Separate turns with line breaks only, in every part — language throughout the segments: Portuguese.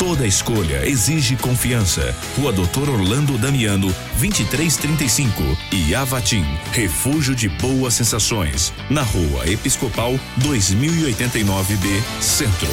Toda escolha exige confiança. Rua Doutor Orlando Damiano, 2335. E refúgio de boas sensações. Na Rua Episcopal, 2089B, Centro.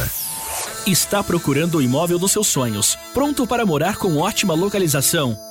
Está procurando o imóvel dos seus sonhos, pronto para morar com ótima localização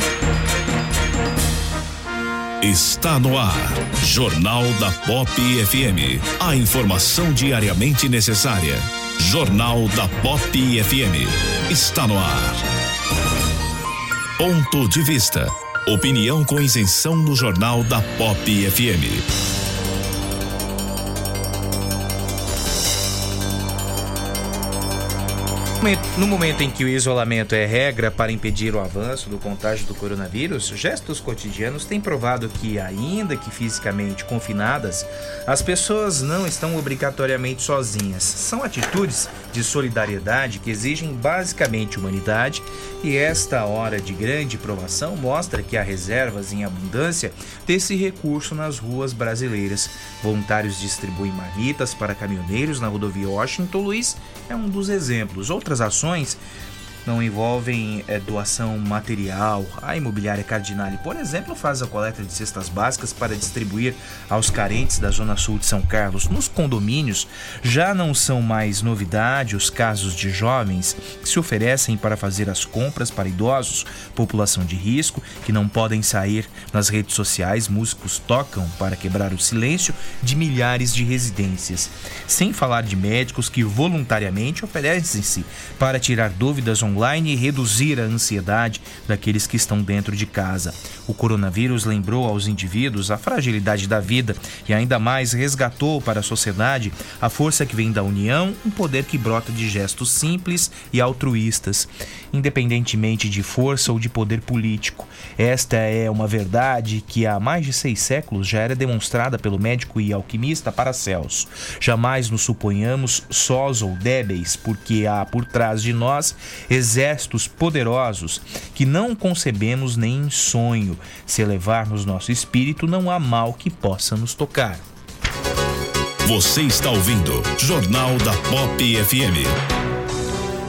Está no ar. Jornal da Pop FM. A informação diariamente necessária. Jornal da Pop FM. Está no ar. Ponto de vista. Opinião com isenção no Jornal da Pop FM.
No momento em que o isolamento é regra para impedir o avanço do contágio do coronavírus, gestos cotidianos têm provado que, ainda que fisicamente confinadas, as pessoas não estão obrigatoriamente sozinhas. São atitudes de solidariedade que exigem basicamente humanidade e esta hora de grande provação mostra que há reservas em abundância desse recurso nas ruas brasileiras. Voluntários distribuem marmitas para caminhoneiros na rodovia Washington Luiz é um dos exemplos. Outras ações não envolvem é, doação material. A imobiliária Cardinale, por exemplo, faz a coleta de cestas básicas para distribuir aos carentes da Zona Sul de São Carlos. Nos condomínios, já não são mais novidade os casos de jovens que se oferecem para fazer as compras para idosos, população de risco, que não podem sair nas redes sociais. Músicos tocam para quebrar o silêncio de milhares de residências. Sem falar de médicos que voluntariamente oferecem-se para tirar dúvidas online e reduzir a ansiedade daqueles que estão dentro de casa. O coronavírus lembrou aos indivíduos a fragilidade da vida e ainda mais resgatou para a sociedade a força que vem da união, um poder que brota de gestos simples e altruístas, independentemente de força ou de poder político. Esta é uma verdade que há mais de seis séculos já era demonstrada pelo médico e alquimista Paracelso. Jamais nos suponhamos sós ou débeis, porque há por trás de nós exércitos poderosos que não concebemos nem em sonho. Se elevarmos nosso espírito, não há mal que possa nos tocar.
Você está ouvindo Jornal da Pop FM.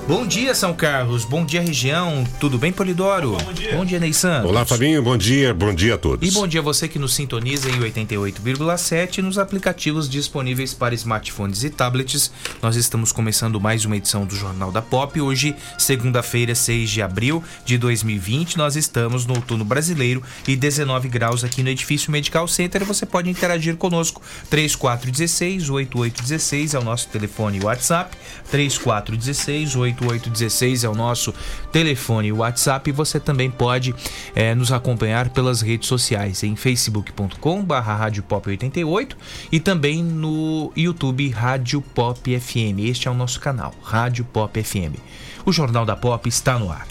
Bom dia, São Carlos. Bom dia, região. Tudo bem, Polidoro? Bom dia. Bom dia, Ney Santos.
Olá, Fabinho. Bom dia. Bom dia a todos.
E bom dia a você que nos sintoniza em 88,7 nos aplicativos disponíveis para smartphones e tablets. Nós estamos começando mais uma edição do Jornal da Pop. Hoje, segunda-feira, 6 de abril de 2020. Nós estamos no outono brasileiro e 19 graus aqui no Edifício Medical Center. Você pode interagir conosco. 3416 8816 é o nosso telefone e WhatsApp. 3416 8816 8816 é o nosso telefone e WhatsApp. Você também pode é, nos acompanhar pelas redes sociais em facebook.com.br radiopop88 e também no YouTube Rádio Pop FM. Este é o nosso canal, Rádio Pop FM. O Jornal da Pop está no ar.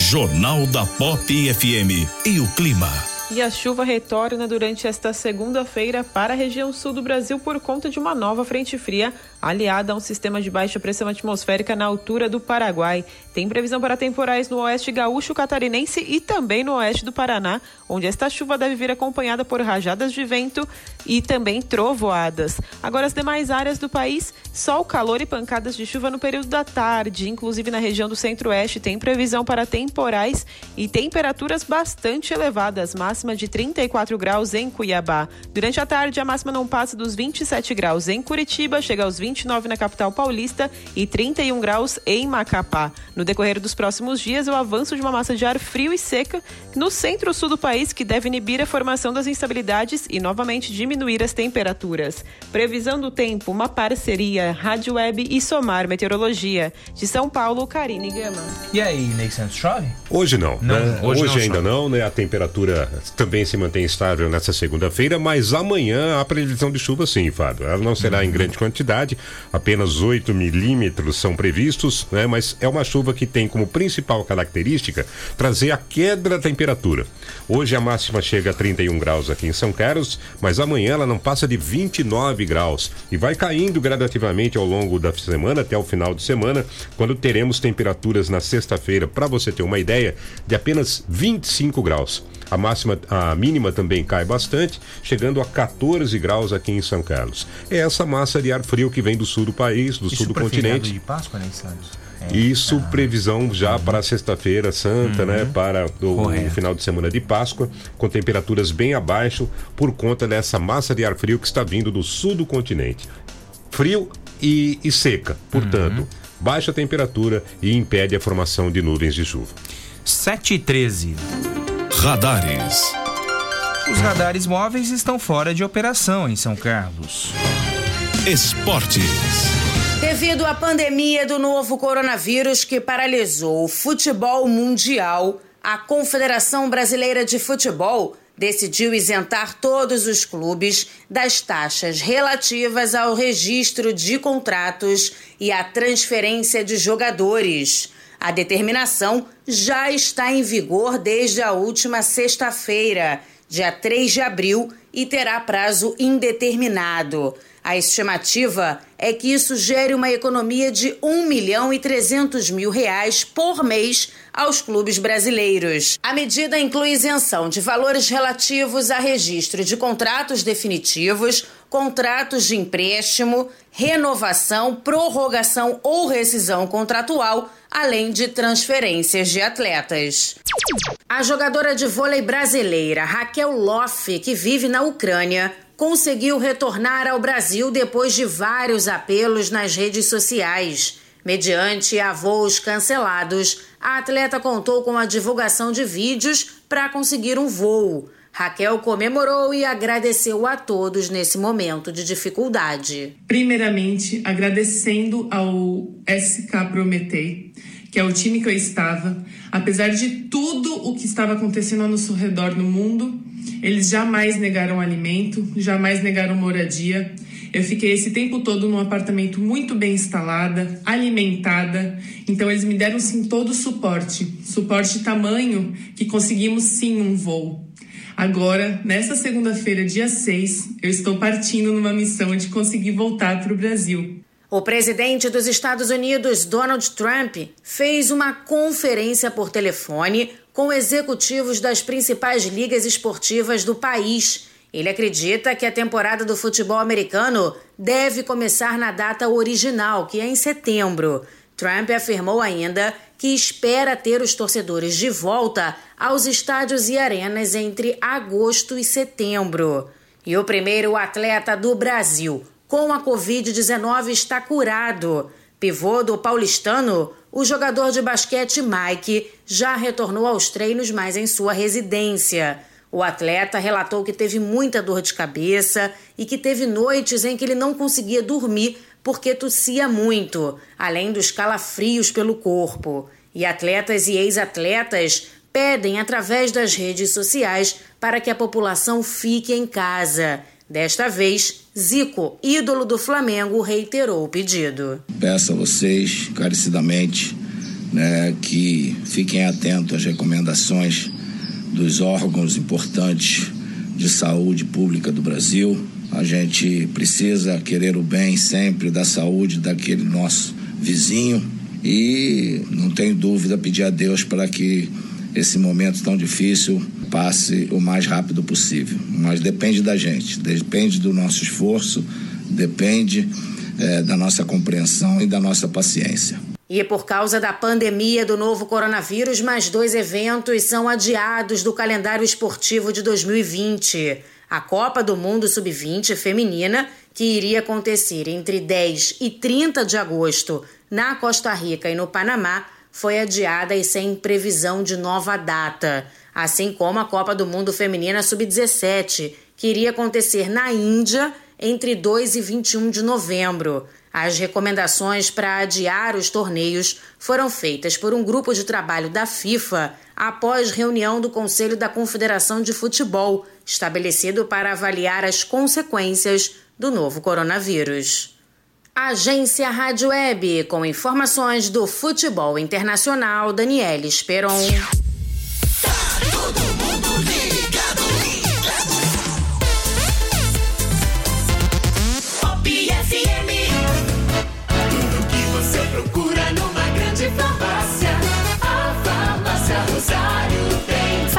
Jornal da Pop FM e o clima.
E a chuva retorna durante esta segunda-feira para a região sul do Brasil por conta de uma nova frente fria aliada a um sistema de baixa pressão atmosférica na altura do Paraguai. Tem previsão para temporais no oeste gaúcho catarinense e também no oeste do Paraná, onde esta chuva deve vir acompanhada por rajadas de vento e também trovoadas. Agora, as demais áreas do país, sol, calor e pancadas de chuva no período da tarde, inclusive na região do centro-oeste, tem previsão para temporais e temperaturas bastante elevadas, máxima de 34 graus em Cuiabá. Durante a tarde, a máxima não passa dos 27 graus em Curitiba, chega aos 20 29 na capital paulista e 31 graus em Macapá. No decorrer dos próximos dias, o avanço de uma massa de ar frio e seca no centro-sul do país que deve inibir a formação das instabilidades e novamente diminuir as temperaturas. Previsão do tempo, uma parceria Rádio Web e Somar Meteorologia. De São Paulo, Karine Gama.
E aí, Ney Santos, chove?
Hoje não.
Não,
né?
hoje
Hoje,
não
ainda
chove.
não, né? A temperatura também se mantém estável nessa segunda-feira, mas amanhã há previsão de chuva sim, Fábio. Ela não será em grande quantidade, apenas 8 milímetros são previstos, né? Mas é uma chuva que tem como principal característica trazer a queda da temperatura. Hoje a máxima chega a 31 graus aqui em São Carlos, mas amanhã ela não passa de 29 graus e vai caindo gradativamente ao longo da semana até o final de semana, quando teremos temperaturas na sexta-feira, para você ter uma ideia, de apenas 25 graus. A máxima, a mínima também cai bastante, chegando a 14 graus aqui em São Carlos. É essa massa de ar frio que vem do sul do país, do
Isso
sul do continente.
de Páscoa, Santos? É.
Isso, previsão já para sexta-feira santa, né? Para o, o final de semana de Páscoa, com temperaturas bem abaixo, por conta dessa massa de ar frio que está vindo do sul do continente. Frio e, e seca, portanto, baixa temperatura e impede a formação de nuvens de chuva.
7 e 13.
Radares.
Os radares móveis estão fora de operação em São Carlos.
Esportes.
Devido à pandemia do novo coronavírus que paralisou o futebol mundial, a Confederação Brasileira de Futebol decidiu isentar todos os clubes das taxas relativas ao registro de contratos e à transferência de jogadores. A determinação já está em vigor desde a última sexta-feira, dia 3 de abril, e terá prazo indeterminado. A estimativa é que isso gere uma economia de 1 milhão e 300 mil reais por mês aos clubes brasileiros. A medida inclui isenção de valores relativos a registro de contratos definitivos, contratos de empréstimo, renovação, prorrogação ou rescisão contratual, além de transferências de atletas. A jogadora de vôlei brasileira Raquel Loff, que vive na Ucrânia, conseguiu retornar ao Brasil depois de vários apelos nas redes sociais. Mediante a voos cancelados, a atleta contou com a divulgação de vídeos para conseguir um voo. Raquel comemorou e agradeceu a todos nesse momento de dificuldade.
Primeiramente, agradecendo ao SK Prometei, que é o time que eu estava, apesar de tudo o que estava acontecendo ao nosso redor no mundo, eles jamais negaram alimento, jamais negaram moradia. Eu fiquei esse tempo todo num apartamento muito bem instalada, alimentada. Então eles me deram sim todo o suporte, suporte tamanho que conseguimos sim um voo. Agora, nesta segunda-feira, dia 6, eu estou partindo numa missão de conseguir voltar para o Brasil.
O presidente dos Estados Unidos, Donald Trump, fez uma conferência por telefone com executivos das principais ligas esportivas do país. Ele acredita que a temporada do futebol americano deve começar na data original, que é em setembro. Trump afirmou ainda que espera ter os torcedores de volta aos estádios e arenas entre agosto e setembro. E o primeiro atleta do Brasil com a Covid-19 está curado. Pivô do paulistano, o jogador de basquete Mike já retornou aos treinos, mas em sua residência. O atleta relatou que teve muita dor de cabeça e que teve noites em que ele não conseguia dormir porque tossia muito, além dos calafrios pelo corpo. E atletas e ex-atletas pedem através das redes sociais para que a população fique em casa. Desta vez, Zico, ídolo do Flamengo, reiterou o pedido.
Peço a vocês, carecidamente, né, que fiquem atentos às recomendações dos órgãos importantes de saúde pública do Brasil, a gente precisa querer o bem sempre da saúde daquele nosso vizinho e não tenho dúvida pedir a Deus para que esse momento tão difícil passe o mais rápido possível. Mas depende da gente, depende do nosso esforço, depende é, da nossa compreensão e da nossa paciência.
E por causa da pandemia do novo coronavírus, mais dois eventos são adiados do calendário esportivo de 2020 a Copa do Mundo Sub-20 feminina, que iria acontecer entre 10 e 30 de agosto na Costa Rica e no Panamá, foi adiada e sem previsão de nova data, assim como a Copa do Mundo Feminina Sub-17, que iria acontecer na Índia entre 2 e 21 de novembro. As recomendações para adiar os torneios foram feitas por um grupo de trabalho da FIFA após reunião do Conselho da Confederação de Futebol, estabelecido para avaliar as consequências do novo coronavírus. Agência Rádio Web, com informações do futebol internacional, Daniela Esperon.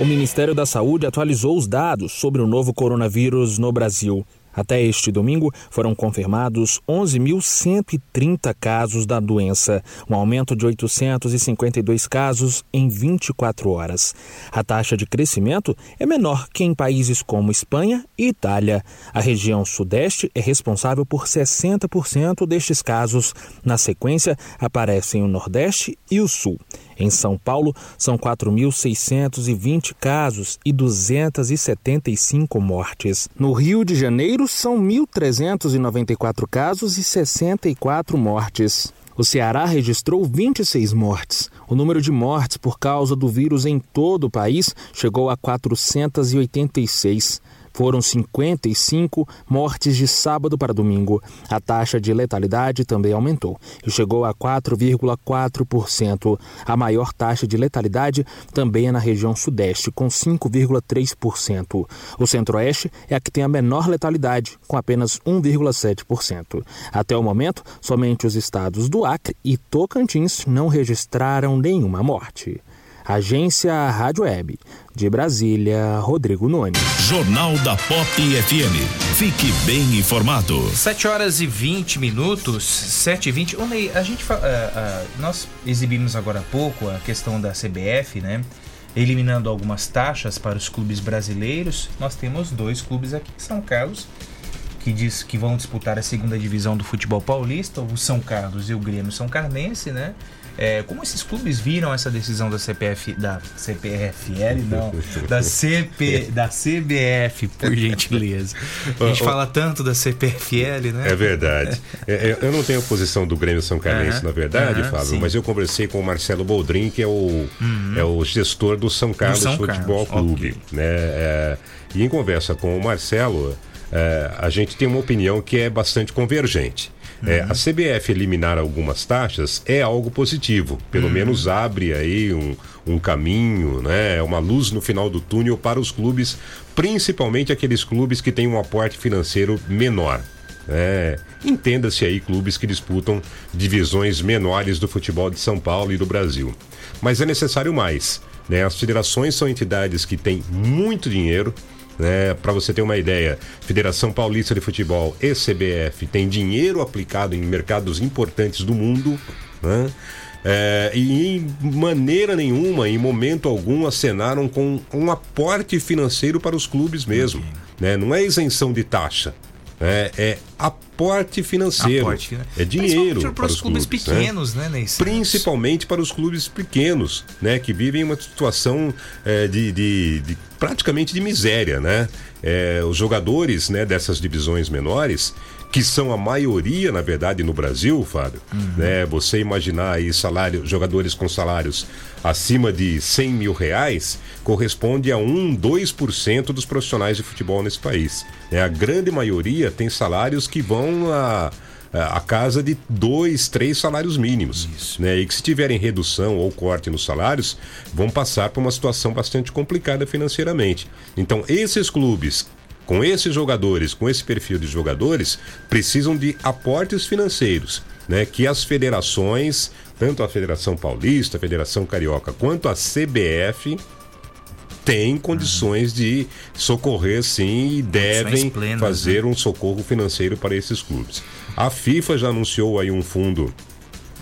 O Ministério da Saúde atualizou os dados sobre o novo coronavírus no Brasil. Até este domingo, foram confirmados 11.130 casos da doença, um aumento de 852 casos em 24 horas. A taxa de crescimento é menor que em países como Espanha e Itália. A região Sudeste é responsável por 60% destes casos. Na sequência, aparecem o Nordeste e o Sul. Em São Paulo, são 4.620 casos e 275 mortes. No Rio de Janeiro, são 1.394 casos e 64 mortes. O Ceará registrou 26 mortes. O número de mortes por causa do vírus em todo o país chegou a 486. Foram 55 mortes de sábado para domingo. A taxa de letalidade também aumentou e chegou a 4,4%. A maior taxa de letalidade também é na região sudeste, com 5,3%. O centro-oeste é a que tem a menor letalidade, com apenas 1,7%. Até o momento, somente os estados do Acre e Tocantins não registraram nenhuma morte. Agência Rádio Web. De Brasília, Rodrigo Nunes.
Jornal da Pop FM. Fique bem informado.
7 horas e 20 minutos, 7 e 20. Ô, Ney, a gente. ah, ah, nós exibimos agora há pouco a questão da CBF, né? Eliminando algumas taxas para os clubes brasileiros. Nós temos dois clubes aqui em São Carlos que diz que vão disputar a segunda divisão do futebol paulista, o São Carlos e o Grêmio São Carmense, né? É, como esses clubes viram essa decisão da CPF, da CPFL, não, da CP, da CBF, por gentileza. A gente fala tanto da CPFL, né?
É verdade. É, é, eu não tenho a posição do Grêmio São Carlense, na verdade, Fábio,
sim.
mas eu conversei com o Marcelo Boldrin, que é o, é o gestor do São Carlos
São
Futebol
Carlos,
Clube. Né? É, e em conversa com o Marcelo, é, a gente tem uma opinião que é bastante convergente. É, a CBF eliminar algumas taxas é algo positivo, pelo
Uhum.
menos abre aí um, um caminho, né, uma luz no final do túnel para os clubes, principalmente aqueles clubes que têm um aporte financeiro menor. É, Entenda-se aí clubes que disputam divisões menores do futebol de São Paulo e do Brasil. Mas é necessário mais. Né? As federações são entidades que têm muito dinheiro. Né? Para você ter uma ideia, Federação Paulista de Futebol e CBF tem dinheiro aplicado em mercados importantes do mundo. Né? É, e em maneira nenhuma, em momento algum, acenaram com um aporte financeiro para os clubes mesmo. Né? Não é isenção de taxa. É, é aporte financeiro.
Aporte, né?
É dinheiro
Principalmente
para os clubes,
pequenos, né, Ney Santos?
Principalmente para os clubes pequenos, né? Que vivem uma situação é, de, de- de- praticamente de miséria, né? É, os jogadores né, dessas divisões menores, que são a maioria, na verdade, no Brasil, Fábio, né? Você imaginar aí salário, jogadores com salários acima de 100 mil reais corresponde a 1, 2% dos profissionais de futebol nesse país. né? A grande maioria tem salários que vão a a casa de dois, três salários mínimos. Né? E que se tiverem redução ou corte nos salários, vão passar por uma situação bastante complicada financeiramente. Então, esses clubes, com esses jogadores, com esse perfil de jogadores, precisam de aportes financeiros. Né? Que as federações, tanto a Federação Paulista, a Federação Carioca, quanto a CBF, têm condições de socorrer sim e devem
plenas,
fazer um socorro financeiro para esses clubes. A FIFA já anunciou aí um fundo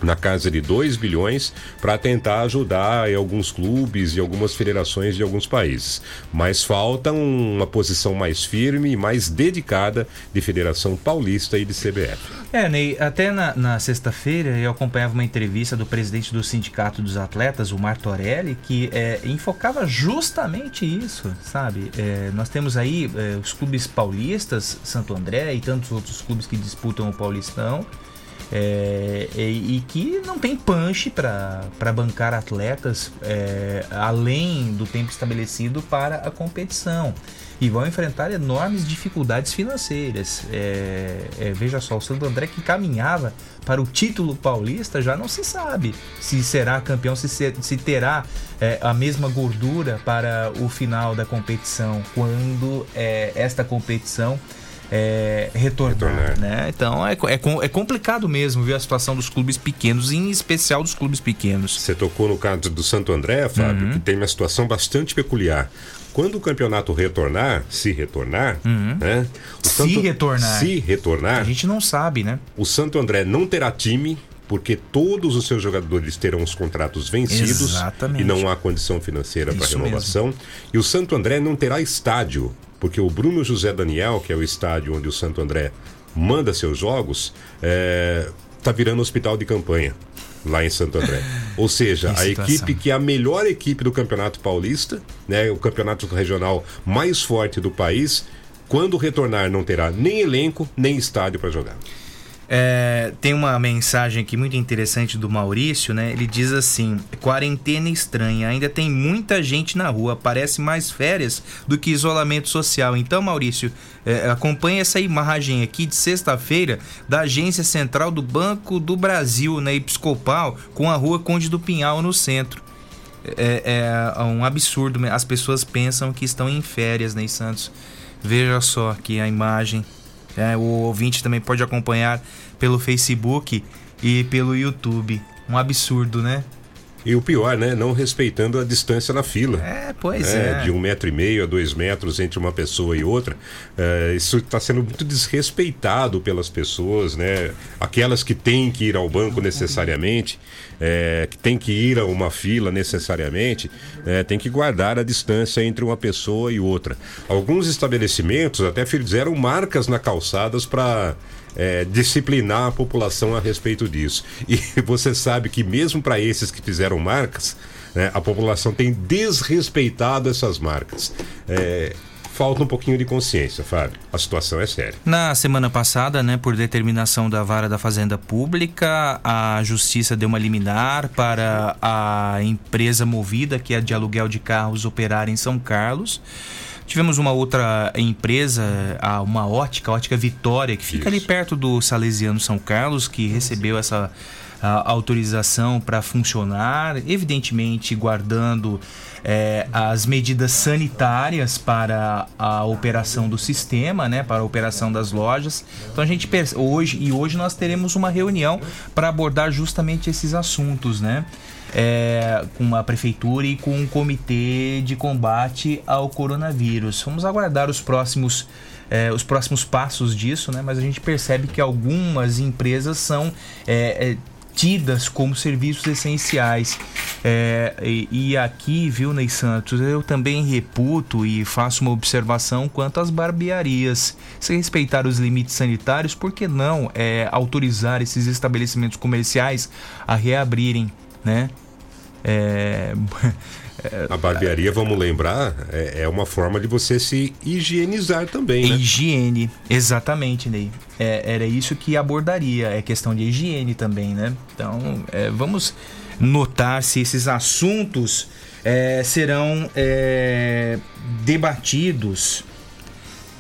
na casa de 2 bilhões para tentar ajudar alguns clubes e algumas federações de alguns países. Mas falta uma posição mais firme e mais dedicada de Federação Paulista e de CBF.
É, Ney, até na, na sexta-feira eu acompanhava uma entrevista do presidente do Sindicato dos Atletas, o Martorelli, que é, enfocava justamente isso, sabe? É, nós temos aí é, os clubes paulistas, Santo André e tantos outros clubes que disputam o Paulistão. É, e, e que não tem punch para bancar atletas é, além do tempo estabelecido para a competição e vão enfrentar enormes dificuldades financeiras. É, é, veja só, o Santo André que caminhava para o título paulista já não se sabe se será campeão, se, se- terá é, a mesma gordura para o final da competição, quando é, esta competição é, retornar, né? Então é, é, é complicado mesmo ver a situação dos clubes pequenos, em especial dos clubes pequenos.
Você tocou no caso do Santo André, Fábio, que tem uma situação bastante peculiar. Quando o campeonato retornar, se retornar, né? o
Se retornar.
Se retornar.
A gente não sabe, né?
O Santo André não terá time, porque todos os seus jogadores terão os contratos vencidos
Exatamente.
e não há condição financeira para renovação. E o Santo André não terá estádio, porque o Bruno José Daniel, que é o estádio onde o Santo André manda seus jogos, está virando hospital de campanha lá em Santo André. Ou seja, a equipe que é a melhor equipe do Campeonato Paulista, né, o campeonato regional mais forte do país, quando retornar não terá nem elenco, nem estádio para jogar.
É, tem uma mensagem aqui muito interessante do Maurício, né? Ele diz assim: quarentena estranha, ainda tem muita gente na rua, parece mais férias do que isolamento social. Então, Maurício, é, acompanhe essa imagem aqui de sexta-feira da Agência Central do Banco do Brasil, na Episcopal, com a rua Conde do Pinhal no centro. É, é um absurdo, as pessoas pensam que estão em férias, né, Santos? Veja só aqui a imagem é, o ouvinte também pode acompanhar pelo Facebook e pelo YouTube. Um absurdo, né?
E o pior, né? Não respeitando a distância na fila.
É, pois é.
é. De um metro e meio a dois metros entre uma pessoa e outra. É, isso está sendo muito desrespeitado pelas pessoas, né? Aquelas que têm que ir ao banco necessariamente, é, que têm que ir a uma fila necessariamente, é, tem que guardar a distância entre uma pessoa e outra. Alguns estabelecimentos até fizeram marcas na calçadas para é, disciplinar a população a respeito disso. E você sabe que mesmo para esses que fizeram marcas, né, a população tem desrespeitado essas marcas. É, falta um pouquinho de consciência, Fábio. A situação é séria.
Na semana passada, né, por determinação da Vara da Fazenda Pública, a Justiça deu uma liminar para a empresa movida, que é de aluguel de carros, operar em São Carlos. Tivemos uma outra empresa, uma ótica, a ótica Vitória, que fica Isso. ali perto do Salesiano São Carlos, que recebeu essa autorização para funcionar, evidentemente guardando é, as medidas sanitárias para a operação do sistema, né, para a operação das lojas. Então a gente hoje e hoje nós teremos uma reunião para abordar justamente esses assuntos, né? É, com a prefeitura e com um comitê de combate ao coronavírus. Vamos aguardar os próximos, é, os próximos passos disso, né? mas a gente percebe que algumas empresas são. É, é tidas como serviços essenciais. É, e, e, aqui, viu, Ney Santos, eu também reputo e faço uma observação quanto às barbearias. Se respeitar os limites sanitários, por que não é, autorizar esses estabelecimentos comerciais a reabrirem? Né? É...
A barbearia, vamos lembrar, é, é, uma forma de você se higienizar também, né?
Higiene, exatamente, Ney. É, era isso que abordaria, é questão de higiene também, né? Então, é, vamos notar se esses assuntos é, serão é, debatidos,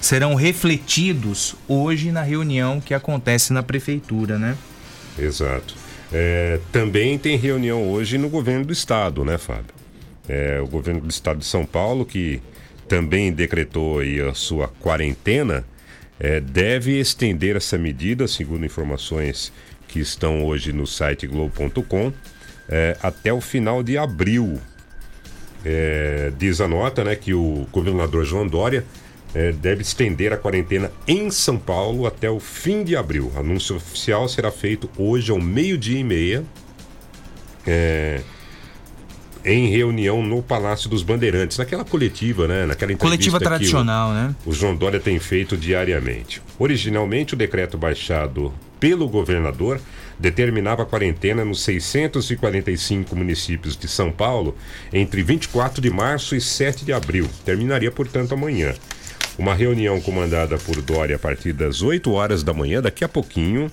serão refletidos hoje na reunião que acontece na prefeitura, né?
Exato. É, também tem reunião hoje no governo do estado, né, Fábio? É, o governo do estado de São Paulo, que também decretou aí a sua quarentena, é, deve estender essa medida, segundo informações que estão hoje no site globo.com, é, até o final de abril. É, diz a nota né, que o governador João Dória é, deve estender a quarentena em São Paulo até o fim de abril. O anúncio oficial será feito hoje ao meio-dia e meia, é, em reunião no Palácio dos Bandeirantes, naquela coletiva, né? Naquela
coletiva tradicional,
o,
né?
O João Dória tem feito diariamente. Originalmente, o decreto baixado pelo governador determinava a quarentena nos 645 municípios de São Paulo entre 24 de março e 7 de abril. Terminaria, portanto, amanhã. Uma reunião comandada por Dória a partir das 8 horas da manhã, daqui a pouquinho,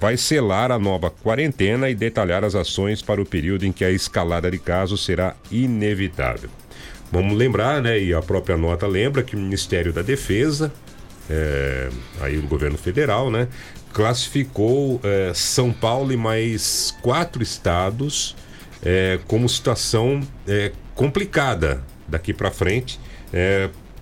vai selar a nova quarentena e detalhar as ações para o período em que a escalada de casos será inevitável. Vamos lembrar, né, e a própria nota lembra que o Ministério da Defesa, é, aí o governo federal, né, classificou é, São Paulo e mais quatro estados é, como situação complicada daqui para frente,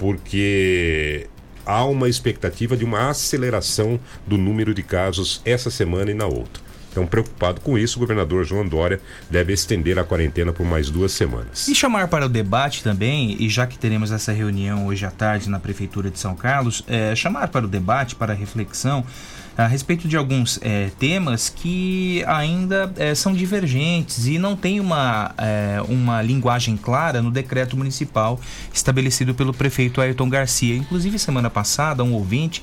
porque há uma expectativa de uma aceleração do número de casos essa semana e na outra. Então, preocupado com isso, o governador João Dória deve estender a quarentena por mais duas semanas.
E chamar para o debate também, e já que teremos essa reunião hoje à tarde na Prefeitura de São Carlos, é, chamar para o debate, para reflexão, a respeito de alguns é, temas que ainda é, são divergentes e não tem uma, é, uma linguagem clara no decreto municipal estabelecido pelo prefeito Ayrton Garcia. Inclusive, semana passada, um ouvinte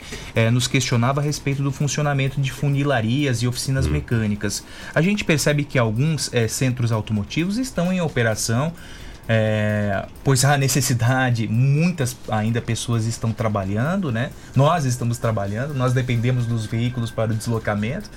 nos questionava a respeito do funcionamento de funilarias e oficinas hum. mecânicas. A gente percebe que alguns centros automotivos estão em operação É, pois há necessidade, muitas ainda pessoas estão trabalhando, né? Nós estamos trabalhando, nós dependemos dos veículos para o deslocamento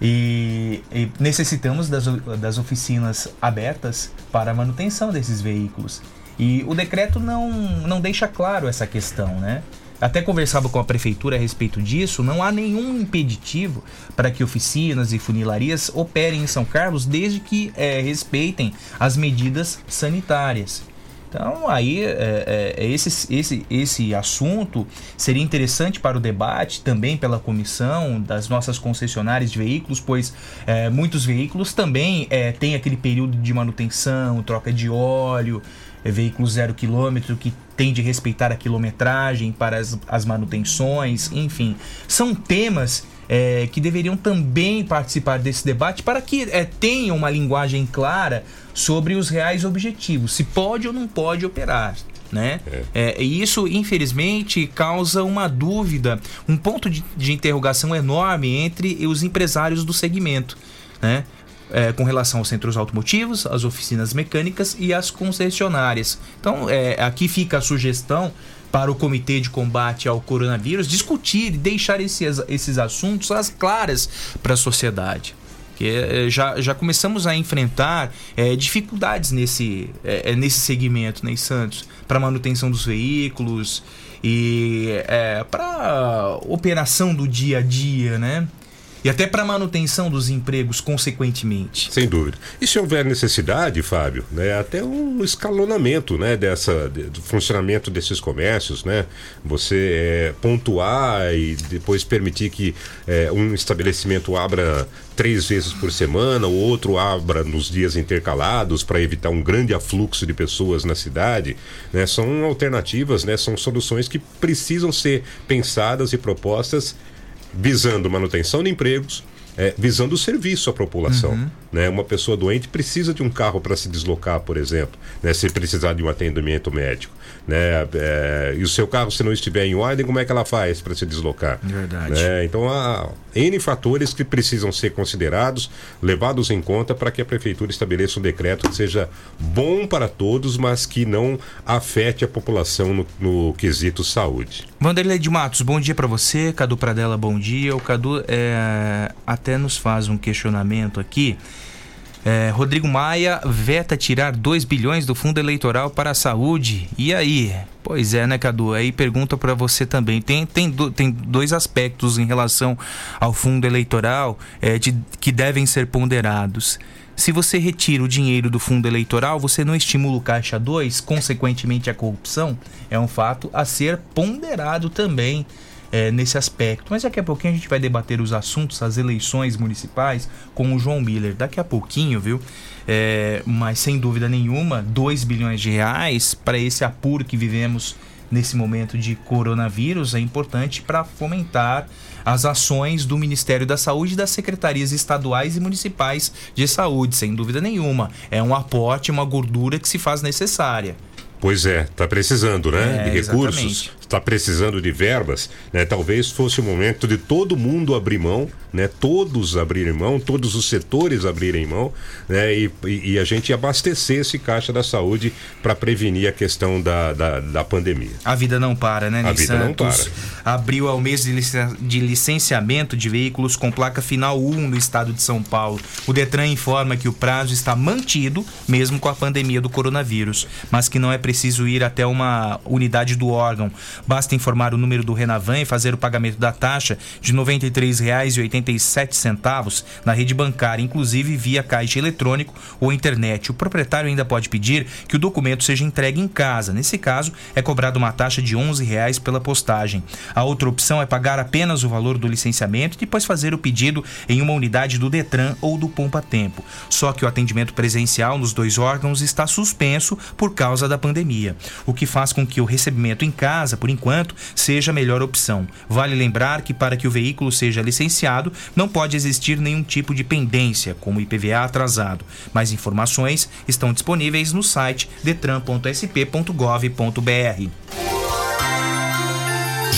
e, e necessitamos das, das oficinas abertas para a manutenção desses veículos. E o decreto não, não deixa claro essa questão, né? Até conversava com a prefeitura a respeito disso, não há nenhum impeditivo para que oficinas e funilarias operem em São Carlos desde que é, respeitem as medidas sanitárias. Então, aí, é, é, esse, esse, esse assunto seria interessante para o debate também pela comissão das nossas concessionárias de veículos, pois é, muitos veículos também é, têm aquele período de manutenção, troca de óleo, é, veículo zero quilômetro que tem de respeitar a quilometragem para as, as manutenções, enfim. São temas é, que deveriam também participar desse debate para que é, tenham uma linguagem clara sobre os reais objetivos, se pode ou não pode operar. Né? É. É, e isso, infelizmente, causa uma dúvida, um ponto de, de interrogação enorme entre os empresários do segmento. Né? É, com relação aos centros automotivos, às oficinas mecânicas e às concessionárias. Então, é, aqui fica a sugestão para o Comitê de Combate ao Coronavírus discutir e deixar esses, esses assuntos às claras para a sociedade. Que é, já, já começamos a enfrentar é, dificuldades nesse, é, é nesse segmento, né, Santos? Para manutenção dos veículos e é, para operação do dia a dia, né? E até para manutenção dos empregos, consequentemente.
Sem dúvida. E se houver necessidade, Fábio, né, até um escalonamento né, dessa, do funcionamento desses comércios, né? Você é, pontuar e depois permitir que é, um estabelecimento abra três vezes por semana, o outro abra nos dias intercalados para evitar um grande afluxo de pessoas na cidade, né? São alternativas, né? São soluções que precisam ser pensadas e propostas visando manutenção de empregos, é, visando o serviço à população. Uhum. Né? Uma pessoa doente precisa de um carro para se deslocar, por exemplo, né? se precisar de um atendimento médico. Né? É, e o seu carro, se não estiver em ordem, como é que ela faz para se deslocar?
Verdade.
Né? Então há N fatores que precisam ser considerados, levados em conta para que a prefeitura estabeleça um decreto que seja bom para todos, mas que não afete a população no, no quesito saúde.
Vanderlei de Matos, bom dia para você. Cadu Pradella, bom dia. O Cadu é, até nos faz um questionamento aqui. É, Rodrigo Maia veta tirar 2 bilhões do fundo eleitoral para a saúde. E aí? Pois é, né, Cadu? Aí pergunta para você também. Tem, tem, do, tem dois aspectos em relação ao fundo eleitoral é, de, que devem ser ponderados. Se você retira o dinheiro do fundo eleitoral, você não estimula o Caixa 2, consequentemente a corrupção? É um fato a ser ponderado também é, nesse aspecto. Mas daqui a pouquinho a gente vai debater os assuntos, as eleições municipais com o João Miller. Daqui a pouquinho, viu? É, mas sem dúvida nenhuma, 2 bilhões de reais para esse apuro que vivemos nesse momento de coronavírus é importante para fomentar as ações do Ministério da Saúde e das secretarias estaduais e municipais de saúde, sem dúvida nenhuma. É um aporte, uma gordura que se faz necessária.
Pois é, está precisando, né? É, de recursos, está precisando de verbas, né? Talvez fosse o momento de todo mundo abrir mão né? Todos abrirem mão, todos os setores abrirem mão, né? E, e, a gente abastecer esse caixa da saúde para prevenir a questão da, da, da, pandemia.
A vida não para, né,
A vida não para.
Abriu ao mês de licenciamento de veículos com placa final 1 no estado de São Paulo. O Detran informa que o prazo está mantido, mesmo com a pandemia do coronavírus, mas que não é preciso ir até uma unidade do órgão. Basta informar o número do Renavan e fazer o pagamento da taxa de R$ 93,80 centavos na rede bancária, inclusive via caixa eletrônico ou internet. O proprietário ainda pode pedir que o documento seja entregue em casa. Nesse caso, é cobrada uma taxa de 11 reais pela postagem. A outra opção é pagar apenas o valor do licenciamento e depois fazer o pedido em uma unidade do Detran ou do Pompa Tempo. Só que o atendimento presencial nos dois órgãos está suspenso por causa da pandemia, o que faz com que o recebimento em casa, por enquanto, seja a melhor opção. Vale lembrar que para que o veículo seja licenciado, não pode existir nenhum tipo de pendência, como IPVA atrasado. Mais informações estão disponíveis no site detran.sp.gov.br.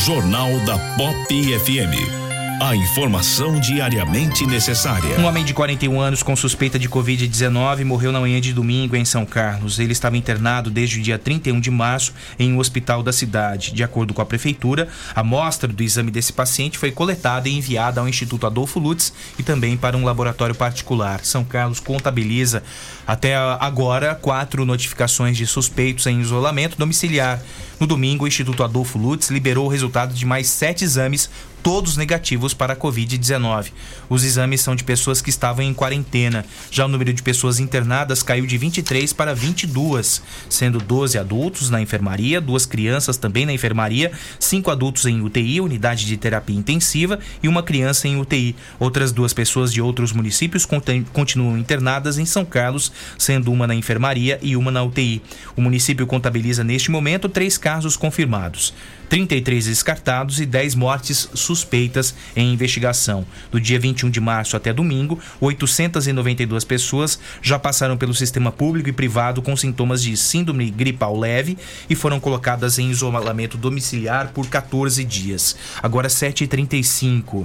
Jornal da Pop FM.
A informação diariamente necessária.
Um homem de 41 anos com suspeita de Covid-19 morreu na manhã de domingo em São Carlos. Ele estava internado desde o dia 31 de março em um hospital da cidade. De acordo com a prefeitura, a amostra do exame desse paciente foi coletada e enviada ao Instituto Adolfo Lutz e também para um laboratório particular. São Carlos contabiliza até agora quatro notificações de suspeitos em isolamento domiciliar. No domingo, o Instituto Adolfo Lutz liberou o resultado de mais sete exames todos negativos para a Covid-19. Os exames são de pessoas que estavam em quarentena. Já o número de pessoas internadas caiu de 23 para 22, sendo 12 adultos na enfermaria, duas crianças também na enfermaria, cinco adultos em UTI, unidade de terapia intensiva, e uma criança em UTI. Outras duas pessoas de outros municípios continuam internadas em São Carlos, sendo uma na enfermaria e uma na UTI. O município contabiliza neste momento três casos confirmados. 33 descartados e 10 mortes suspeitas em investigação. Do dia 21 de março até domingo, 892 pessoas já passaram pelo sistema público e privado com sintomas de síndrome gripal leve e foram colocadas em isolamento domiciliar por 14 dias. Agora 7h35.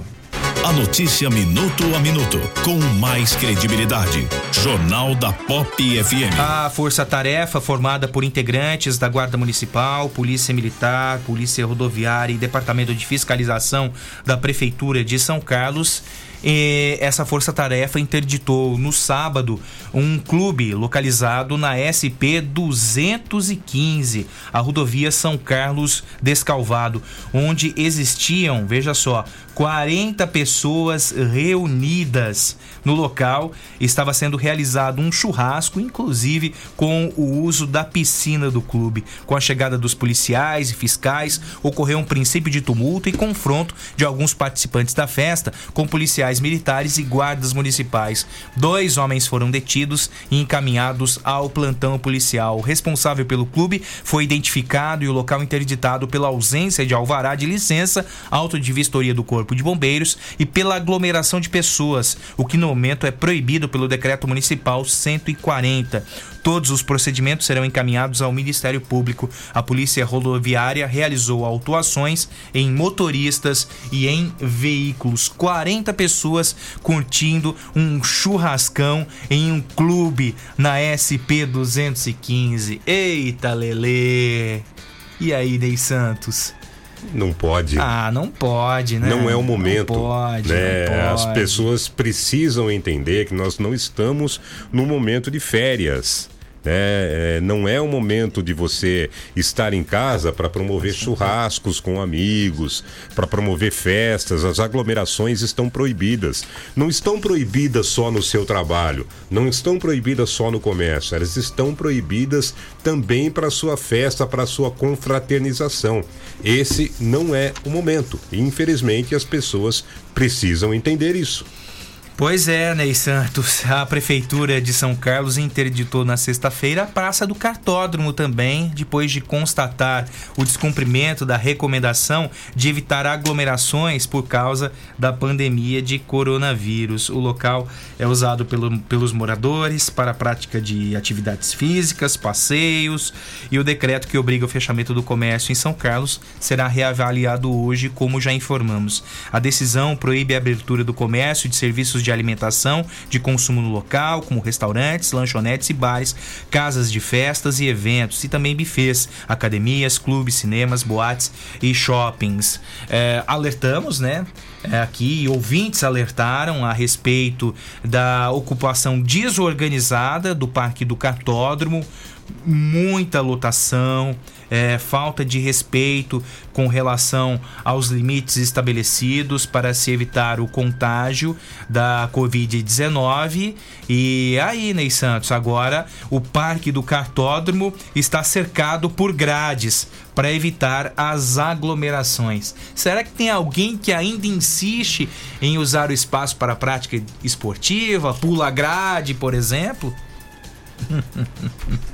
A notícia minuto a minuto, com mais credibilidade. Jornal da Pop FM.
A força-tarefa, formada por integrantes da Guarda Municipal, Polícia Militar, Polícia Rodoviária e Departamento de Fiscalização da Prefeitura de São Carlos, essa força-tarefa interditou no sábado um clube localizado na SP 215, a rodovia São Carlos Descalvado, onde existiam, veja só, 40 pessoas reunidas no local. Estava sendo realizado um churrasco, inclusive com o uso da piscina do clube. Com a chegada dos policiais e fiscais, ocorreu um princípio de tumulto e confronto de alguns participantes da festa com policiais militares e guardas municipais. Dois homens foram detidos e encaminhados ao plantão policial. O responsável pelo clube foi identificado e o local interditado pela ausência de alvará de licença, auto de vistoria do corpo Corpo de Bombeiros e pela aglomeração de pessoas, o que no momento é proibido pelo Decreto Municipal 140. Todos os procedimentos serão encaminhados ao Ministério Público. A Polícia Rodoviária realizou autuações em motoristas e em veículos. 40 pessoas curtindo um churrascão em um clube na SP 215. Eita, Lele! E aí, Ney Santos?
Não pode.
Ah, não pode, né?
Não é o momento.
Não pode,
né?
não pode.
As pessoas precisam entender que nós não estamos no momento de férias. É, é, não é o momento de você estar em casa para promover churrascos com amigos, para promover festas. As aglomerações estão proibidas. Não estão proibidas só no seu trabalho, não estão proibidas só no comércio, elas estão proibidas também para sua festa, para sua confraternização. Esse não é o momento. Infelizmente, as pessoas precisam entender isso.
Pois é, Ney Santos. A Prefeitura de São Carlos interditou na sexta-feira a Praça do Cartódromo também, depois de constatar o descumprimento da recomendação de evitar aglomerações por causa da pandemia de coronavírus. O local é usado pelo, pelos moradores para a prática de atividades físicas, passeios, e o decreto que obriga o fechamento do comércio em São Carlos será reavaliado hoje, como já informamos. A decisão proíbe a abertura do comércio de serviços de de alimentação de consumo no local, como restaurantes, lanchonetes e bares, casas de festas e eventos, e também bufês, academias, clubes, cinemas, boates e shoppings. É, alertamos, né? É, aqui ouvintes alertaram a respeito da ocupação desorganizada do Parque do Cartódromo, muita lotação é, falta de respeito com relação aos limites estabelecidos para se evitar o contágio da Covid-19. E aí, Ney Santos, agora o Parque do Cartódromo está cercado por grades para evitar as aglomerações. Será que tem alguém que ainda insiste em usar o espaço para prática esportiva, pula grade, por exemplo?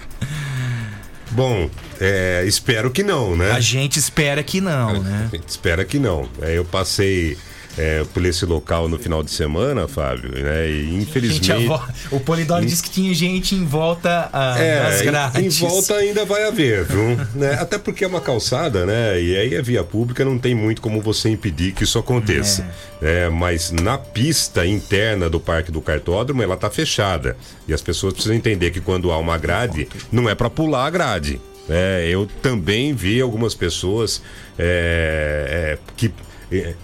Bom, é, espero que não, né?
A gente espera que não, né?
A gente espera que não. É, eu passei é, por esse local no final de semana, Fábio, né? E infelizmente.
Gente, o Polidoro disse que tinha gente em volta ah,
É,
das
em-
grades.
em volta ainda vai haver, viu? Né? Até porque é uma calçada, né? E aí a via pública não tem muito como você impedir que isso aconteça. né? Mas na pista interna do Parque do Cartódromo, ela tá fechada. E as pessoas precisam entender que quando há uma grade, não é para pular a grade. né? eu também vi algumas pessoas é, é, que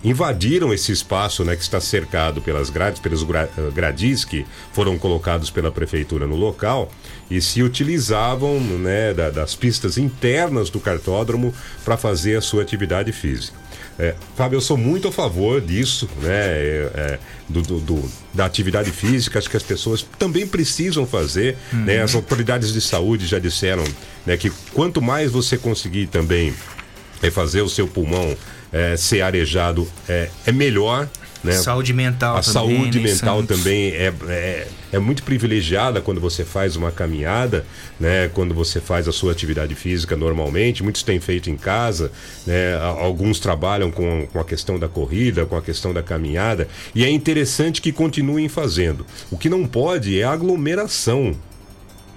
invadiram esse espaço né, que está cercado pelas grades, pelos eh, gradis que foram colocados pela prefeitura no local e se utilizavam né, da- das pistas internas do cartódromo para fazer a sua atividade física. É, Fábio, eu sou muito a favor disso, né? é, do, do- do- da atividade física. Acho que as pessoas também precisam fazer. né? As autoridades de saúde já disseram né, que quanto mais você conseguir também é fazer o seu pulmão é, ser arejado é, é melhor. Né?
Saúde mental
A
também,
saúde
né,
mental
Santos?
também é, é, é muito privilegiada quando você faz uma caminhada, né? Quando você faz a sua atividade física normalmente. Muitos têm feito em casa, né? Alguns trabalham com, com a questão da corrida, com a questão da caminhada. E é interessante que continuem fazendo. O que não pode é a aglomeração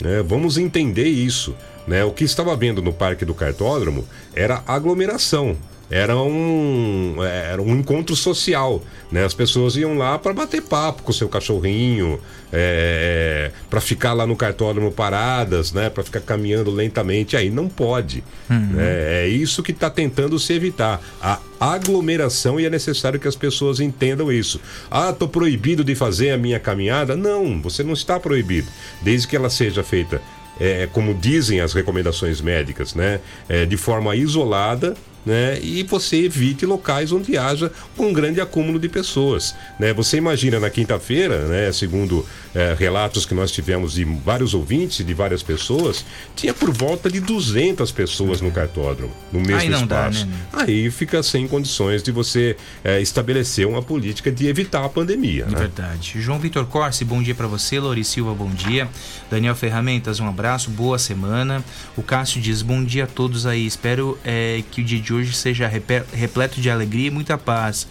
né? Vamos entender isso. Né? O que estava vendo no Parque do Cartódromo era aglomeração. Era um, era um encontro social. Né? As pessoas iam lá para bater papo com o seu cachorrinho, é, para ficar lá no cartódromo paradas, né? para ficar caminhando lentamente. Aí não pode. né? É isso que está tentando se evitar. A aglomeração e é necessário que as pessoas entendam isso. Ah, estou proibido de fazer a minha caminhada? Não, você não está proibido. Desde que ela seja feita, é, como dizem as recomendações médicas, né? É, de forma isolada. Né? E você evite locais onde haja um grande acúmulo de pessoas. Né? Você imagina na quinta-feira, né? segundo é, relatos que nós tivemos de vários ouvintes de várias pessoas, tinha por volta de 200 pessoas no cartódromo, no mesmo
Aí não dá,
espaço.
né?
Aí fica sem condições de você é, estabelecer uma política de evitar a pandemia. né?
Verdade. João Vitor Corsi, bom dia pra você. Lori Silva, bom dia. Daniel Ferramentas, um abraço, boa semana. O Cássio diz: bom dia a todos aí. Espero é, que o dia de hoje seja repleto de alegria e muita paz.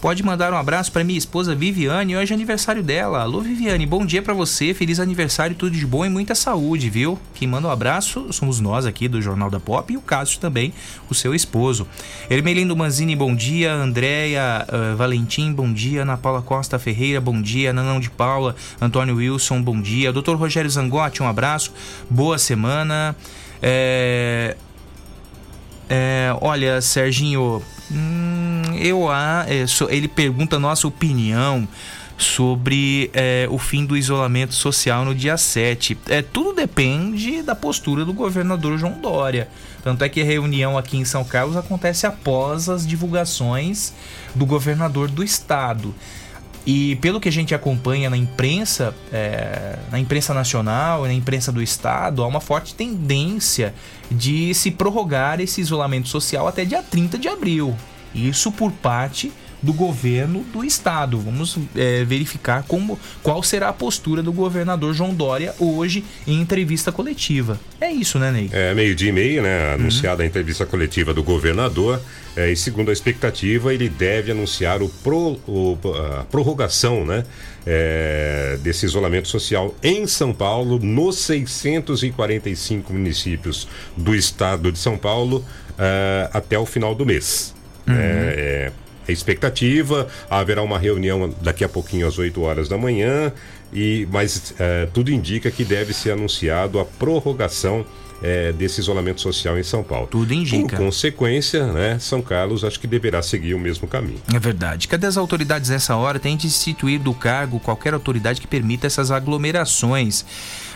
Pode mandar um abraço para minha esposa Viviane, hoje é aniversário dela. Alô Viviane, bom dia pra você, feliz aniversário, tudo de bom e muita saúde, viu? Quem manda um abraço somos nós aqui do Jornal da Pop e o Cássio também, o seu esposo. Ermelindo Manzini, bom dia. Andréia eh, Valentim, bom dia. Ana Paula Costa Ferreira, bom dia. Nanão de Paula, Antônio Wilson, bom dia. Doutor Rogério Zangotti, um abraço, boa semana. É, é, olha, Serginho, hum, eu a- é, so- ele pergunta a nossa opinião sobre é, o fim do isolamento social no dia 7. É, tudo depende da postura do governador João Dória. Tanto é que a reunião aqui em São Carlos acontece após as divulgações do governador do estado. E pelo que a gente acompanha na imprensa, é, na imprensa nacional e na imprensa do estado, há uma forte tendência de se prorrogar esse isolamento social até dia 30 de abril. Isso por parte do governo do estado. Vamos é, verificar como, qual será a postura do governador João Dória hoje em entrevista coletiva. É isso, né, Ney?
É, meio-dia e meio, né? Anunciada a entrevista coletiva do governador. é, e segundo a expectativa, ele deve anunciar o pro- o- a prorrogação, né? é, desse isolamento social em São Paulo, nos 645 municípios do estado de São Paulo, é, até o final do mês.
Uhum.
É, é, expectativa, haverá uma reunião daqui a pouquinho às 8 horas da manhã, e, mas é, tudo indica que deve ser anunciado a prorrogação é, desse isolamento social em São Paulo.
Tudo indica.
Por consequência, né, São Carlos acho que deverá seguir o mesmo caminho.
É verdade. Cadê as autoridades nessa hora? Tem de instituir do cargo qualquer autoridade que permita essas aglomerações.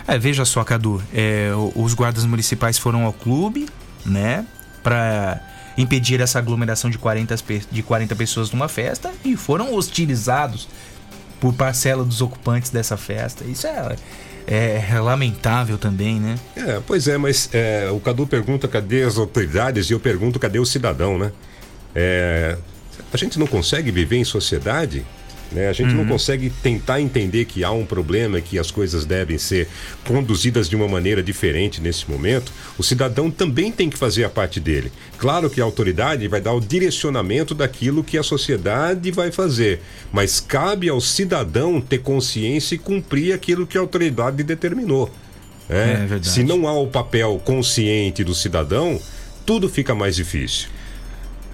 É, veja só, Cadu, é, os guardas municipais foram ao clube, né, para impedir essa aglomeração de 40, pe- de 40 pessoas numa festa e foram hostilizados por parcela dos ocupantes dessa festa. Isso é, é lamentável também, né?
É, pois é, mas é, o Cadu pergunta cadê as autoridades e eu pergunto cadê o cidadão, né? É, a gente não consegue viver em sociedade Né? A gente não consegue tentar entender que há um problema, que as coisas devem ser conduzidas de uma maneira diferente nesse momento. O cidadão também tem que fazer a parte dele. Claro que a autoridade vai dar o direcionamento daquilo que a sociedade vai fazer, mas cabe ao cidadão ter consciência e cumprir aquilo que a autoridade determinou. né?
É.
Se não há o papel consciente do cidadão, tudo fica mais difícil.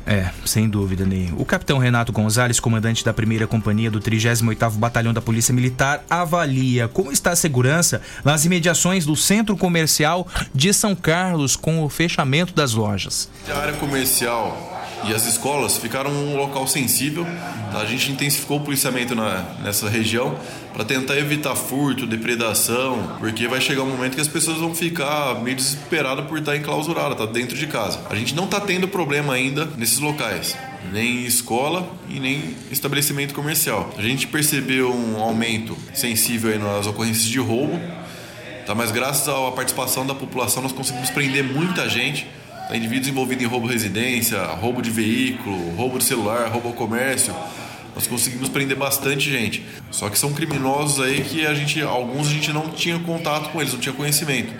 É, sem dúvida, Ney. O capitão Renato Gonzalez, comandante da primeira companhia do 38º Batalhão da Polícia Militar, avalia como está a segurança nas imediações do centro comercial de São Carlos com o fechamento das lojas.
A área comercial e as escolas ficaram um local sensível. tá? A gente intensificou o policiamento na- nessa região para tentar evitar furto, depredação, porque vai chegar um momento que as pessoas vão ficar meio desesperadas por estar enclausuradas, tá dentro de casa. A gente não está tendo problema ainda nesses locais. Nem escola e nem estabelecimento comercial. A gente percebeu um aumento sensível nas ocorrências de roubo, Tá, mas graças à participação da população nós conseguimos prender muita gente. Tá, indivíduos envolvidos em roubo de residência, roubo de veículo, roubo de celular, roubo ao comércio. Nós conseguimos prender bastante gente. Só que são criminosos aí que a gente, alguns a gente não tinha contato com eles, não tinha conhecimento.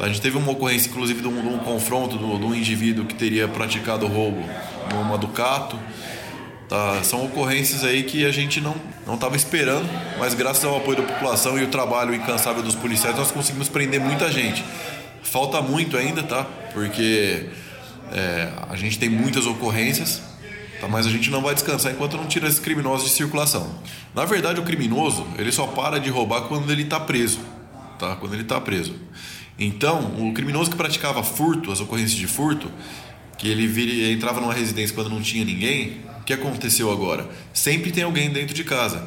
A gente teve uma ocorrência, inclusive, de um, de um confronto de um indivíduo que teria praticado roubo numa Ducato. Tá, são ocorrências aí que a gente não não estava esperando, mas graças ao apoio da população e o trabalho incansável dos policiais nós conseguimos prender muita gente. Falta muito ainda, tá? Porque é, a gente tem muitas ocorrências, tá? Mas a gente não vai descansar enquanto não tira esses criminosos de circulação. Na verdade, o criminoso ele só para de roubar quando ele está preso, tá? Quando ele está preso. Então, o criminoso que praticava furto, as ocorrências de furto, que ele vira, entrava numa residência quando não tinha ninguém, o que aconteceu agora? Sempre tem alguém dentro de casa.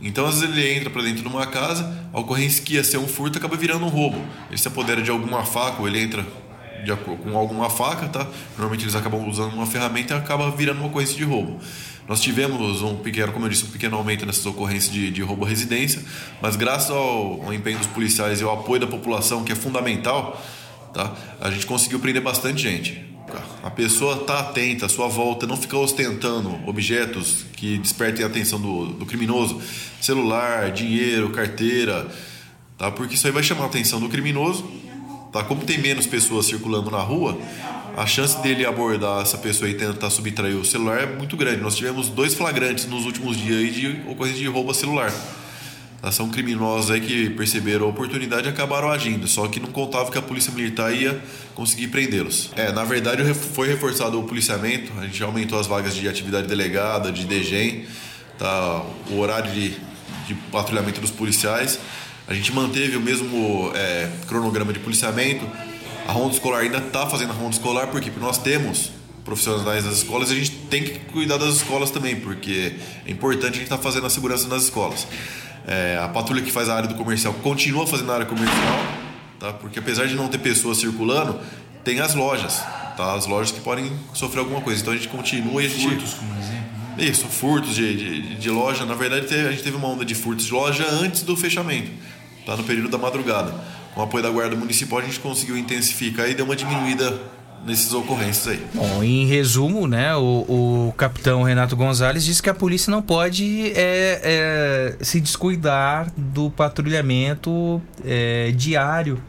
Então, às vezes, ele entra para dentro de uma casa, a ocorrência que ia ser um furto acaba virando um roubo. Ele se apodera de alguma faca ou ele entra de com alguma faca, tá? Normalmente eles acabam usando uma ferramenta e acaba virando uma ocorrência de roubo. Nós tivemos um pequeno, como eu disse, um pequeno aumento nessas ocorrências de, de roubo à residência, mas graças ao, ao empenho dos policiais e ao apoio da população, que é fundamental, tá? A gente conseguiu prender bastante gente. A pessoa tá atenta à sua volta, não fica ostentando objetos que despertem a atenção do, do criminoso, celular, dinheiro, carteira, tá? Porque isso aí vai chamar a atenção do criminoso, tá? Como tem menos pessoas circulando na rua, a chance dele abordar essa pessoa e tentar subtrair o celular é muito grande. Nós tivemos dois flagrantes nos últimos dias de ocorrência de roubo a celular. Tá? São criminosos aí que perceberam a oportunidade e acabaram agindo, só que não contavam que a polícia militar ia conseguir prendê-los. É, na verdade foi reforçado o policiamento, a gente aumentou as vagas de atividade delegada, de DGEM, tá? o horário de, de patrulhamento dos policiais. A gente manteve o mesmo é, cronograma de policiamento. A ronda escolar ainda está fazendo a ronda escolar, porque nós temos profissionais das escolas a gente tem que cuidar das escolas também, porque é importante a gente estar fazendo a segurança nas escolas. É, a patrulha que faz a área do comercial continua fazendo a área comercial, tá? porque apesar de não ter pessoas circulando, tem as lojas, tá? as lojas que podem sofrer alguma coisa. Então a gente continua e a gente.
Furtos, como exemplo.
Isso, furtos de, de, de loja. Na verdade, a gente teve uma onda de furtos de loja antes do fechamento, tá? no período da madrugada. Com o apoio da Guarda Municipal, a gente conseguiu intensificar e deu uma diminuída nessas ocorrências aí.
Bom, em resumo, né, o, o capitão Renato Gonzalez disse que a polícia não pode é, é, se descuidar do patrulhamento é, diário.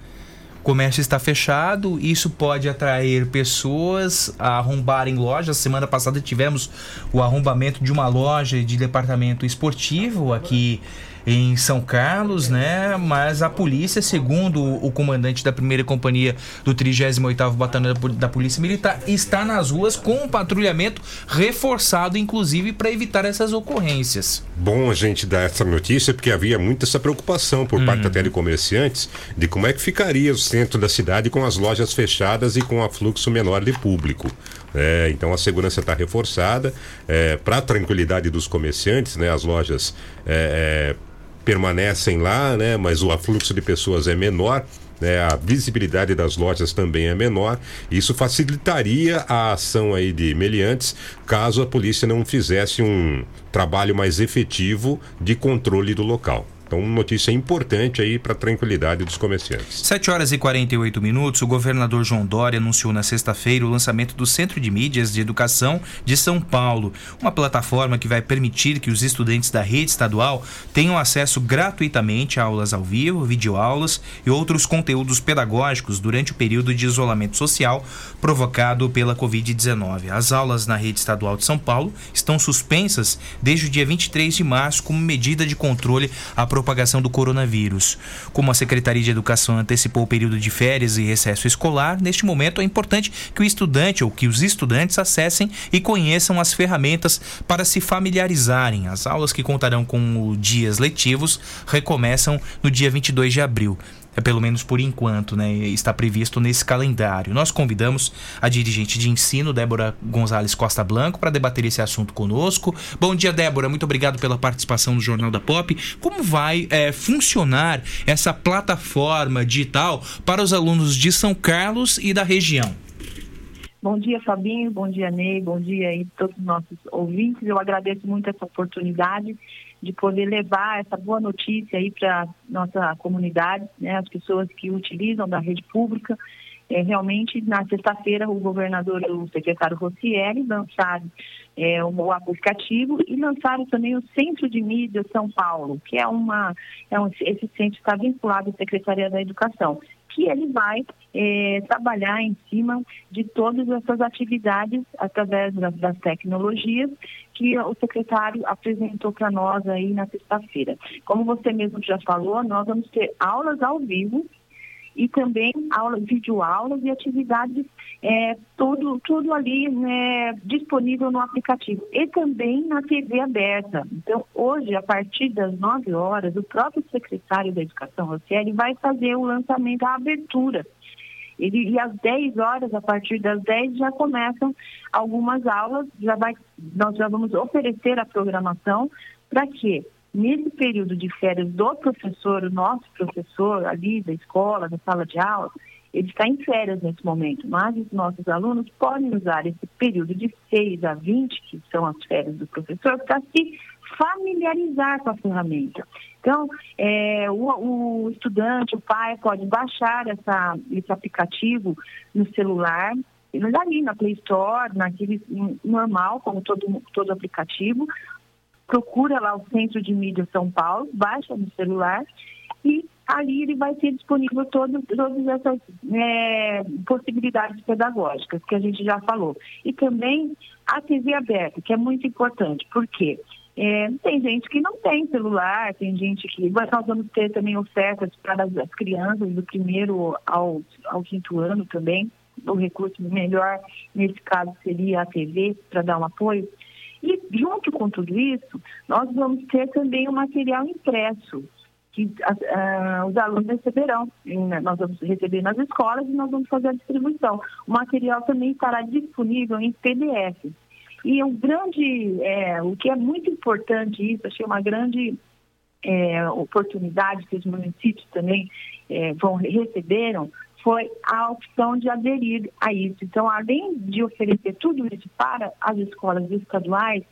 O comércio está fechado, isso pode atrair pessoas a arrombarem lojas. Semana passada tivemos o arrombamento de uma loja de departamento esportivo aqui em São Carlos, né? Mas a polícia, segundo o comandante da primeira companhia do 38º Batalhão da Pol- da Polícia Militar, está nas ruas com um patrulhamento reforçado, inclusive, para evitar essas ocorrências.
Bom a gente dar essa notícia porque havia muita essa preocupação por parte até de comerciantes de como é que ficaria o centro da cidade com as lojas fechadas e com afluxo menor de público. É, então a segurança está reforçada para a tranquilidade dos comerciantes, né? As lojas é, é, permanecem lá, né? Mas o afluxo de pessoas é menor. né? a visibilidade das lojas também é menor. Isso facilitaria a ação aí de meliantes caso a polícia não fizesse um trabalho mais efetivo de controle do local. Então, notícia importante aí para a tranquilidade dos comerciantes.
7 horas e 48 minutos, o governador João Dória anunciou na sexta-feira o lançamento do Centro de Mídias de Educação de São Paulo, uma plataforma que vai permitir que os estudantes da rede estadual tenham acesso gratuitamente a aulas ao vivo, videoaulas e outros conteúdos pedagógicos durante o período de isolamento social provocado pela Covid-19. As aulas na rede estadual de São Paulo estão suspensas desde o dia 23 de março como medida de controle à propagação do coronavírus. Como a Secretaria de Educação antecipou o período de férias e recesso escolar, neste momento é importante que o estudante ou que os estudantes acessem e conheçam as ferramentas para se familiarizarem. As aulas que contarão com dias letivos recomeçam no dia 22 de abril pelo menos por enquanto, né, está previsto nesse calendário. Nós convidamos a dirigente de ensino, Débora Gonzalez Costa Blanco, para debater esse assunto conosco. Bom dia, Débora. Muito obrigado pela participação no Jornal da Pop. Como vai é, funcionar essa plataforma digital para os alunos de São Carlos e da região?
Bom dia, Fabinho. Bom dia, Ney. Bom dia aí todos os nossos ouvintes. Eu agradeço muito essa oportunidade de poder levar essa boa notícia aí para nossa comunidade, né, as pessoas que utilizam da rede pública. É, realmente, na sexta-feira, o governador e o secretário Rossieri lançaram é, o aplicativo e lançaram também o Centro de Mídia São Paulo, que é uma, é um, esse centro está vinculado à Secretaria da Educação que ele vai é, trabalhar em cima de todas essas atividades através das, das tecnologias que o secretário apresentou para nós aí na sexta-feira. Como você mesmo já falou, nós vamos ter aulas ao vivo e também aulas, videoaulas e atividades, é, tudo, tudo ali né, disponível no aplicativo e também na TV aberta. Então, hoje, a partir das 9 horas, o próprio secretário da Educação, Rocieli, vai fazer o lançamento, a abertura. Ele, e às 10 horas, a partir das 10, já começam algumas aulas, já vai, nós já vamos oferecer a programação para quê? nesse período de férias do professor, o nosso professor ali da escola, da sala de aula, ele está em férias nesse momento, mas os nossos alunos podem usar esse período de 6 a 20, que são as férias do professor, para se familiarizar com a ferramenta. Então, é, o, o, estudante, o pai, pode baixar essa, esse aplicativo no celular, ali na Play Store, naquele normal, como todo, todo aplicativo, procura lá o Centro de Mídia São Paulo, baixa no celular e ali ele vai ter disponível todo, todas essas é, possibilidades pedagógicas que a gente já falou. E também a TV aberta, que é muito importante, porque é, tem gente que não tem celular, tem gente que. Nós vamos ter também ofertas para as, as crianças do primeiro ao, ao quinto ano também. O recurso melhor, nesse caso, seria a TV, para dar um apoio. E junto com tudo isso, nós vamos ter também o um material impresso que uh, os alunos receberão. Nós vamos receber nas escolas e nós vamos fazer a distribuição. O material também estará disponível em PDF. E um grande, é, o que é muito importante isso, achei uma grande é, oportunidade que os municípios também é, vão receberam, foi a opção de aderir a isso. Então, além de oferecer tudo isso para as escolas estaduais,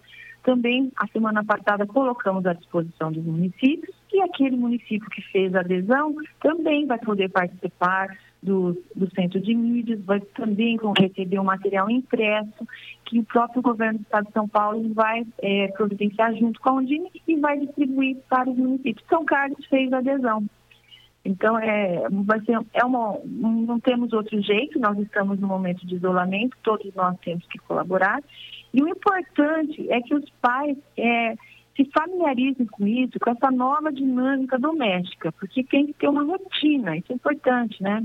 também a semana passada colocamos à disposição dos municípios e aquele município que fez adesão também vai poder participar do, do centro de mídias, vai também receber um material impresso que o próprio governo do estado de São Paulo vai é, providenciar junto com a Undine e vai distribuir para os municípios. São Carlos fez adesão. Então, é, vai ser, é uma, não temos outro jeito, nós estamos no momento de isolamento, todos nós temos que colaborar. E o importante é que os pais é, se familiarizem com isso, com essa nova dinâmica doméstica, porque tem que ter uma rotina, isso é importante, né?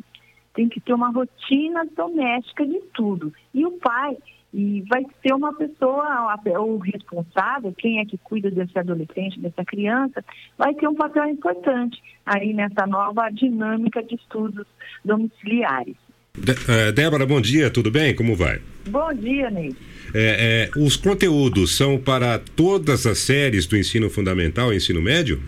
Tem que ter uma rotina doméstica de tudo. E o pai, e vai ser uma pessoa, o responsável, quem é que cuida desse adolescente, dessa criança, vai ter um papel importante aí nessa nova dinâmica de estudos domiciliares.
De, uh, Débora, bom dia, tudo bem? Como vai?
Bom dia, Ney.
É, é, os conteúdos são para todas as séries do ensino fundamental e ensino médio?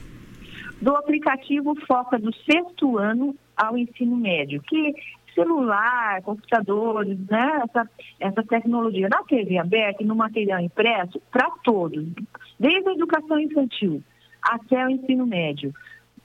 Do aplicativo foca do sexto ano ao ensino médio, que celular, computadores, né? essa, essa tecnologia na TV aberta e no material impresso para todos, desde a educação infantil até o ensino médio.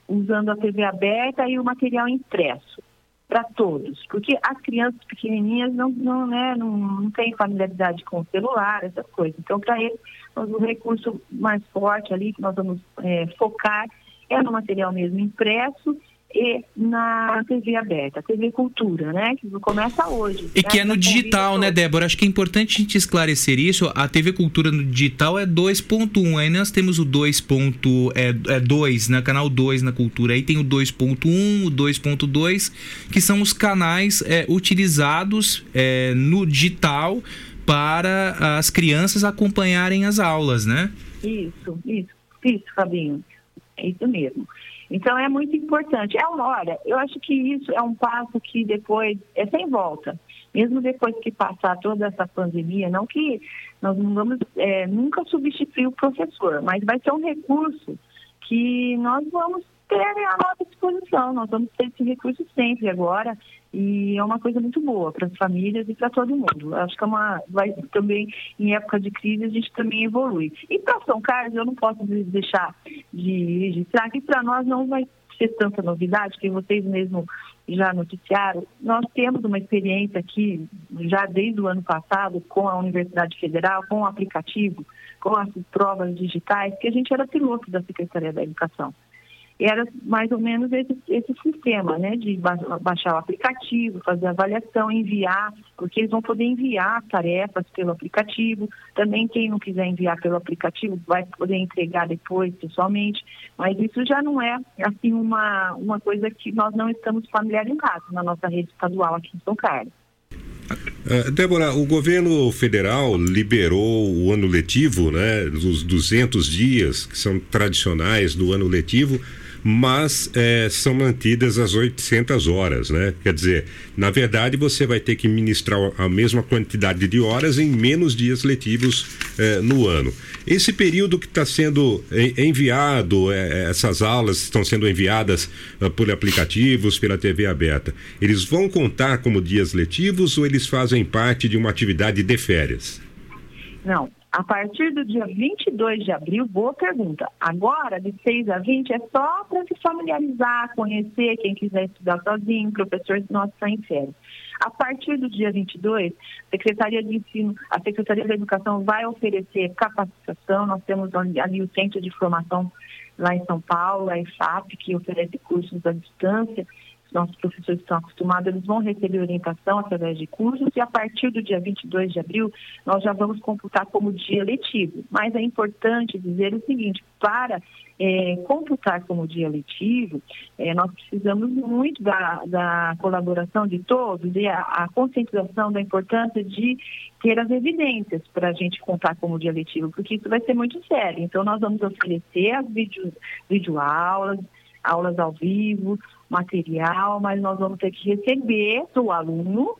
usando a TV aberta e o material impresso para todos, porque as crianças pequenininhas não, não, né, não, não têm familiaridade com o celular, essas coisas. Então, para eles, o recurso mais forte ali que nós vamos é, focar é no material mesmo impresso e na TV aberta, TV Cultura, né? Que começa hoje.
E
né?
que é no digital, né, Débora? Acho que é importante a gente esclarecer isso. A TV Cultura no digital é 2.1. Aí nós temos o 2.2, é, é 2, né? Canal 2 na Cultura. Aí tem o 2.1, o 2.2, que são os canais é, utilizados é, no digital para as crianças acompanharem as aulas, né?
Isso, isso, isso, Fabinho. É isso mesmo. Então é muito importante. É uma hora, eu acho que isso é um passo que depois é sem volta. Mesmo depois que passar toda essa pandemia, não que nós não vamos é, nunca substituir o professor, mas vai ser um recurso que nós vamos ter à nossa disposição. Nós vamos ter esse recurso sempre agora e é uma coisa muito boa para as famílias e para todo mundo. Acho que é uma, vai também, em época de crise, a gente também evolui. E para São Carlos, eu não posso deixar de registrar que para nós não vai ser tanta novidade, que vocês mesmo já noticiaram. Nós temos uma experiência aqui, já desde o ano passado, com a Universidade Federal, com o aplicativo, com as provas digitais, que a gente era piloto da Secretaria da Educação era mais ou menos esse, esse sistema, né, de baixar o aplicativo, fazer avaliação, enviar, porque eles vão poder enviar tarefas pelo aplicativo. Também quem não quiser enviar pelo aplicativo vai poder entregar depois pessoalmente, mas isso já não é assim uma, uma coisa que nós não estamos familiarizados na nossa rede estadual aqui em São Carlos.
Uh, Débora, o governo federal liberou o ano letivo, né, dos 200 dias que são tradicionais do ano letivo, mas é, são mantidas as 800 horas, né? Quer dizer, na verdade você vai ter que ministrar a mesma quantidade de horas em menos dias letivos é, no ano. Esse período que está sendo enviado, é, essas aulas estão sendo enviadas uh, por aplicativos, pela TV aberta, eles vão contar como dias letivos ou eles fazem parte de uma atividade de férias?
Não, a partir do dia 22 de abril, boa pergunta. Agora, de 6 a 20, é só para se familiarizar, conhecer, quem quiser estudar sozinho, professores nossos estão em férias. A partir do dia 22, a Secretaria de Ensino, a Secretaria da Educação vai oferecer capacitação. Nós temos ali o Centro de Formação lá em São Paulo, a EFAP, que oferece cursos à distância nossos professores estão acostumados, eles vão receber orientação através de cursos e a partir do dia 22 de abril nós já vamos computar como dia letivo. Mas é importante dizer o seguinte, para é, computar como dia letivo, é, nós precisamos muito da, da, colaboração de todos e a, a conscientização da importância de ter as evidências para a gente contar como dia letivo, porque isso vai ser muito sério. Então, nós vamos oferecer as vídeo, videoaulas, aulas ao vivo, material, mas nós vamos ter que receber do aluno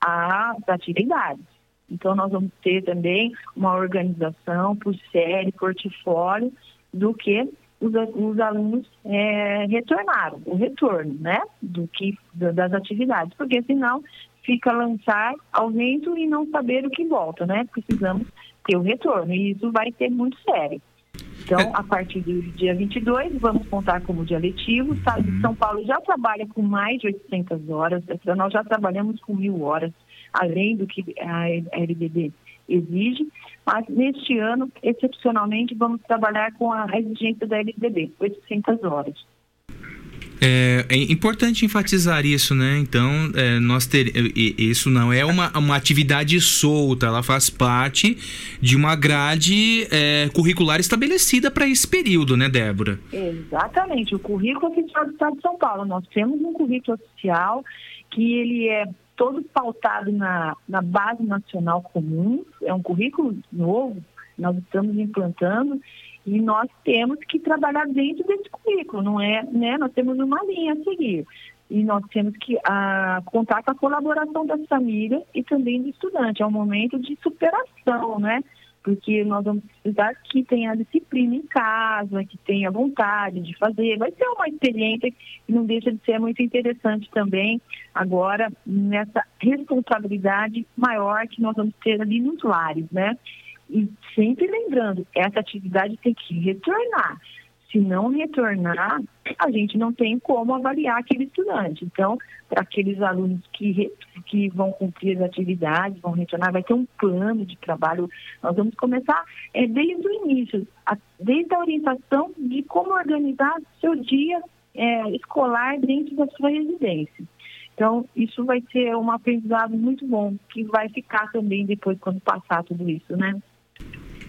as atividades. Então, nós vamos ter também uma organização por série, portfólio, do que os, os alunos é, retornaram, o retorno, né, do que, das atividades, porque senão fica lançar ao vento e não saber o que volta, né, precisamos ter o retorno, e isso vai ser muito sério. Então, a partir do dia 22, vamos contar como dia letivo. O Estado de São Paulo já trabalha com mais de 800 horas, nós já trabalhamos com mil horas, além do que a LDB exige, mas neste ano, excepcionalmente, vamos trabalhar com a exigência da LDB, 800 horas.
É, é, importante enfatizar isso, né? Então, é, nós ter, isso não é uma, uma atividade solta, ela faz parte de uma grade é, curricular estabelecida para esse período, né, Débora?
Exatamente. O currículo oficial do Estado de São Paulo. Nós temos um currículo oficial que ele é todo pautado na, na base nacional comum, é um currículo novo, nós estamos implantando e nós temos que trabalhar dentro desse currículo, não é, né? Nós temos uma linha a seguir. E nós temos que a, ah, contar com a colaboração das famílias e também do estudante. É um momento de superação, né? Porque nós vamos precisar que tenha disciplina em casa, que tenha vontade de fazer. Vai ser uma experiência que não deixa de ser muito interessante também, agora, nessa responsabilidade maior que nós vamos ter ali nos lares, né? E sempre lembrando, essa atividade tem que retornar. Se não retornar, a gente não tem como avaliar aquele estudante. Então, para aqueles alunos que, que vão cumprir as atividades, vão retornar, vai ter um plano de trabalho. Nós vamos começar é, desde o início, a, desde a orientação de como organizar seu dia é, escolar dentro da sua residência. Então, isso vai ser um aprendizado muito bom, que vai ficar também depois quando passar tudo isso, né?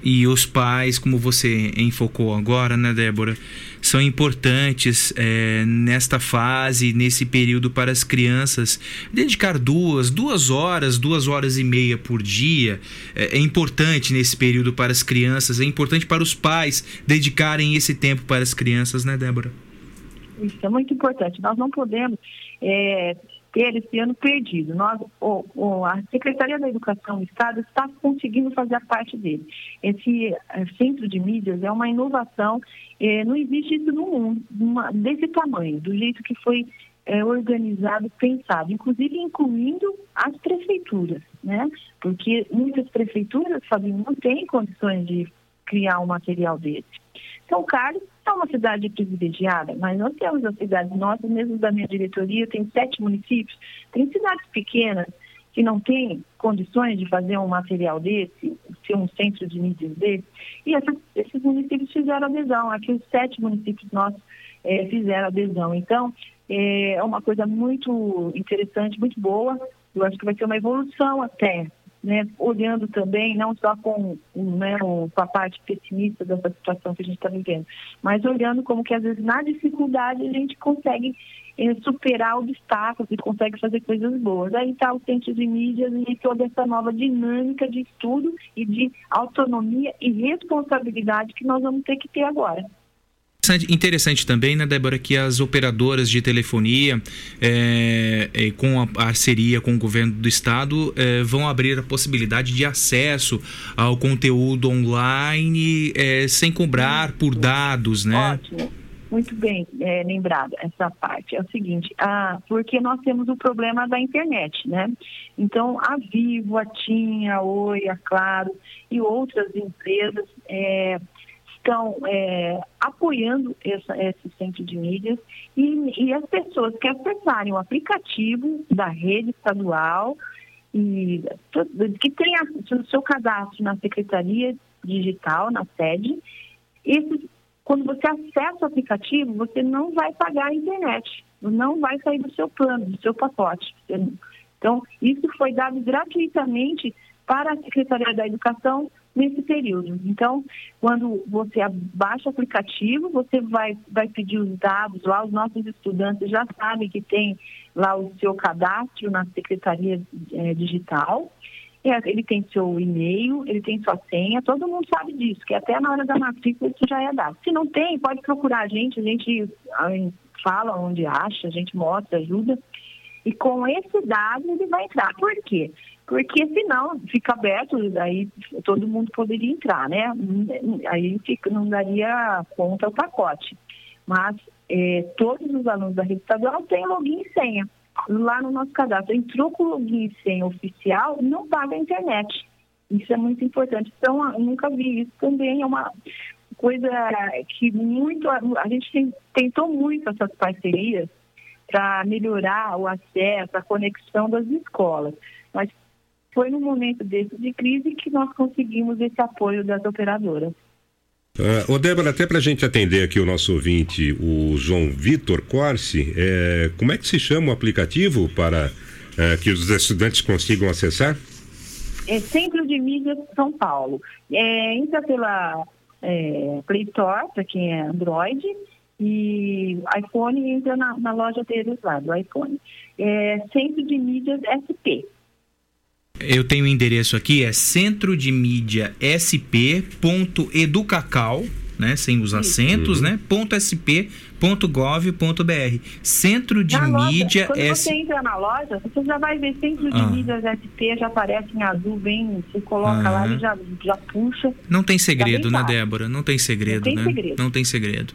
E os pais, como você enfocou agora, né, Débora, são importantes é, nesta fase, nesse período para as crianças. Dedicar duas, duas horas, duas horas e meia por dia é, é importante nesse período para as crianças, é importante para os pais dedicarem esse tempo para as crianças, né, Débora?
Isso é muito importante. Nós não podemos é, ter esse ano perdido. Nós, o, o, a Secretaria da Educação do Estado está conseguindo fazer a parte dele. Esse é, centro de mídias é uma inovação, é, não existe isso no mundo, uma, desse tamanho, do jeito que foi é, organizado, pensado, inclusive incluindo as prefeituras, né? Porque muitas prefeituras, Fabinho, não têm condições de criar um material desse. São Carlos é uma cidade privilegiada, mas nós temos as cidades nossas, mesmo da minha diretoria, tem sete municípios, tem cidades pequenas que não têm condições de fazer um material desse, ser um centro de mídias desse, e esses municípios fizeram adesão, aqui os sete municípios nossos é, fizeram adesão. Então, é, é uma coisa muito interessante, muito boa, eu acho que vai ser uma evolução até né, olhando também, não só com, né, a parte pessimista dessa situação que a gente está vivendo, mas olhando como que às vezes na dificuldade a gente consegue eh, superar obstáculos e consegue fazer coisas boas. Aí está o centro de mídias e toda essa nova dinâmica de estudo e de autonomia e responsabilidade que nós vamos ter que ter agora.
Interessante também, né, Débora, que as operadoras de telefonia, é, é, com a parceria com o governo do estado, é, vão abrir a possibilidade de acesso ao conteúdo online sem cobrar por dados, né?
Ótimo. Muito bem é, lembrado essa parte. É o seguinte, ah, porque nós temos o problema da internet, né? Então, a Vivo, a TIM, a Oi, a Claro e outras empresas é, estão é, apoiando essa, esse centro de mídias e, e, as pessoas que acessarem o aplicativo da rede estadual e que tenha o seu cadastro na Secretaria Digital, na sede, esse, quando você acessa o aplicativo, você não vai pagar a internet, não vai sair do seu plano, do seu pacote. Então, isso foi dado gratuitamente para a Secretaria da Educação nesse período. Então, quando você baixa o aplicativo, você vai, vai pedir os dados lá, os nossos estudantes já sabem que tem lá o seu cadastro na Secretaria é, Digital, é, ele tem seu e-mail, ele tem sua senha, todo mundo sabe disso, que até na hora da matrícula isso já é dado. Se não tem, pode procurar a gente, a gente fala onde acha, a gente mostra, ajuda. E com esse dado ele vai entrar. Por quê? Porque senão fica aberto, daí todo mundo poderia entrar, né? Aí fica, não daria conta ao pacote. Mas é, todos os alunos da rede estadual têm login e senha. Lá no nosso cadastro, entrou com login e senha oficial, não paga a internet. Isso é muito importante. Então, eu nunca vi isso também. É uma coisa que muito. A gente tentou muito essas parcerias para melhorar o acesso, a conexão das escolas. Mas foi no momento desse de crise que nós conseguimos esse apoio das operadoras.
Uh, ô Débora, até para a gente atender aqui o nosso ouvinte, o João Vitor Corsi, é, como é que se chama o aplicativo para é, que os estudantes consigam acessar?
É Centro de Mídias São Paulo. É, entra pela é, Play Store, para quem é Android, e iPhone entra na, na loja deles lá, do iPhone. É, Centro de Mídias SP.
Eu tenho o um endereço aqui, é centro de mídia sp.educacal, né, sem os acentos, né, ponto .sp .gov.br. Centro de
na
Mídia
loja, Quando você entra na loja, você já vai ver Centro de ah. Mídias SP, já aparece em azul, bem, você coloca lá e já, já puxa.
Não tem segredo, né, Débora? Não tem segredo, Não tem né? Segredo. Não tem segredo.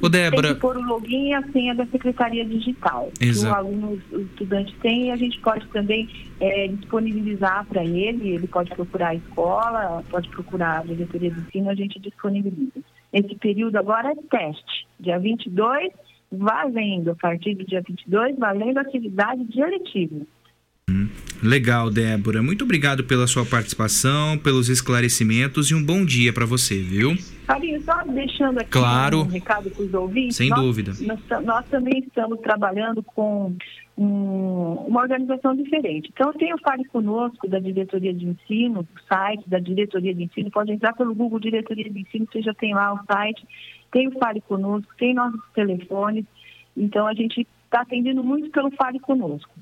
Ô, Débora... Tem que pôr o login e a senha da Secretaria Digital. Exato. Que o aluno, o estudante tem e a gente pode também é, disponibilizar para ele, ele pode procurar a escola, pode procurar a diretoria de ensino, a gente disponibiliza. Esse período agora é teste, dia 22, valendo, a partir do dia 22, valendo atividade de eletivo.
Legal, Débora. Muito obrigado pela sua participação, pelos esclarecimentos e um bom dia para você, viu?
Fabinho, só deixando aqui
Claro.
um recado para os ouvintes.
Sem
nós,
dúvida.
Nós, nós também estamos trabalhando com um- uma organização diferente. Então, tem o Fale Conosco, da Diretoria de Ensino, o site da Diretoria de Ensino. Pode entrar pelo Google Diretoria de Ensino, você já tem lá o site. Tem o Fale Conosco, tem nossos telefones. Então, a gente está atendendo muito pelo Fale Conosco.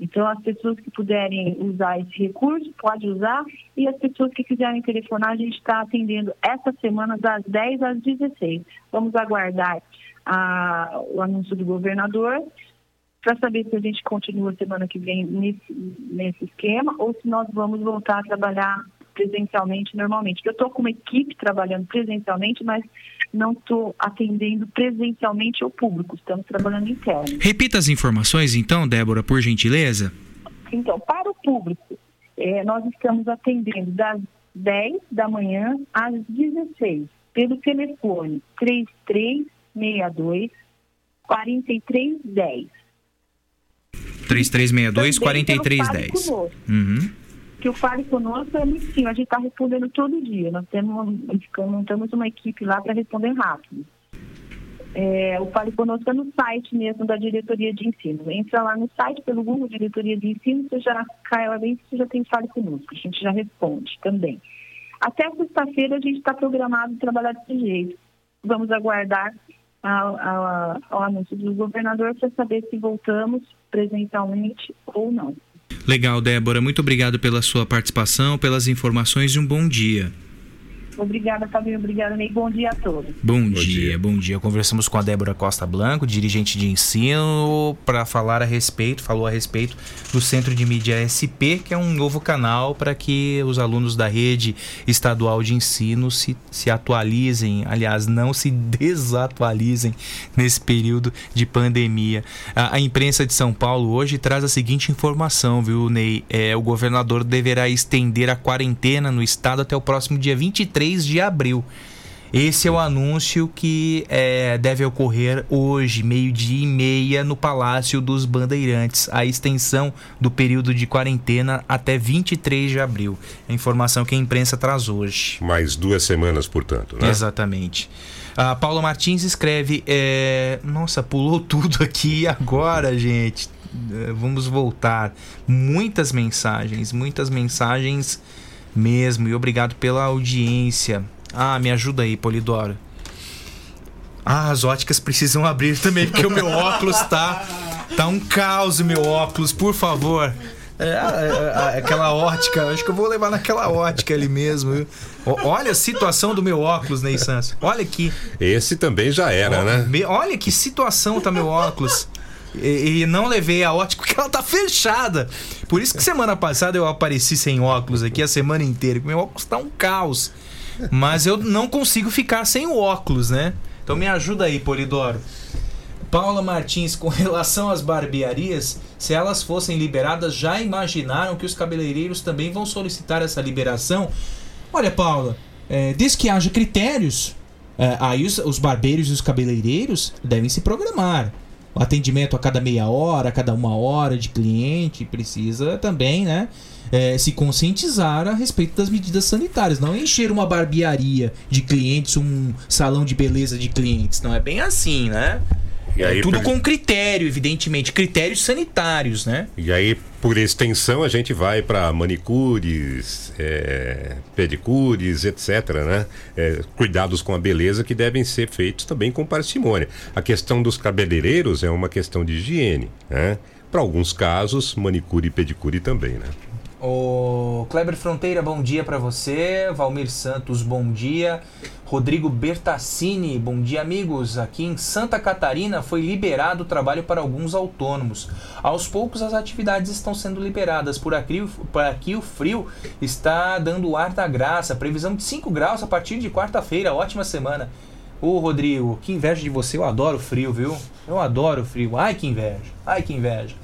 Então, as pessoas que puderem usar esse recurso, pode usar. E as pessoas que quiserem telefonar, a gente está atendendo essa semana das 10 às 16. Vamos aguardar a- o anúncio do governador para saber se a gente continua semana que vem nesse, nesse esquema ou se nós vamos voltar a trabalhar presencialmente normalmente. Eu estou com uma equipe trabalhando presencialmente, mas não estou atendendo presencialmente ao público. Estamos trabalhando interno.
Repita as informações então, Débora, por gentileza.
Então, para o público, eh, nós estamos atendendo das 10 da manhã às 16, pelo telefone 3362 4310.
3362
Também pelo Fale
4310.
Conosco.
Uhum.
Que o Fale Conosco é muito sim, a gente está respondendo todo dia. Nós temos, montamos uma equipe lá para responder rápido. É, o Fale Conosco é no site mesmo da Diretoria de Ensino. Entra lá no site pelo Google Diretoria de Ensino, você já cai lá dentro, você já tem Fale Conosco. A gente já responde também. Até sexta-feira a gente está programado trabalhar desse jeito. Vamos aguardar ao anúncio do governador para saber se voltamos presencialmente ou não.
Legal, Débora. Muito obrigado pela sua participação, pelas informações e um bom dia.
Obrigada, Fabinho. Obrigada, Ney. Bom dia a todos.
Bom, dia, bom dia. Conversamos com a Débora Costa Blanco, dirigente de ensino, para falar a respeito, falou a respeito do Centro de Mídia SP, que é um novo canal para que os alunos da rede estadual de ensino se, se atualizem, aliás, não se desatualizem nesse período de pandemia. A, a imprensa de São Paulo hoje traz a seguinte informação, viu, Ney? É, o governador deverá estender a quarentena no estado até o próximo dia 23 de abril. Esse é o anúncio que é, deve ocorrer hoje, meio-dia e meia, no Palácio dos Bandeirantes. A extensão do período de quarentena até 23 de abril. A informação que a imprensa traz hoje.
Mais duas semanas, portanto, né?
Exatamente. A Paula Martins escreve: é, Nossa, pulou tudo aqui agora, gente. É, Vamos voltar. Muitas mensagens, muitas mensagens mesmo. E obrigado pela audiência. Ah, me ajuda aí, Polidoro. Ah, as óticas precisam abrir também, porque o meu óculos tá. Tá um caos o meu óculos, por favor. É, é, é, aquela ótica, acho que eu vou levar naquela ótica ali mesmo. viu? Ó, Olha a situação do meu óculos, Ney Santos. Olha aqui.
Esse também já era, né?
me- Olha que situação tá meu óculos. E, e não levei a ótica porque ela tá fechada. Por isso que semana passada eu apareci sem óculos aqui a semana inteira. Meu óculos tá um caos. Mas eu não consigo ficar sem o óculos, né? Então me ajuda aí, Polidoro. Paula Martins, com relação às barbearias, se elas fossem liberadas, já imaginaram que os cabeleireiros também vão solicitar essa liberação? Olha, Paula, é, desde que haja critérios, é, aí os, os barbeiros e os cabeleireiros devem se programar. Atendimento a cada meia hora, a cada uma hora de cliente precisa também, né? é, se conscientizar a respeito das medidas sanitárias. Não encher uma barbearia de clientes, um salão de beleza de clientes. Não é bem assim, né?
E aí,
tudo
por-
com critério, evidentemente. Critérios sanitários, né?
E aí, por extensão, a gente vai para manicures, é, pedicures, etc. Né? É, cuidados com a beleza que devem ser feitos também com parcimônia. A questão dos cabeleireiros é uma questão de higiene. Né? Para alguns casos, manicure e pedicure também. Né?
O Kleber Fronteira, bom dia pra você. Valmir Santos, bom dia. Rodrigo Bertassini, bom dia, amigos. Aqui em Santa Catarina foi liberado o trabalho para alguns autônomos. Aos poucos as atividades estão sendo liberadas. Por aqui, por aqui o frio está dando ar da graça. Previsão de 5 graus a partir de quarta-feira. Ótima semana. Ô Rodrigo, que inveja de você. Eu adoro frio, viu? Eu adoro frio. Ai que inveja. Ai que inveja.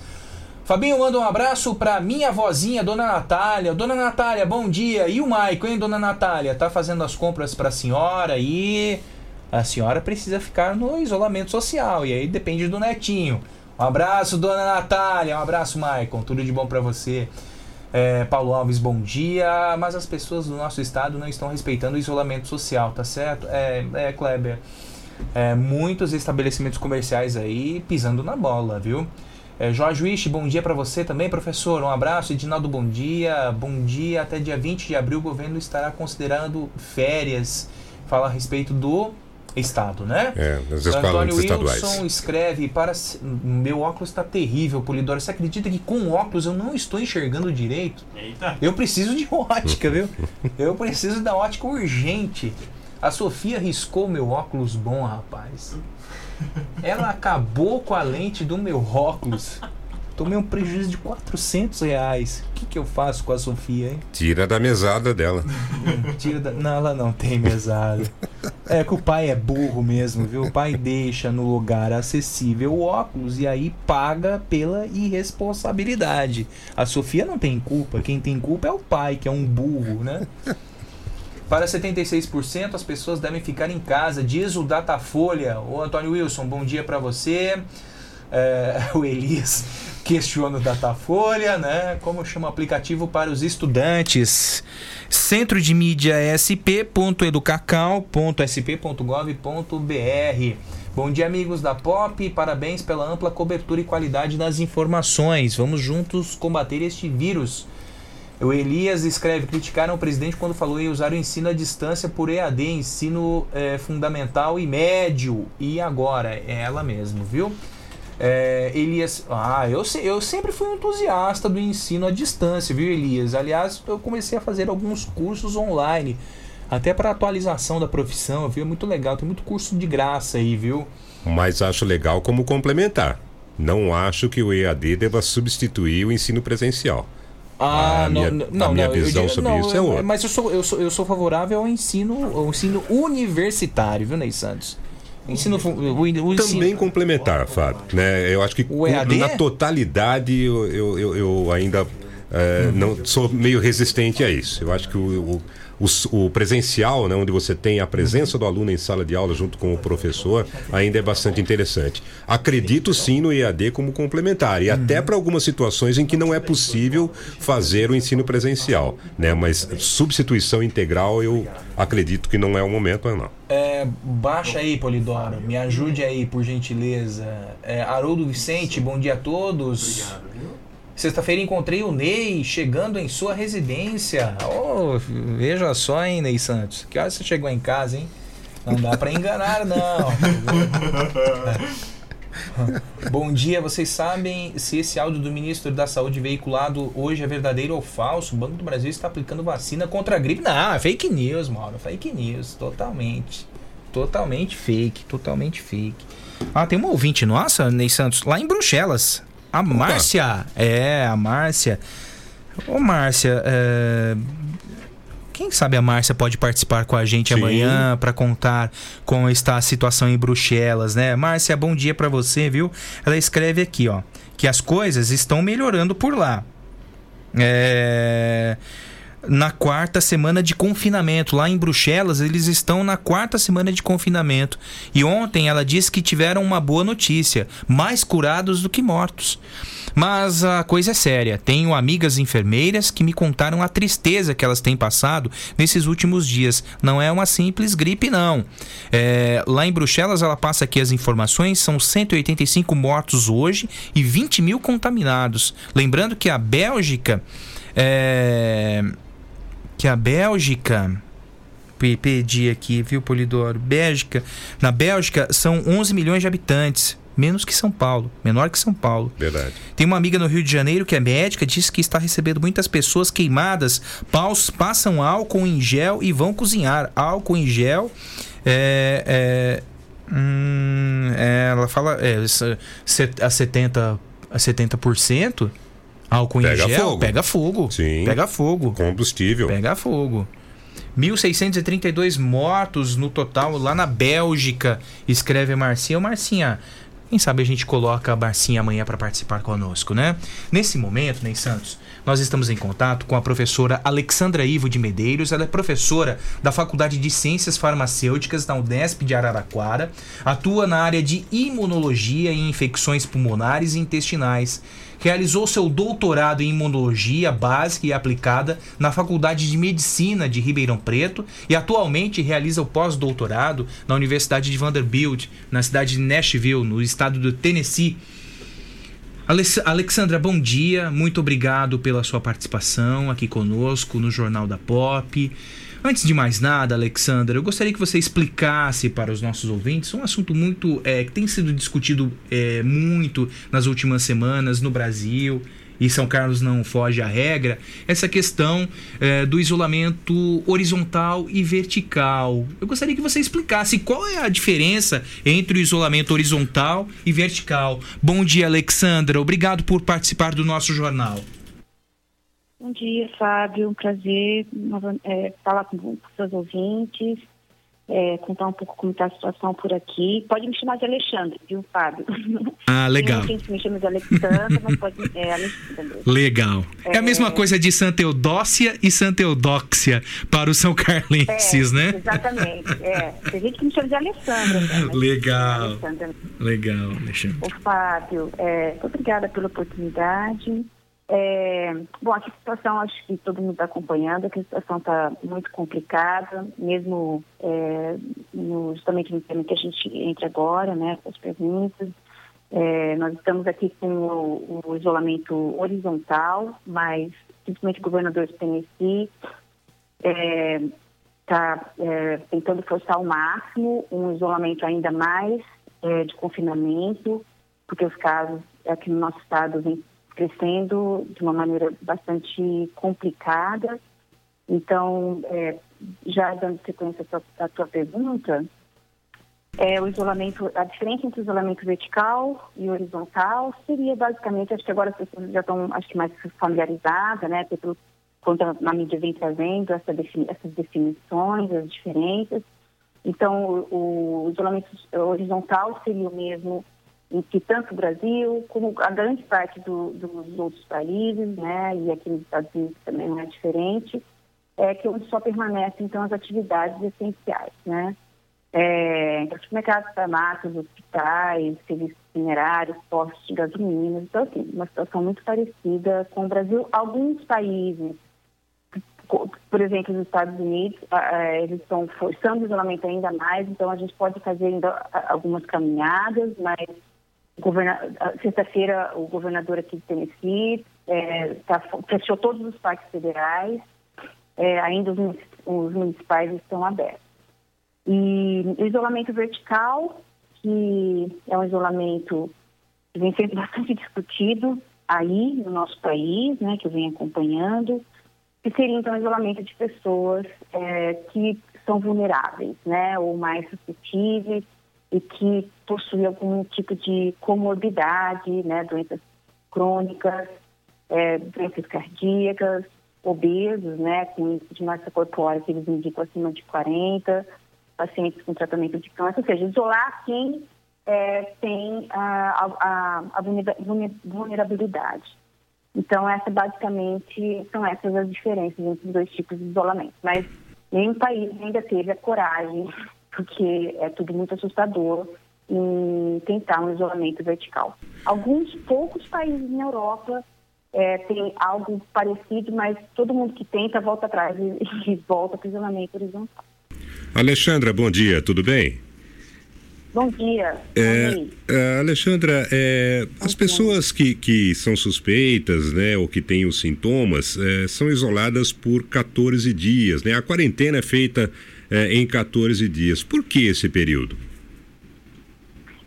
Fabinho, manda um abraço pra minha vozinha, Dona Natália. Dona Natália, bom dia. E o Maico, hein, Dona Natália? Tá fazendo as compras pra senhora aí? a senhora precisa ficar no isolamento social. E aí depende do netinho. Um abraço, dona Natália. Um abraço, Maicon. Tudo de bom para você. É, Paulo Alves, bom dia. Mas as pessoas do nosso estado não estão respeitando o isolamento social, tá certo? É, é Kleber. É, muitos estabelecimentos comerciais aí pisando na bola, viu? É, Jorge Wish, bom dia para você também, professor. Um abraço. Edinaldo, bom dia. Bom dia. Até dia 20 de abril, o governo estará considerando férias. Fala a respeito do Estado, né?
É, nas escolas
Antônio
estaduais.
Wilson escreve para meu óculos está terrível, Polidoro. Você acredita que com óculos eu não estou enxergando direito?
Eita.
Eu preciso de ótica, viu? Eu preciso da ótica urgente. A Sofia riscou meu óculos bom, rapaz. Ela acabou com a lente do meu óculos. Tomei um prejuízo de 400 reais. O que, que eu faço com a Sofia, hein?
Tira da mesada dela.
Tira da... Não, ela não tem mesada. É que o pai é burro mesmo, viu? O pai deixa no lugar acessível o óculos e aí paga pela irresponsabilidade. A Sofia não tem culpa. Quem tem culpa é o pai, que é um burro, né? Para 76%, as pessoas devem ficar em casa, diz o Datafolha. Ô Antônio Wilson, bom dia para você. É, o Elias questiona o Datafolha, né? Como chama o aplicativo para os estudantes? Centro de mídia sp.educacal.sp.gov.br. Bom dia, amigos da Pop. Parabéns pela ampla cobertura e qualidade das informações. Vamos juntos combater este vírus. O Elias escreve: criticaram o presidente quando falou em usar o ensino à distância por EAD, ensino eh, fundamental e médio. E agora? É ela mesmo, viu? É, Elias, ah, eu, eu sempre fui um entusiasta do ensino à distância, viu, Elias? Aliás, eu comecei a fazer alguns cursos online, até para atualização da profissão, viu? É muito legal, tem muito curso de graça aí, viu?
Mas acho legal como complementar. Não acho que o EAD deva substituir o ensino presencial.
Ah, não,
minha,
não,
a
não,
minha
não,
visão
digo-
sobre
não,
isso é outra.
Mas eu sou, eu, sou, eu sou favorável ao ensino, ao ensino universitário, viu, Ney Santos? Ensino, o, o
Também complementar, Fábio. Né? Eu acho que na totalidade eu, eu, eu- eu ainda é, não sou meio resistente a isso. Eu acho que o, o, o o presencial, né, onde você tem a presença do aluno em sala de aula junto com o professor, ainda é bastante interessante. Acredito sim no EAD como complementar, e até para algumas situações em que não é possível fazer o ensino presencial. Né? Mas substituição integral eu acredito que não é o momento, não.
É, baixa aí, Polidoro. Me ajude aí, por gentileza. É, Haroldo Vicente, bom dia a todos. Sexta-feira encontrei o Ney chegando em sua residência. Oh, veja só, hein, Ney Santos. Que hora você chegou em casa, hein? Não dá pra enganar, não. Bom dia, vocês sabem se esse áudio do ministro da Saúde veiculado hoje é verdadeiro ou falso? O Banco do Brasil está aplicando vacina contra a gripe? Não, é fake news, Mauro. Fake news, totalmente. Totalmente fake, totalmente fake. Ah, tem uma ouvinte nossa, Ney Santos, lá em Bruxelas. A Márcia. É, a Márcia. Ô, Márcia, é, quem sabe a Márcia pode participar com a gente
Sim.
amanhã para contar como está a situação em Bruxelas, né? Márcia, bom dia para você, viu? Ela escreve aqui, ó, que as coisas estão melhorando por lá. É, na quarta semana de confinamento. Lá em Bruxelas, eles estão na quarta semana de confinamento. E ontem ela disse que tiveram uma boa notícia: mais curados do que mortos. Mas a coisa é séria. Tenho amigas enfermeiras que me contaram a tristeza que elas têm passado nesses últimos dias. Não é uma simples gripe, não. É, lá em Bruxelas, ela passa aqui as informações: são 185 mortos hoje e 20 mil contaminados. Lembrando que a Bélgica. É, que a Bélgica. pe- Pedi aqui, viu, Polidoro? Bélgica. Na Bélgica são 11 milhões de habitantes. Menos que São Paulo. Menor que São Paulo.
Verdade.
Tem uma amiga no Rio de Janeiro que é médica, disse que está recebendo muitas pessoas queimadas. Paus passam álcool em gel e vão cozinhar. Álcool em gel. É, é, hum, é, ela fala é, a 70%. A 70% álcool
Pega
em gel
fogo.
pega fogo.
Sim.
Pega fogo.
Combustível.
Pega fogo. 1.632 mortos no total lá na Bélgica, escreve a Marcinha. Ô Marcinha, quem sabe a gente coloca a Marcinha amanhã para participar conosco, né? Nesse momento, Ney Santos, nós estamos em contato com a professora Alexandra Ivo de Medeiros. Ela é professora da Faculdade de Ciências Farmacêuticas da Unesp de Araraquara. Atua na área de imunologia e infecções pulmonares e intestinais realizou seu doutorado em imunologia básica e aplicada na Faculdade de Medicina de Ribeirão Preto e atualmente realiza o pós-doutorado na Universidade de Vanderbilt, na cidade de Nashville, no estado do Tennessee. Alexandra, bom dia. Muito obrigado pela sua participação aqui conosco no Jornal da Pop. Antes de mais nada, Alexandra, eu gostaria que você explicasse para os nossos ouvintes um assunto muito é, que tem sido discutido é, muito nas últimas semanas no Brasil e São Carlos não foge à regra, essa questão é, do isolamento horizontal e vertical. Eu gostaria que você explicasse qual é a diferença entre o isolamento horizontal e vertical. Bom dia, Alexandra. Obrigado por participar do nosso jornal.
Bom dia, Fábio. Um prazer é, falar com os seus ouvintes, é, contar um pouco como está a situação por aqui. Pode me chamar de Alexandre, viu, Fábio?
Ah, legal.
Tem gente me chama de Alexandra, mas pode é Alexandre.
Legal. É, é a mesma coisa de Santa Eudócia e Santa Eudóxia para os São Carlenses,
é,
né?
Exatamente. É. Tem gente que me chama de Alexandra. Né?
Legal. Alexandra. Legal, Alexandre.
Ô, Fábio, é, obrigada pela oportunidade. É, bom, a situação, acho que todo mundo está acompanhando, a situação está muito complicada, mesmo é, no, justamente no tema que a gente entra agora, né, com as perguntas. É, nós estamos aqui com o, o, isolamento horizontal, mas simplesmente o governador de Tennessee está é, é, tentando forçar ao máximo um isolamento ainda mais é, de confinamento, porque os casos aqui no nosso estado vêm crescendo de uma maneira bastante complicada. Então, é, já dando sequência à tua pergunta, é, o isolamento, a diferença entre o isolamento vertical e horizontal seria basicamente, acho que agora as pessoas já estão acho que mais familiarizadas, né, pelo quanto a mídia vem trazendo essa defini essas definições, as diferenças. Então, o, o isolamento horizontal seria o mesmo em que tanto o Brasil como a grande parte do, dos outros países, né, e aqui nos Estados Unidos também não é diferente, é que onde só permanecem então as atividades essenciais, né, é, então, supermercados, farmácias, hospitais, serviços minerários, postos de gasolina, então assim, uma situação muito parecida com o Brasil. Alguns países, por exemplo, nos Estados Unidos, eles estão forçando o isolamento ainda mais, então a gente pode fazer ainda algumas caminhadas, mas Sexta-feira, o governador aqui de Tennessee é, tá, fechou todos os parques federais, é, ainda os, os, municipais estão abertos. E o isolamento vertical, que é um isolamento que vem sendo bastante discutido aí no nosso país, né, que eu venho acompanhando, que seria então o isolamento de pessoas é, que são vulneráveis, né, ou mais suscetíveis e que possui algum tipo de comorbidade, né, doenças crônicas, é, doenças cardíacas, obesos, né, com índice de massa corpórea que eles indicam acima de 40, pacientes com tratamento de câncer, ou seja, isolar quem é, tem a, a, a, vulnerabilidade. Então, essa basicamente são essas as diferenças entre os dois tipos de isolamento. Mas nenhum país ainda teve a coragem porque é tudo muito assustador em tentar um isolamento vertical. Alguns poucos países na Europa é, têm algo parecido, mas todo mundo que tenta volta atrás e, e volta para o isolamento horizontal.
Alexandra, bom dia, tudo bem?
Bom dia.
É, é, Alexandra, é, as pessoas que, que são suspeitas, né, ou que têm os sintomas, é, são isoladas por 14 dias, né? A quarentena é feita é, em 14 dias. Por que esse período?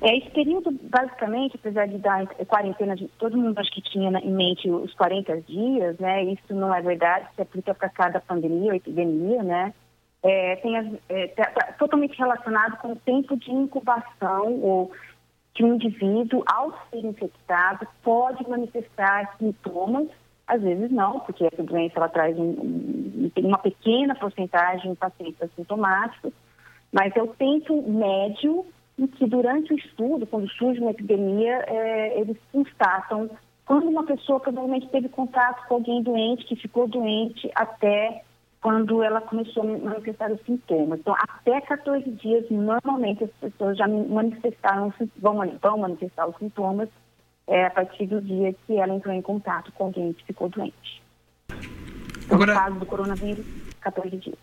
É, esse período, basicamente, apesar de dar quarentena, todo mundo acho que tinha em mente os 40 dias, né? Isso não é verdade, se aplica para cada pandemia ou epidemia, né? É, tem as, é, tá, tá totalmente relacionado com o tempo de incubação ou que um indivíduo, ao ser infectado, pode manifestar sintomas às vezes não, porque essa doença ela traz um, um, uma pequena porcentagem de pacientes assintomáticos, mas é o tempo médio e que durante o estudo, quando surge uma epidemia, é, eles constatam quando uma pessoa provavelmente teve contato com alguém doente, que ficou doente, até quando ela começou a manifestar os sintomas. Então, até 14 dias, normalmente as pessoas já manifestaram, vão, vão manifestar os sintomas é, a partir do dia que ela entrou em contato com alguém que ficou doente. Então, Agora... No caso do coronavírus, 14 dias.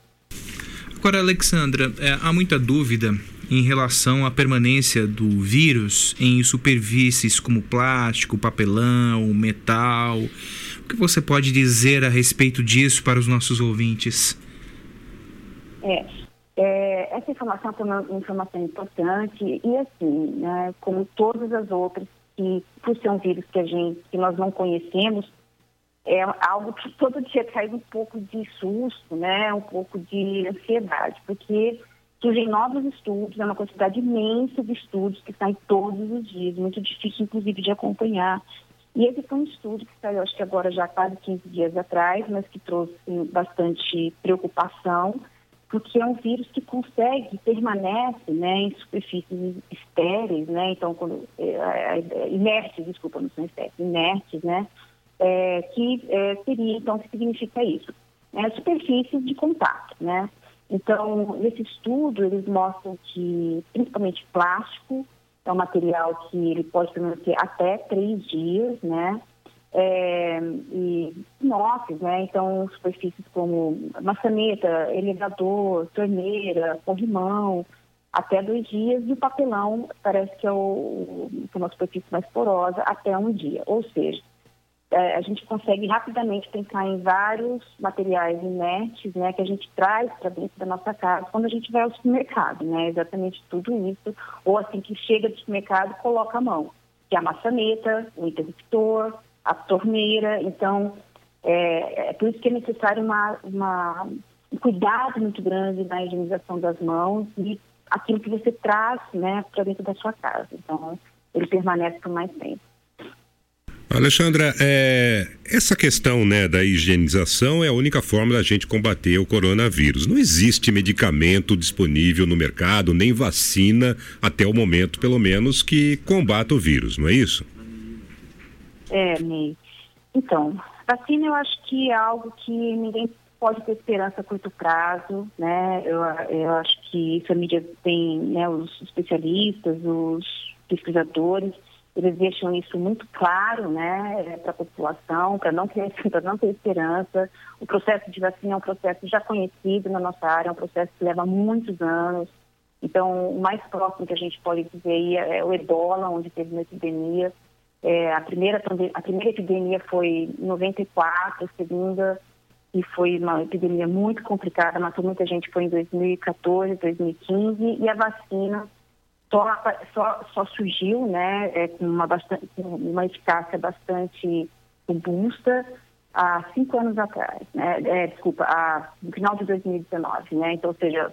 Agora, Alexandra, é, há muita dúvida em relação à permanência do vírus em superfícies como plástico, papelão, metal. O que você pode dizer a respeito disso para os nossos ouvintes?
É, é essa informação é uma informação importante e assim, né, como todas as outras, que por ser um vírus que a gente, que nós não conhecemos, é algo que todo dia traz um pouco de susto, né? Um pouco de ansiedade, porque surgem novos estudos, é uma quantidade imensa de estudos que saem todos os dias, muito difícil, inclusive, de acompanhar. E esse foi um estudo que saiu, acho que agora já quase 15 dias atrás, mas que trouxe bastante preocupação, porque é um vírus que consegue, permanece né, em superfícies estéreis, né, então, quando, é, é, é inertes, desculpa, não são estéreis, inertes, né, é, que é, seria, então, o que significa isso? É, superfícies de contato, né? Então, nesse estudo, eles mostram que, principalmente plástico, é um material que ele pode permanecer até três dias, né? É, e inox, né? Então, superfícies como maçaneta, elevador, torneira, corrimão, até dois dias, e o papelão parece que é, o, é uma superfície mais porosa, até um dia. Ou seja, é, a gente consegue rapidamente pensar em vários materiais inertes, né, que a gente traz para dentro da nossa casa quando a gente vai ao supermercado, né, exatamente tudo isso, ou assim que chega do supermercado, coloca a mão, que é a maçaneta, o interruptor, a torneira, então é, é por isso que é necessário uma, uma, um cuidado muito grande na higienização das mãos e aquilo que você traz, né, para dentro da sua casa, então ele permanece por mais tempo.
Alexandra, é, essa questão né, da higienização é a única forma da gente combater o coronavírus. Não existe medicamento disponível no mercado, nem vacina, até o momento, pelo menos, que combata o vírus, não é isso?
É, Ney. Então, vacina eu acho que é algo que ninguém pode ter esperança a curto prazo, né? Eu, eu acho que isso a mídia tem, né, os especialistas, os pesquisadores, eles deixam isso muito claro né, é, para a população, para não, ter, não ter esperança. O processo de vacina é um processo já conhecido na nossa área, é um processo que leva muitos anos. Então, o mais próximo que a gente pode dizer é o ebola, onde teve uma epidemia. É, a, primeira, a primeira epidemia foi em 94, a segunda, e foi uma epidemia muito complicada, matou muita gente, foi em 2014, 2015, e a vacina só, só, só surgiu né, é, com, uma bastante, uma eficácia bastante robusta há cinco anos atrás, né? É, desculpa, no final de 2019, né? Então, ou seja,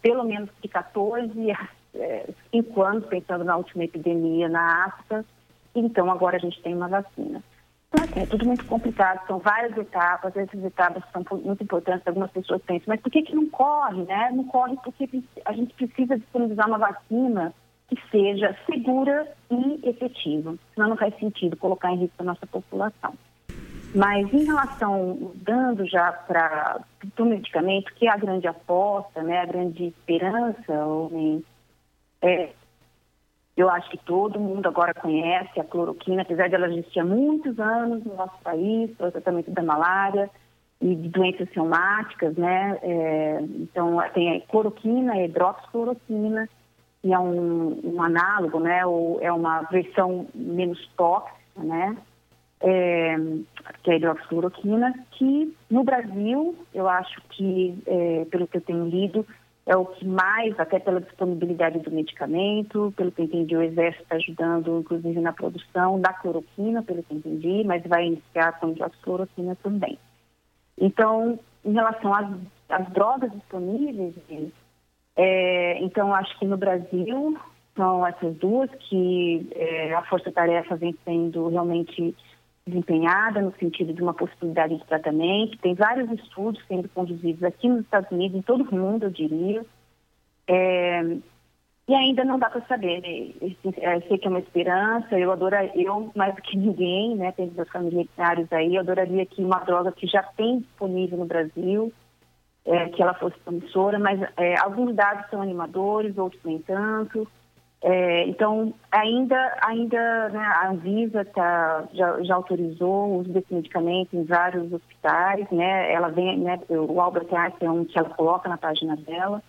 pelo menos de 14 a é, cinco anos, pensando na última epidemia na África, então agora a gente tem uma vacina. Então, assim, é tudo muito complicado, são várias etapas, essas etapas são muito importantes, algumas pessoas pensam, mas por que, que não corre, né? Não corre porque a gente precisa disponibilizar uma vacina que seja segura e efetiva, senão não faz sentido colocar em risco a nossa população. Mas em relação, dando já para o medicamento, que é a grande aposta, né, a grande esperança, homem, é, eu acho que todo mundo agora conhece a cloroquina, apesar de ela existir há muitos anos no nosso país, para o tratamento da malária e de doenças reumáticas, né? É, então, tem a cloroquina, a hidroxicloroquina, que é um, um análogo, né? Ou é uma versão menos tóxica, né? É, que é a hidroxicloroquina, que no Brasil, eu acho que, é, pelo que eu tenho lido, é o que mais, até pela disponibilidade do medicamento, pelo que entendi, o Exército está ajudando, inclusive, na produção da cloroquina, pelo que entendi, mas vai iniciar a cloroquina também. Então, em relação às, às drogas disponíveis, é, então, acho que no Brasil são essas duas que é, a força-tarefa vem sendo realmente desempenhada no sentido de uma possibilidade de tratamento. Tem vários estudos sendo conduzidos aqui nos Estados Unidos, em todo o mundo, eu diria. É, E ainda não dá para saber, né? Eu sei que é uma esperança, eu adoraria, eu mais do que ninguém, né, tem meus familiares aí, eu adoraria que uma droga que já tem disponível no Brasil, é, que ela fosse promissora, mas é, alguns dados são animadores, outros nem tanto. É, então, ainda, ainda né, a Anvisa tá, já, já, autorizou o uso desse medicamento em vários hospitais, né? Ela vem, né, o Albert Einstein é um que ela coloca na página dela.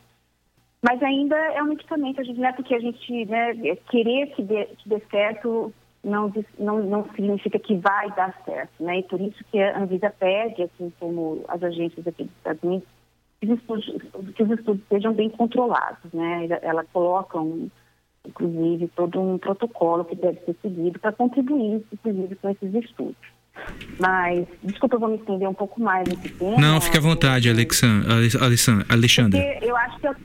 Mas ainda é um medicamento, a gente, não é porque a gente né, querer que dê, que dê certo não, não, não significa que vai dar certo, né? E por isso que a Anvisa pede, assim como as agências aqui dos Estados Unidos, que os estudos, que os estudos sejam bem controlados, né? Ela coloca, um, inclusive, todo um protocolo que deve ser seguido para contribuir, inclusive, com esses estudos. Mas, desculpa, eu vou me estender um pouco mais nesse tema.
Não, fique à vontade, Alexandre. Alexandre.
Porque eu acho que eu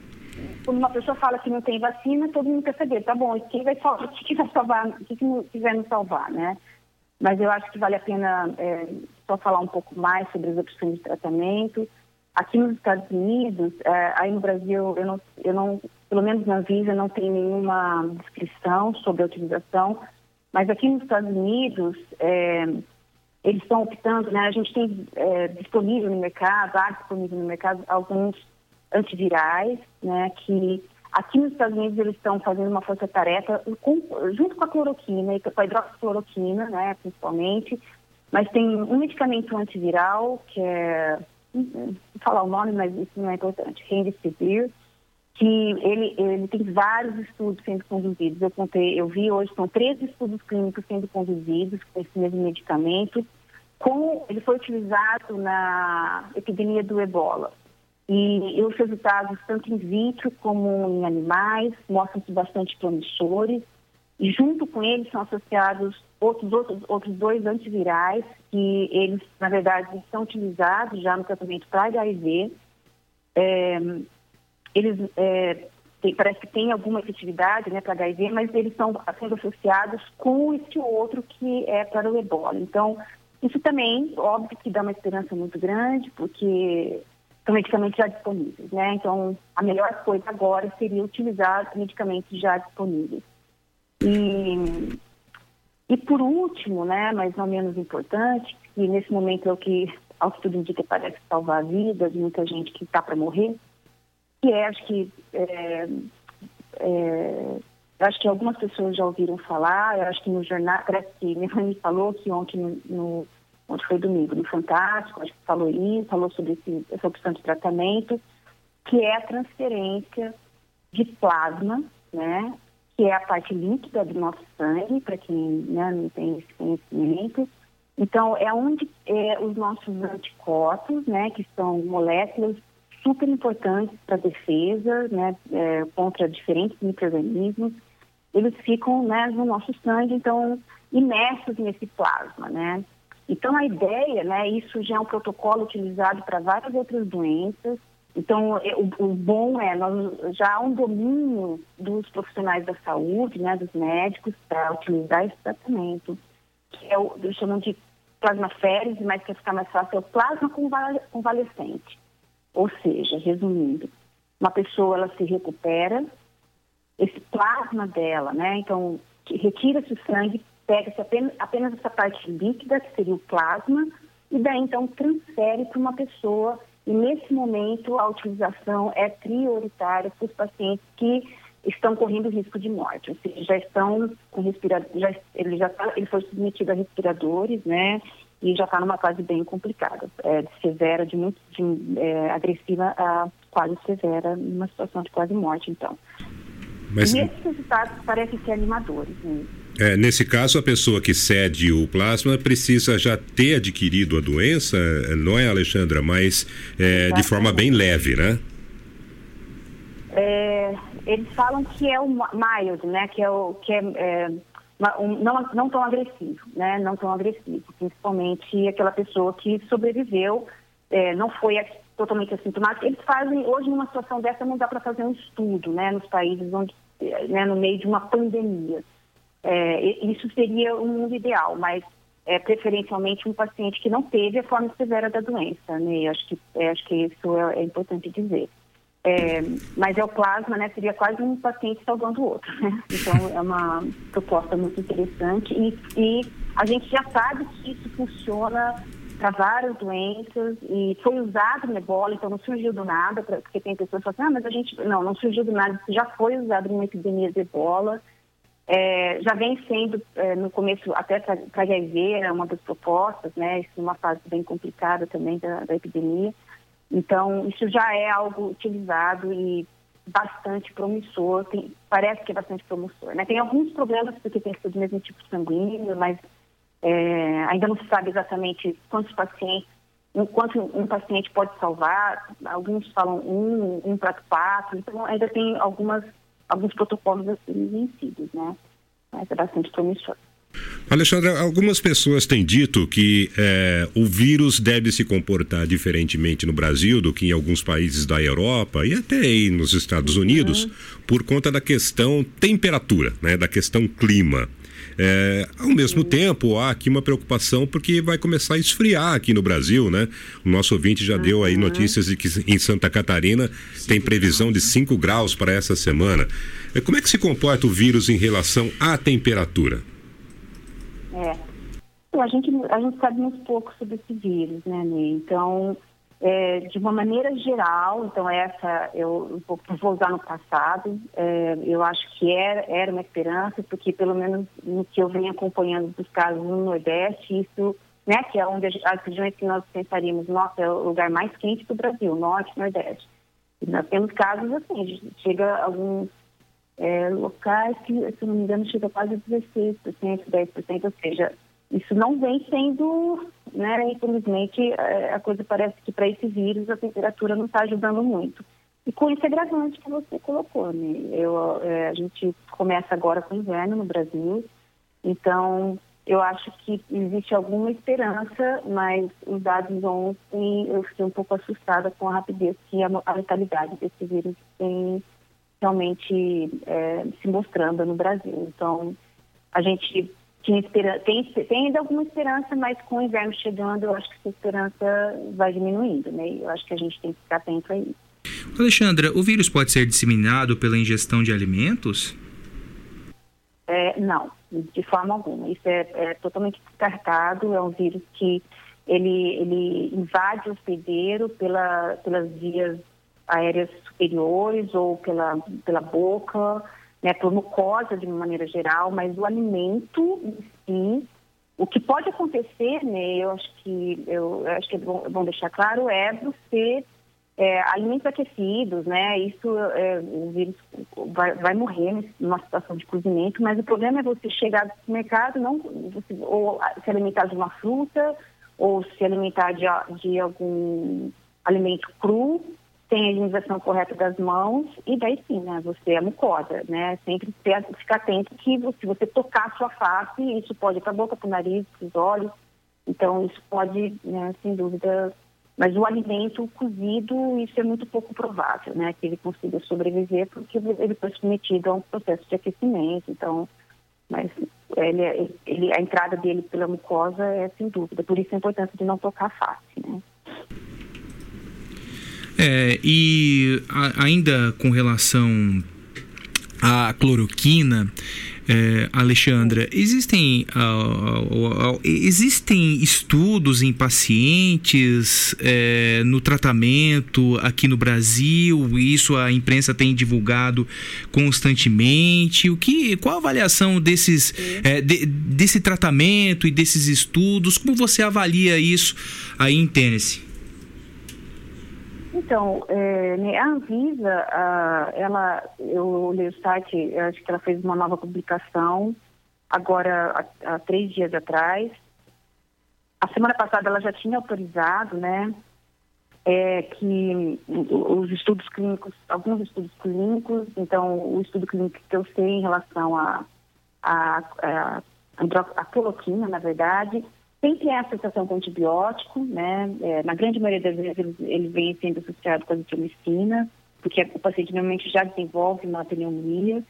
quando uma pessoa fala que não tem vacina, todo mundo quer saber, tá bom, quem vai salvar, o que vai salvar, o que, que vai nos salvar, né? Mas eu acho que vale a pena é, só falar um pouco mais sobre as opções de tratamento. Aqui nos Estados Unidos, é, aí no Brasil, eu não, eu não, pelo menos na Visa, não tem nenhuma descrição sobre a utilização, mas aqui nos Estados Unidos, é, eles estão optando, né? A gente tem é, disponível no mercado, há disponível no mercado alguns antivirais, né, que aqui nos Estados Unidos eles estão fazendo uma força-tarefa junto com a cloroquina com a hidroxicloroquina, né, principalmente, mas tem um medicamento antiviral que é, vou falar o nome, mas isso não é importante, Remdesivir, que ele, ele tem vários estudos sendo conduzidos. Eu contei, eu vi hoje, são três estudos clínicos sendo conduzidos com esse mesmo medicamento. Com, ele foi utilizado na epidemia do ebola. E, e os resultados, tanto in vitro como em animais, mostram-se bastante promissores. Junto com eles são associados outros, outros, outros dois antivirais, que eles, na verdade, são utilizados já no tratamento para HIV. É, eles é, tem, parece que tem alguma efetividade né, para HIV, mas eles estão sendo associados com esse outro que é para o ebola. Então, isso também, óbvio que dá uma esperança muito grande, porque são medicamentos já disponíveis, né? Então, a melhor coisa agora seria utilizar os medicamentos já disponíveis. E, e por último, né, mas não menos importante, e nesse momento é o que, ao que tudo indica, parece salvar a vida de muita gente que está para morrer, que é, acho que, é, é, acho que algumas pessoas já ouviram falar, eu acho que no jornal, parece que minha mãe me falou que ontem no, no foi domingo, no Fantástico, acho que falou isso, falou sobre esse, essa opção de tratamento, que é a transferência de plasma, né, que é a parte líquida do nosso sangue, para quem né, não tem esse conhecimento. Então, é onde é, os nossos anticorpos, né, que são moléculas super importantes para a defesa, né, é, contra diferentes micro-organismos, eles ficam né, no nosso sangue, então, imersos nesse plasma, né? Então, a ideia, né, isso já é um protocolo utilizado para várias outras doenças. Então, é, o, o, bom é, nós, já há um domínio dos profissionais da saúde, né, dos médicos, para utilizar esse tratamento, que é o, eles chamam de plasmaférese, mas para ficar mais fácil, é o plasma convalescente. Ou seja, resumindo, uma pessoa, ela se recupera, esse plasma dela, né, então, retira-se o sangue, pega-se apenas, apenas essa parte líquida, que seria o plasma, e daí então transfere para uma pessoa. E nesse momento a utilização é prioritária para os pacientes que estão correndo risco de morte, ou seja, já estão com respirador, já, ele já tá, ele foi submetido a respiradores, né? E já está numa fase bem complicada, é, severa, de muito de, é, agressiva a quase severa, numa situação de quase morte, então. Mas... E esses resultados parecem ser animadores. Né?
É, nesse caso, a pessoa que cede o plasma precisa já ter adquirido a doença, não é, Alexandra? Mas é, de forma bem leve, né?
É, eles falam que é o mild, né? Que é o que é, é um, não, não tão agressivo, né? Não tão agressivo, principalmente aquela pessoa que sobreviveu, é, não foi totalmente assintomática. Eles fazem hoje numa situação dessa não dá para fazer um estudo, né? Nos países onde, né? No meio de uma pandemia. É, isso seria um mundo ideal, mas é, preferencialmente um paciente que não teve a forma severa da doença, né? Acho que, é, acho que isso é, é importante dizer. É, mas é o plasma, né? Seria quase um paciente salvando o outro, né? Então é uma proposta muito interessante e, e a gente já sabe que isso funciona para várias doenças e foi usado no ebola, então não surgiu do nada, porque tem pessoas que falam assim, ah, mas a gente, não, não surgiu do nada, isso já foi usado em uma epidemia de ebola, é, já vem sendo, é, no começo, até HIV, era uma das propostas, né, isso numa fase bem complicada também da, da epidemia, então isso já é algo utilizado e bastante promissor, tem, parece que é bastante promissor, né, tem alguns problemas porque tem sido do mesmo tipo sanguíneo, mas é, ainda não se sabe exatamente quantos pacientes, quanto um paciente pode salvar. Alguns falam um, um para quatro. Então, ainda tem algumas, alguns protocolos a serem vencidos, né? Mas é bastante promissor.
Alexandre, algumas pessoas têm dito que é, o vírus deve se comportar diferentemente no Brasil do que em alguns países da Europa e até aí nos Estados Unidos, uhum. por conta da questão temperatura, né, da questão clima. É, ao mesmo tempo, há aqui uma preocupação porque vai começar a esfriar aqui no Brasil, né? O nosso ouvinte já uhum. deu aí notícias de que em Santa Catarina tem previsão de 5 graus para essa semana. É, como é que se comporta o vírus em relação à temperatura?
É. A gente, a gente sabe muito pouco sobre esse vírus, né, Ney? Então, é, de uma maneira geral, então essa eu vou, vou usar no passado, é, eu acho que era, era uma esperança, porque pelo menos no que eu venho acompanhando dos casos no Nordeste, isso, né, que é onde as regiões que nós pensaríamos, nossa, é o lugar mais quente do Brasil, Norte Nordeste. E nós temos casos assim, chega a alguns é, locais que, se não me engano, chega a quase 16%, 10%, ou seja, isso não vem sendo, né, infelizmente, é, a coisa parece que para esse vírus a temperatura não está ajudando muito. E com esse agravante que você colocou, né? Eu, é, a gente começa agora com o inverno no Brasil, então eu acho que existe alguma esperança, mas os dados ontem eu fiquei um pouco assustada com a rapidez que a, a letalidade desse vírus tem realmente é, se mostrando no Brasil. Então, a gente tinha espera... tem, tem ainda alguma esperança, mas com o inverno chegando, eu acho que essa esperança vai diminuindo, né? Eu acho que a gente tem que ficar atento a isso.
Alexandra, o vírus pode ser disseminado pela ingestão de alimentos?
É, não, de forma alguma. Isso é, é, totalmente descartado. É um vírus que ele, ele invade o hospedeiro pela, pelas vias aéreas superiores ou pela, pela boca né, por mucosa de maneira geral, mas o alimento em si, o que pode acontecer, né, eu acho que eu, acho que é bom, é bom, deixar claro, é você é, alimentos aquecidos, né? Isso é, o vírus vai, vai morrer numa situação de cozimento, mas o problema é você chegar no supermercado, não você, ou se alimentar de uma fruta, ou se alimentar de, de algum alimento cru, tem a higienização correta das mãos e daí sim, né, você é mucosa, né, sempre ter, ficar atento que se você tocar a sua face, isso pode ir para a boca, para o nariz, para os olhos, então isso pode, né, sem dúvida, mas o alimento cozido, isso é muito pouco provável, né, que ele consiga sobreviver porque ele foi submetido a um processo de aquecimento, então, mas ele, ele, a entrada dele pela mucosa é sem dúvida, por isso a importância de não tocar a face, né.
É, e a, ainda com relação à cloroquina, é, Alexandra, existem, uh, uh, uh, existem estudos em pacientes é, no tratamento aqui no Brasil? Isso a imprensa tem divulgado constantemente. O que, qual a avaliação desses, é, de, desse tratamento e desses estudos? Como você avalia isso aí em Tennessee?
Então, é, né, a Anvisa, a, ela, eu olhei o site, acho que ela fez uma nova publicação, agora há, há, três dias atrás. A semana passada ela já tinha autorizado, né, é, que os estudos clínicos, alguns estudos clínicos, então o estudo clínico que eu sei em relação a, a, a, a na verdade, sempre há associação com antibiótico, né? É, na grande maioria das vezes ele, ele vem sendo associado com a azitromicina, porque o paciente normalmente já desenvolve uma pneumonia.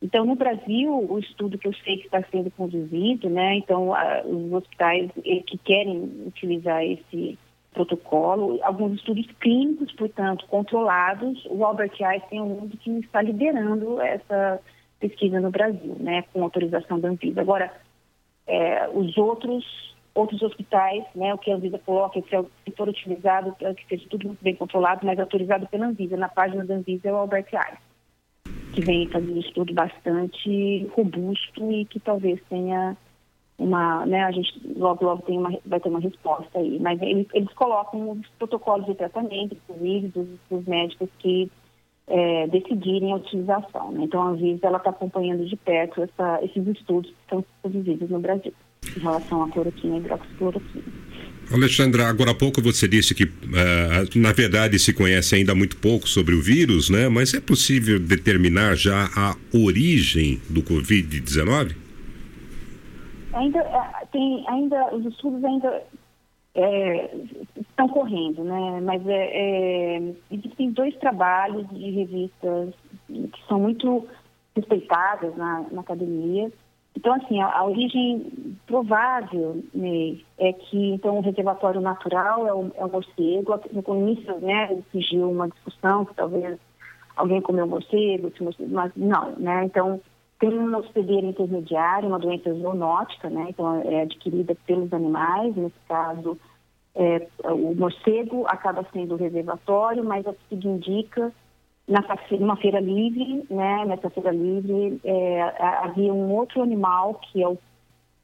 Então, no Brasil, o estudo que eu sei que está sendo conduzido, né? Então, a, os hospitais que querem utilizar esse, protocolo, alguns estudos clínicos, portanto, controlados. O Albert Einstein é um que está liderando essa pesquisa no Brasil, né, com autorização da Anvisa. Agora, é, os outros outros hospitais, né, o que a Anvisa coloca, se for utilizado, que seja tudo muito bem controlado, mas autorizado pela Anvisa. Na página da Anvisa é o Albert Einstein, que vem fazendo um estudo bastante robusto e que talvez tenha uma, né, a gente logo logo tem uma, vai ter uma resposta aí. Mas eles, eles colocam os protocolos de tratamento, inclusive dos, dos médicos que é, decidirem a utilização. Né? Então a Anvisa está acompanhando de perto essa, esses estudos que estão produzidos no Brasil em relação à cloroquina e hidroxicloroquina.
Alexandra, agora há pouco você disse que, uh, na verdade, se conhece ainda muito pouco sobre o vírus, né? Mas é possível determinar já a origem do Covid-19?
Ainda é, tem, ainda os estudos ainda é, estão correndo, né? Mas é, é, existem dois trabalhos de revistas que são muito respeitadas na, na academia. Então, assim, a, a origem provável né, é que então o reservatório natural é o, é o morcego. No início, né, surgiu uma discussão que talvez alguém comeu morcego, mas não, né? Então tem um hospedeiro intermediário, uma doença zoonótica, né? Então, é adquirida pelos animais, nesse caso, é, o morcego acaba sendo o reservatório, mas o que indica, nessa, numa feira livre, né? Nessa feira livre, é, havia um outro animal, que é o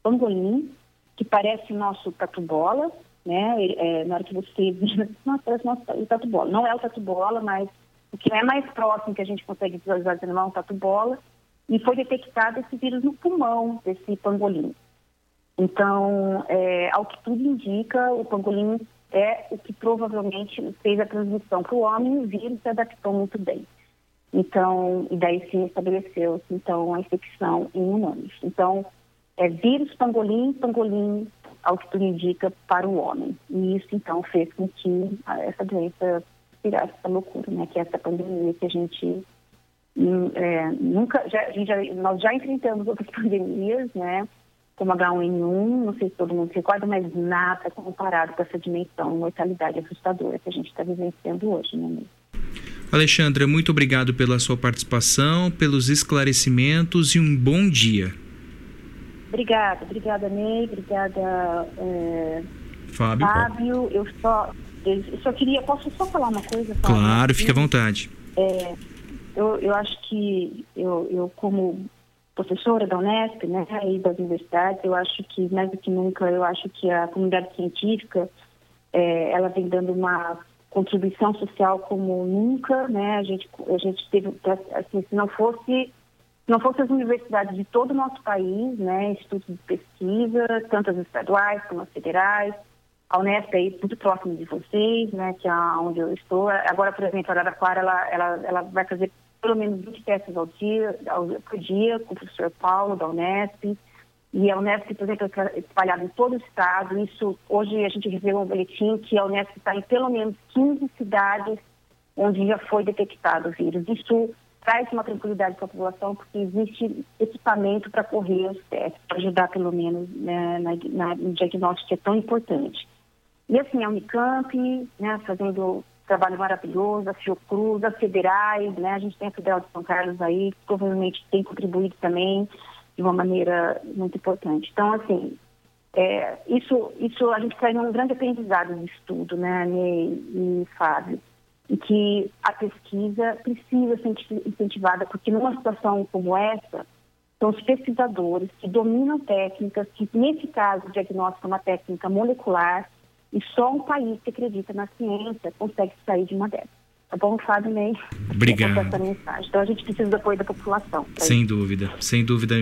pangolim, que parece o nosso tatu-bola, né? É, na hora que você... Nossa, parece o nosso tatu-bola. Não é o tatu-bola, mas o que é mais próximo que a gente consegue visualizar desse animal é um tatu-bola, e foi detectado esse vírus no pulmão desse pangolim. Então, é, ao que tudo indica, o pangolim é o que provavelmente fez a transmissão para o homem o vírus se adaptou muito bem. Então, e daí sim estabeleceu então a infecção em humanos. Então, é vírus pangolim, pangolim, ao que tudo indica, para o homem. E isso então fez com que essa doença virasse essa loucura, né? Que é essa pandemia que a gente Hum, é, nunca, já, já, nós já enfrentamos outras pandemias, né? Como H1N1, não sei se todo mundo se recorda, mas nada comparado com essa dimensão, mortalidade assustadora que a gente está vivenciando hoje, né?
Alexandra, muito obrigado pela sua participação, pelos esclarecimentos e um bom dia.
Obrigada, obrigada, Ney, obrigada, é,
Fábio.
Fábio. Eu só, eu só queria, posso só falar uma coisa? Fábio?
Claro, fique à vontade.
É, eu, eu acho que eu, eu como professora da Unesp, né, e das universidades, eu acho que mais do que nunca, eu acho que a comunidade científica, é, ela vem dando uma contribuição social como nunca, né, a gente, a gente teve, assim, se não fosse, não fosse as universidades de todo o nosso país, né, institutos de pesquisa, tanto as estaduais como as federais, a Unesp é muito próximo de vocês, né, que é onde eu estou. Agora, por exemplo, a Araraquara, ela, ela, ela vai fazer pelo menos 20 testes ao dia, ao, por dia com o professor Paulo, da Unesp. E a Unesp, por exemplo, é espalhada em todo o estado. Isso, hoje a gente recebeu um boletim que a Unesp está em pelo menos 15 cidades onde já foi detectado o vírus. Isso traz uma tranquilidade para a população, porque existe equipamento para correr os testes, para ajudar pelo menos né, na, na, no diagnóstico que é tão importante. E assim, a Unicamp, né, fazendo trabalho maravilhoso, a Fiocruz, as federais, né, a gente tem a Federal de São Carlos aí, que provavelmente tem contribuído também de uma maneira muito importante. Então, assim, é, isso, isso a gente traz um grande aprendizado de estudo, né, Ney e Fábio, em que a pesquisa precisa ser incentivada, porque numa situação como essa, são os pesquisadores que dominam técnicas, que nesse caso o diagnóstico é uma técnica molecular, e só um país que acredita na ciência consegue sair de uma dessas. Tá bom, Fábio Ney?
Obrigado.
Essa mensagem. Então a gente precisa do apoio da população.
Sem dúvida, sem dúvida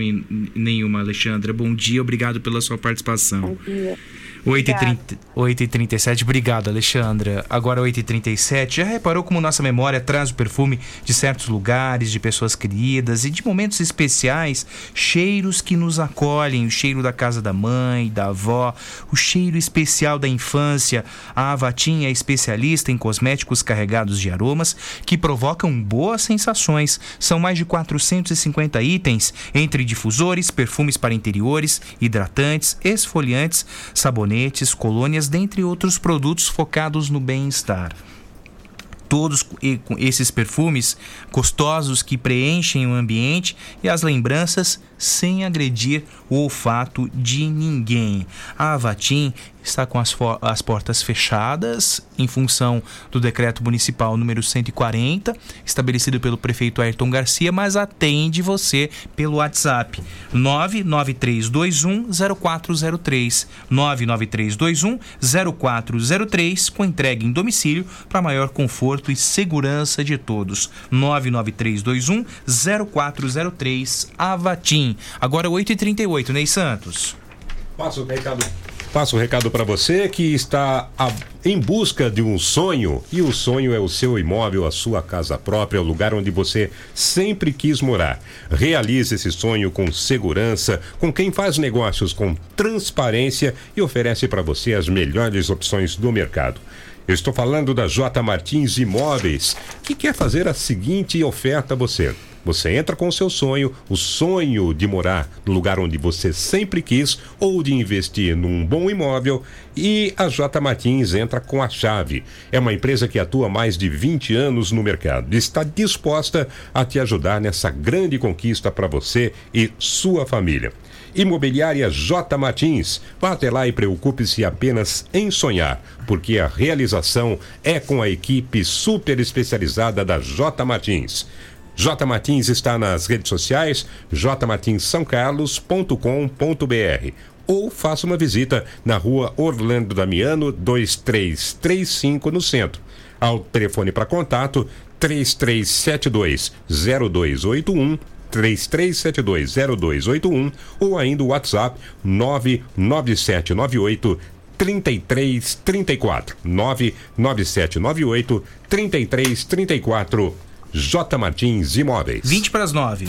nenhuma, Alexandra. Bom dia, obrigado pela sua participação.
Bom dia.
8h37, obrigado Alexandra. Agora 8h37, já reparou como nossa memória traz o perfume de certos lugares, de pessoas queridas e de momentos especiais, cheiros que nos acolhem, o cheiro da casa da mãe, da avó, o cheiro especial da infância. A Avatinha é especialista em cosméticos carregados de aromas que provocam boas sensações. São mais de 450 itens, entre difusores, perfumes para interiores, hidratantes, esfoliantes, sabonetes sabonetes, colônias, dentre outros produtos focados no bem-estar. Todos esses perfumes gostosos que preenchem o ambiente e as lembranças sem agredir o olfato de ninguém. A Avatim está com as, as portas fechadas em função do decreto municipal número 140, estabelecido pelo prefeito Ayrton Garcia, mas atende você pelo WhatsApp 99321 0403 99321 0403 com entrega em domicílio para maior conforto e segurança de todos. 99321 0403 Avatim. Agora 8h38, Ney Santos.
Passa o recado. Passo o recado para você que está a, em busca de um sonho e o sonho é o seu imóvel, a sua casa própria, o lugar onde você sempre quis morar. Realize esse sonho com segurança, com quem faz negócios com transparência e oferece para você as melhores opções do mercado. Eu estou falando da J Martins Imóveis, que quer fazer a seguinte oferta a você. Você entra com o seu sonho, o sonho de morar no lugar onde você sempre quis ou de investir num bom imóvel e a J Martins entra com a chave. É uma empresa que atua mais de 20 anos no mercado e está disposta a te ajudar nessa grande conquista para você e sua família. Imobiliária J Martins. Vá até lá e preocupe-se apenas em sonhar, porque a realização é com a equipe super especializada da J Martins. J Martins está nas redes sociais jmartinssaocarlos.com.br ou faça uma visita na rua Orlando Damiano 2335 no centro. Ao telefone para contato 3372 0281 33720281 ou ainda o WhatsApp 99798 3334 99798 3334 J Martins Imóveis.
20 para as 9.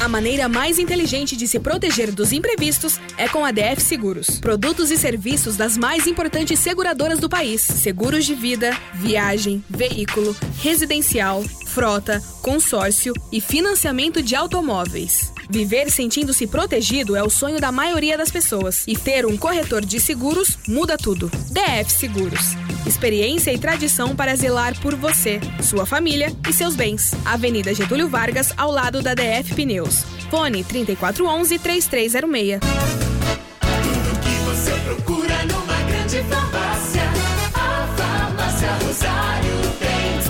A maneira mais inteligente de se proteger dos imprevistos é com a DF Seguros. Produtos e serviços das mais importantes seguradoras do país: seguros de vida, viagem, veículo, residencial, frota, consórcio e financiamento de automóveis. Viver sentindo-se protegido é o sonho da maioria das pessoas. E ter um corretor de seguros muda tudo. DF Seguros. Experiência e tradição para zelar por você, sua família e seus bens. Avenida Getúlio Vargas, ao lado da DF Pneus. Fone 3411 3306.
Tudo que você procura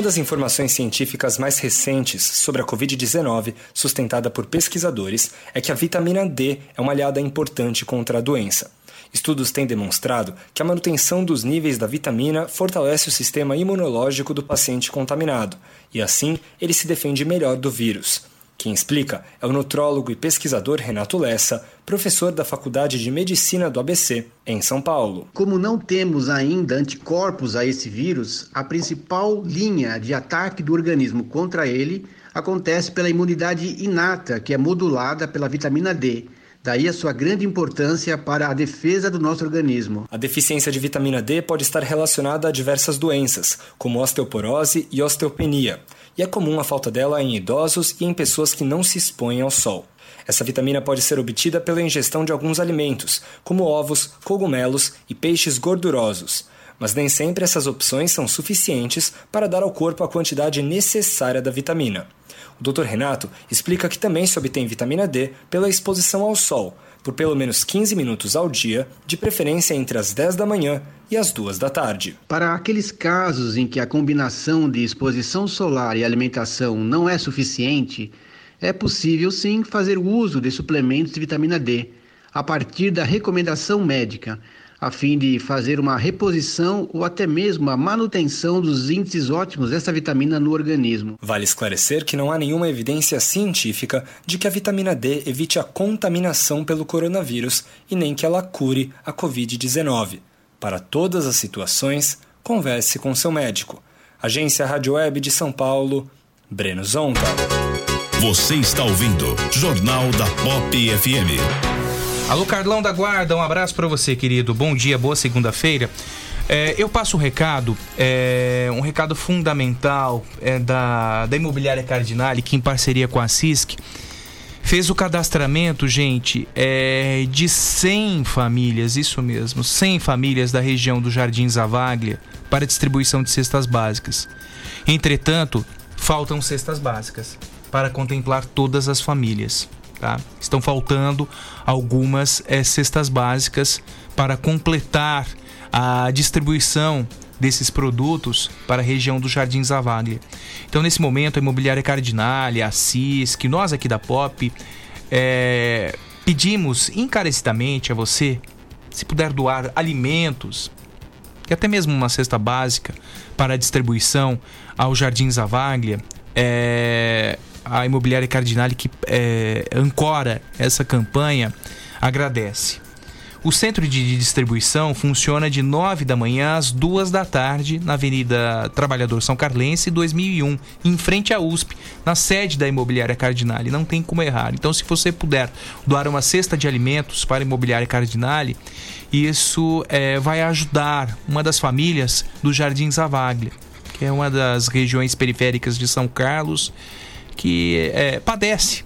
Uma das informações científicas mais recentes sobre a Covid-19, sustentada por pesquisadores, é que a vitamina D é uma aliada importante contra a doença. Estudos têm demonstrado que a manutenção dos níveis da vitamina fortalece o sistema imunológico do paciente contaminado e, assim, ele se defende melhor do vírus. Quem explica é o nutrólogo e pesquisador Renato Lessa, professor da Faculdade de Medicina do ABC, em São Paulo.
Como não temos ainda anticorpos a esse vírus, a principal linha de ataque do organismo contra ele acontece pela imunidade inata, que é modulada pela vitamina D. Daí a sua grande importância para a defesa do nosso organismo.
A deficiência de vitamina D pode estar relacionada a diversas doenças, como osteoporose e osteopenia, e é comum a falta dela em idosos e em pessoas que não se expõem ao sol. Essa vitamina pode ser obtida pela ingestão de alguns alimentos, como ovos, cogumelos e peixes gordurosos. mas nem sempre essas opções são suficientes para dar ao corpo a quantidade necessária da vitamina. O Dr. Renato explica que também se obtém vitamina D pela exposição ao sol, por pelo menos 15 minutos ao dia, de preferência entre as 10 da manhã e as 2 da tarde.
Para aqueles casos em que a combinação de exposição solar e alimentação não é suficiente, é possível sim fazer uso de suplementos de vitamina D, a partir da recomendação médica, a fim de fazer uma reposição ou até mesmo a manutenção dos índices ótimos dessa vitamina no organismo.
Vale esclarecer que não há nenhuma evidência científica de que a vitamina D evite a contaminação pelo coronavírus e nem que ela cure a Covid-19. Para todas as situações, converse com seu médico. Agência Rádio Web de São Paulo, Breno Zonta.
Você está ouvindo Jornal da Pop FM.
Alô, Carlão da Guarda, um abraço para você, querido. Bom dia, boa segunda-feira. É, eu passo um recado, é, um recado fundamental é, da, da Imobiliária Cardinale, que em parceria com a CISC, fez o cadastramento, gente, é, de 100 famílias, isso mesmo, 100 famílias da região do Jardim Zavaglia para distribuição de cestas básicas. Entretanto, faltam cestas básicas para contemplar todas as famílias. Tá? Estão faltando algumas é, cestas básicas para completar a distribuição desses produtos para a região do Jardim Zavaglia. Então, nesse momento, a Imobiliária Cardinale, a CISC, nós aqui da POP, é, pedimos encarecidamente a você, se puder doar alimentos, e até mesmo uma cesta básica para a distribuição ao Jardim Zavaglia, é, a Imobiliária Cardinale que é, ancora essa campanha agradece. O centro de distribuição funciona de 9 da manhã às 2 da tarde na Avenida Trabalhador São Carlense 2001, em frente à USP, na sede da Imobiliária Cardinale. Não tem como errar. Então, se você puder doar uma cesta de alimentos para a Imobiliária Cardinale, isso é, vai ajudar uma das famílias do Jardim Zavaglia, que é uma das regiões periféricas de São Carlos que é, padece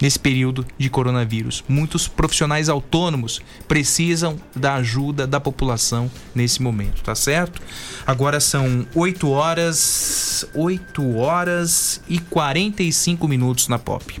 nesse período de coronavírus. Muitos profissionais autônomos precisam da ajuda da população nesse momento, tá certo? Agora são 8 horas, 8 horas e 45 minutos na Pop.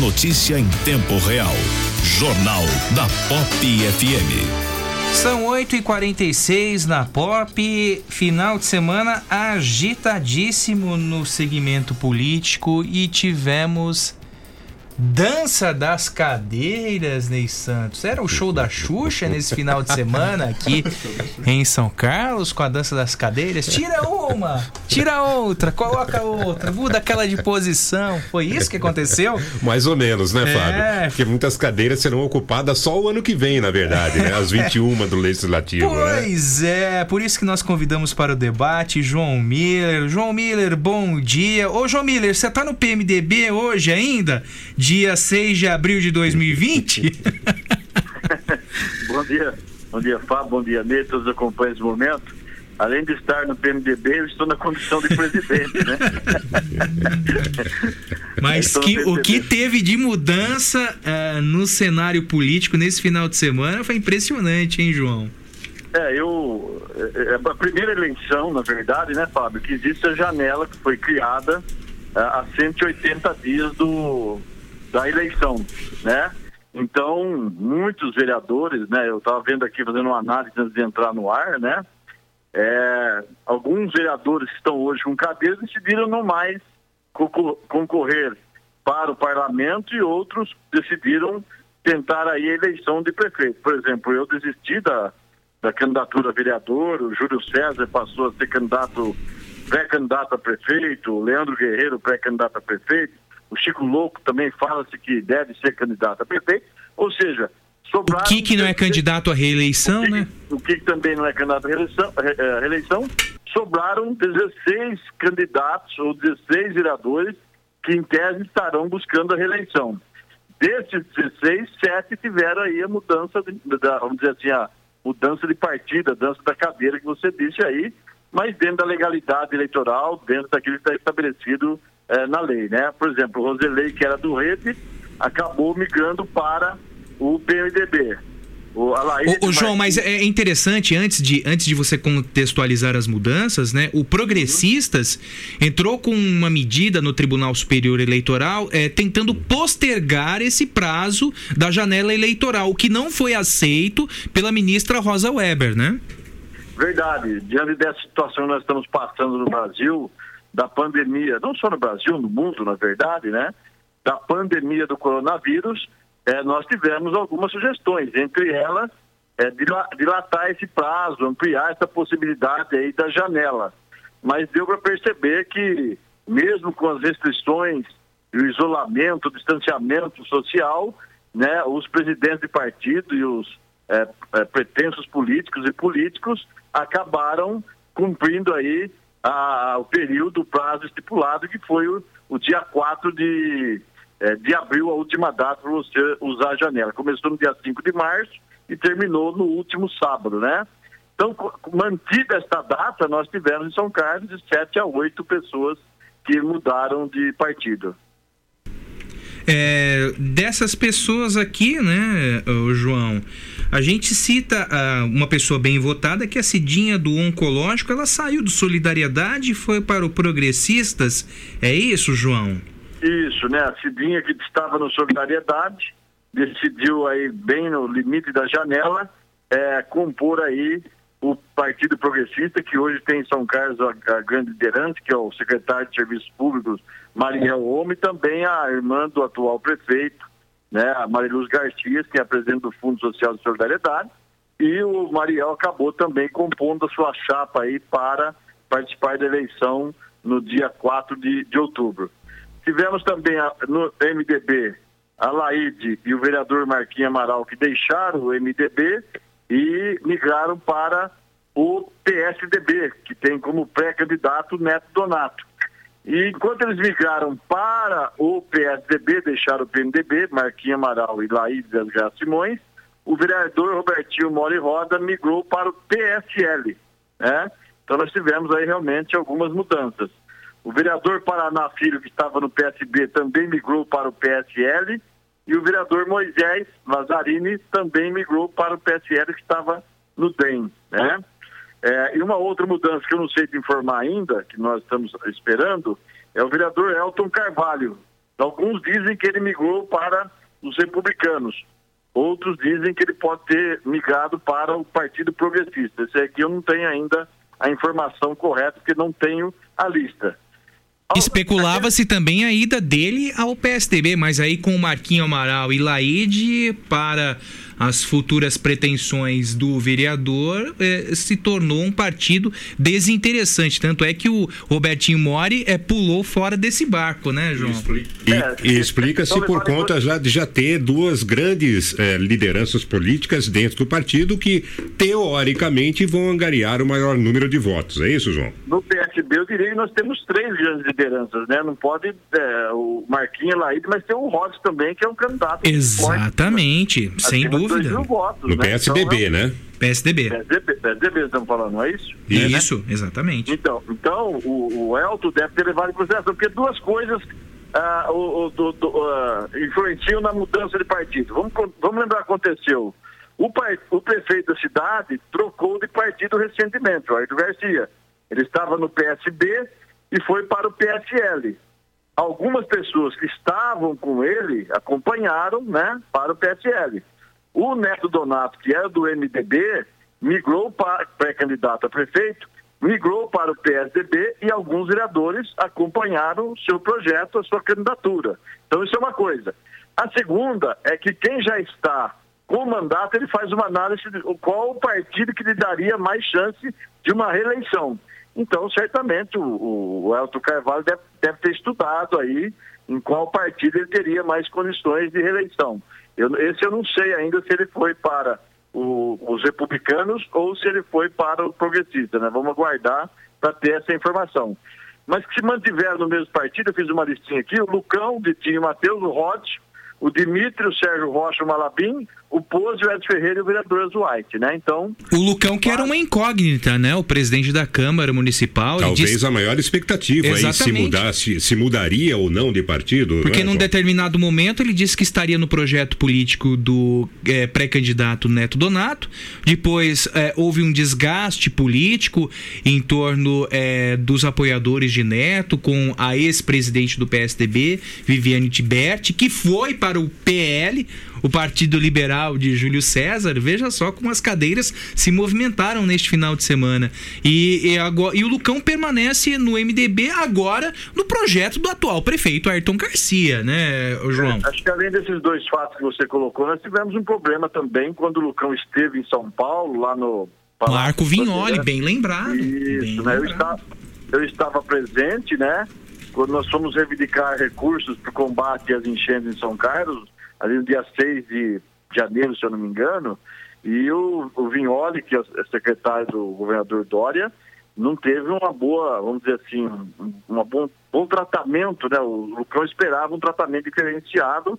Notícia em tempo real. Jornal da Pop FM.
São 8h46 na Pop, final de semana agitadíssimo no segmento político e tivemos Dança das Cadeiras, Ney Santos. Era o show da Xuxa nesse final de semana aqui em São Carlos com a Dança das Cadeiras. Tira uma, tira outra, coloca outra, muda aquela de posição. Foi isso que aconteceu?
Mais ou menos, né,
É.
Fábio? Porque muitas cadeiras serão ocupadas só o ano que vem, na verdade, né? As 21 do Legislativo, né?
Pois é, por isso que nós convidamos para o debate João Miller. João Miller, bom dia. Ô, João Miller, você tá no PMDB hoje ainda? Dia 6 de abril de 2020?
Bom dia, bom dia, Fábio, bom dia, Ney, todos acompanham esse momento. Além de estar no PMDB, eu estou na condição de presidente, né?
Mas
Estou
que, o que teve de mudança ah, no cenário político nesse final de semana foi impressionante, hein, João?
É, eu. É, é a primeira eleição, na verdade, né, Fábio, que existe a janela que foi criada é, há 180 dias do, da eleição, né? Então, muitos vereadores, né? Eu estava vendo aqui, fazendo uma análise antes de entrar no ar, né? É, alguns vereadores que estão hoje com cadeira decidiram não mais concorrer para o parlamento e outros decidiram tentar aí a eleição de prefeito. Por exemplo, eu desisti da, da candidatura a vereador, o Júlio César passou a ser candidato, pré-candidato a prefeito, o Leandro Guerreiro pré-candidato a prefeito, o Chico Louco também fala-se que deve ser candidato a prefeito, ou seja, sobraram...
O que que não é candidato à reeleição,
o que,
né?
O que também não é candidato à reeleição, à reeleição, sobraram 16 candidatos ou 16 vereadores que em tese estarão buscando a reeleição. Desses 16, sete tiveram aí a mudança, de, da, vamos dizer assim, a mudança de partida, a dança da cadeira que você disse aí, mas dentro da legalidade eleitoral, dentro daquilo que está estabelecido eh, na lei, né? Por exemplo, o Roselei, que era do Rede, acabou migrando para o PMDB.
O, o, o João, mas é interessante, antes de, antes de você contextualizar as mudanças, né? O Progressistas entrou com uma medida no Tribunal Superior Eleitoral é, tentando postergar esse prazo da janela eleitoral, o que não foi aceito pela ministra Rosa Weber, né?
Verdade. Diante dessa situação que nós estamos passando no Brasil, da pandemia, não só no Brasil, no mundo, na verdade, né? Da pandemia do coronavírus, é, nós tivemos algumas sugestões, entre elas é, dilatar esse prazo, ampliar essa possibilidade aí da janela. Mas deu para perceber que, mesmo com as restrições, o isolamento, o distanciamento social, né, os presidentes de partido e os é, é, pretensos políticos e políticos acabaram cumprindo aí a, o período, o prazo estipulado, que foi o, o dia 4 de, é, de abril, a última data para você usar a janela. Começou no dia 5 de março e terminou no último sábado, né? Então, mantida esta data, nós tivemos em São Carlos de 7 a 8 pessoas que mudaram de partido.
É, dessas pessoas aqui, né, João, a gente cita uh, uma pessoa bem votada que é a Cidinha do Oncológico, ela saiu do Solidariedade e foi para o Progressistas. É isso, João?
Isso, né? A Cidinha que estava no Solidariedade decidiu aí bem no limite da janela é, compor aí o Partido Progressista, que hoje tem em São Carlos a, a grande liderança, que é o secretário de Serviços Públicos, Mariel Homem, e também a irmã do atual prefeito, né, a Mariluz Garcias, que é a presidente do Fundo Social de Solidariedade, e o Mariel acabou também compondo a sua chapa aí para participar da eleição no dia 4 de, de outubro. Tivemos também a, no MDB a Laide e o vereador Marquinhos Amaral que deixaram o MDB e migraram para o PSDB, que tem como pré-candidato Neto Donato. E enquanto eles migraram para o PSDB, deixaram o PMDB, Marquinhos Amaral e Laide Edgar Simões, o vereador Robertinho Mori Roda migrou para o PSL. Né? Então nós tivemos aí realmente algumas mudanças. O vereador Paraná Filho, que estava no PSB, também migrou para o PSL. E o vereador Moisés Lazzarini também migrou para o PSL, que estava no DEM. Né? É, e uma outra mudança que eu não sei te informar ainda, que nós estamos esperando, é o vereador Elton Carvalho. Alguns dizem que ele migrou para os republicanos. Outros dizem que ele pode ter migrado para o Partido Progressista. Esse aqui eu não tenho ainda a informação correta, porque não tenho a lista.
Especulava-se também a ida dele ao PSDB, mas aí com o Marquinho Amaral e Laide para as futuras pretensões do vereador, eh, se tornou um partido desinteressante. Tanto é que o Robertinho Mori eh, pulou fora desse barco, né, João?
E, e explica-se por conta já de já ter duas grandes eh, lideranças políticas dentro do partido que, teoricamente, vão angariar o maior número de votos. É isso, João?
No PSB, eu diria que nós temos três grandes lideranças, né? Não pode é, o Marquinhos Laíde, mas tem o Rods também, que é um candidato.
Exatamente, sem dúvida dúvida.
Votos,
no
né?
PSDB,
então,
né?
PSDB.
PSDB, PSDB estamos falando, não é isso?
Isso,
né?
exatamente.
Então, então o, o Elton deve ter levado em consideração, porque duas coisas uh, o, o, do, do, uh, influenciam na mudança de partido. Vamos, vamos lembrar o que aconteceu. O, par- o prefeito da cidade trocou de partido recentemente, o Arthur Garcia. Ele estava no PSB e foi para o PSL. Algumas pessoas que estavam com ele acompanharam né, para o PSL. O Neto Donato, que era do MDB, migrou para pré-candidato a prefeito, migrou para o PSDB e alguns vereadores acompanharam o seu projeto, a sua candidatura. Então isso é uma coisa. A segunda é que quem já está com o mandato, ele faz uma análise de qual o partido que lhe daria mais chance de uma reeleição. Então, certamente, o, o Elton Carvalho deve, deve ter estudado aí em qual partido ele teria mais condições de reeleição. Eu, esse eu não sei ainda se ele foi para o- os republicanos ou se ele foi para o progressista, né? Vamos aguardar para ter essa informação. Mas que se mantiveram no mesmo partido, eu fiz uma listinha aqui, o Lucão, o Vitinho Matheus, o Rod, o Dimitri, o Sérgio Rocha, o Malabim, o Pose, o Edson Ferreira e o vereador Azuaite, né? Então,
O Lucão que era uma incógnita, né? O presidente da Câmara Municipal.
Talvez
disse-
a maior expectativa aí se
Exatamente.
mudasse, se mudaria ou não de partido.
Porque
né,
num
João?
determinado momento ele disse que estaria no projeto político do eh, pré-candidato Neto Donato. Depois eh, houve um desgaste político em torno eh, dos apoiadores de Neto com a ex-presidente do PSDB, Viviane Tiberti, que foi para o PL, o Partido Liberal de Júlio César. Veja só como as cadeiras se movimentaram neste final de semana. E, e agora, e o Lucão permanece no MDB agora no projeto do atual prefeito Ayrton Garcia, né, João?
Acho que além desses dois fatos que você colocou, nós tivemos um problema também quando o Lucão esteve em São Paulo, lá no.
Marco Vignoli, bem lembrado.
Isso,
bem
né? Eu,
lembrado.
estava, eu estava presente, né? Quando nós fomos reivindicar recursos para o combate às enchentes em São Carlos, ali no dia 6 de janeiro, se eu não me engano, e o, o Vignoli, que é secretário do governador Dória, não teve uma boa, vamos dizer assim, um bom, bom tratamento, né? O Lucão esperava um tratamento diferenciado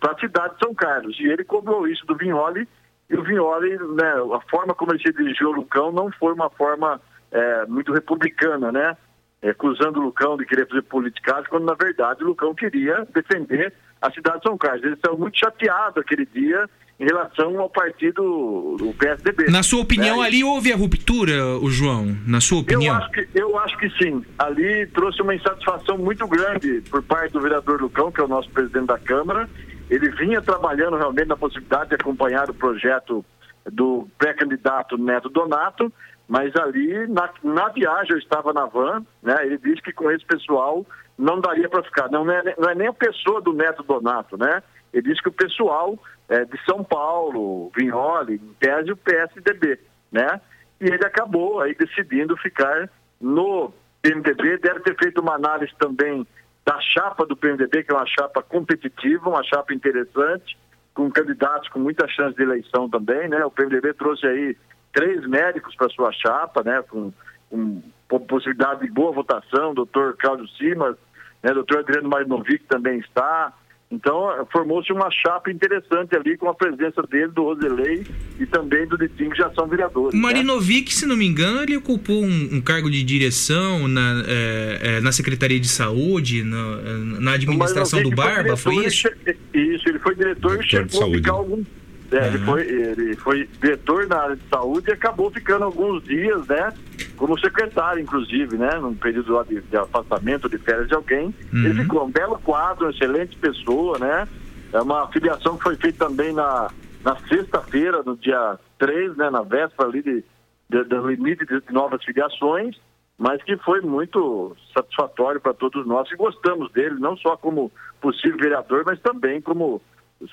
para a cidade de São Carlos. E ele cobrou isso do Vignoli, e o Vignoli, né, a forma como ele se dirigiu ao Lucão não foi uma forma é, muito republicana, né? É, acusando o Lucão de querer fazer politicagem, quando na verdade o Lucão queria defender a cidade de São Carlos. Eles estão muito chateados aquele dia em relação ao partido do PSDB.
Na sua opinião,
né?
ali houve a ruptura, o João? Na sua
Eu
opinião?
acho, que, eu acho que sim. Ali trouxe uma insatisfação muito grande por parte do vereador Lucão, que é o nosso presidente da Câmara. Ele vinha trabalhando realmente na possibilidade de acompanhar o projeto do pré-candidato Neto Donato, mas ali na, na viagem eu estava na van, né? Ele disse que com esse pessoal não daria para ficar. Não, não, é, não é nem a pessoa do Neto Donato, né? Ele disse que o pessoal é, de São Paulo, Vinholi, em tese o PSDB, né? E ele acabou aí decidindo ficar no PMDB, deve ter feito uma análise também da chapa do PMDB, que é uma chapa competitiva, uma chapa interessante, com candidatos com muita chance de eleição também, né? O PMDB trouxe aí três médicos para sua chapa, né? Com, com po- possibilidade de boa votação, doutor Cláudio Simas, né? doutor Adriano Marinovic também está. Então, eh, formou-se uma chapa interessante ali com a presença dele, do Roselei e também do Ditinho, que já são vereadores.
O
né?
Marinovic, se não me engano, ele ocupou um, um cargo de direção na, eh, eh, na Secretaria de Saúde, na, na administração do Barba, foi
diretor,
isso?
ele Isso, ele foi diretor, e
Diretor de
chegou a ficar algum. É, ele, foi, ele foi diretor na área de saúde e acabou ficando alguns dias, né? Como secretário, inclusive, né? Num período lá de, de afastamento, de férias de alguém. Ele ficou um belo quadro, uma excelente pessoa, né? É uma filiação que foi feita também na, na sexta-feira, no dia 3, né? Na véspera ali de, de- do limite de novas filiações mas que foi muito satisfatório para todos nós e gostamos dele, não só como possível vereador, mas também como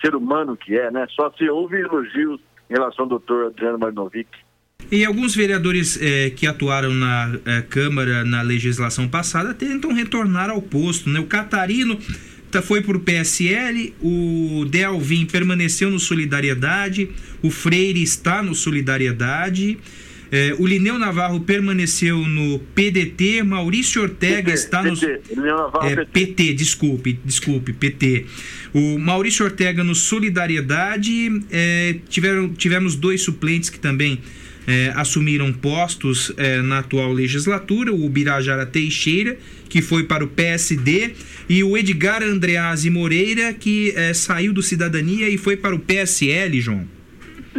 ser humano que é, né? Só se houve elogios em relação ao doutor Adriano Marinovic.
E alguns vereadores eh, que atuaram na eh, Câmara na legislação passada tentam retornar ao posto. Né? O Catarino tá- foi para o PSL, o Delvin permaneceu no Solidariedade, o Freire está no Solidariedade. Eh, o Lineu Navarro permaneceu no PDT, Maurício Ortega está no
PT, Navarro,
é,
PT.
PT, desculpe, desculpe, PT. O Maurício Ortega no Solidariedade, é, tiveram, tivemos dois suplentes que também é, assumiram postos é, na atual legislatura, o Birajara Teixeira, que foi para o PSD, e o Edgar Andreazzi Moreira, que é, saiu do Cidadania e foi para o PSL, João.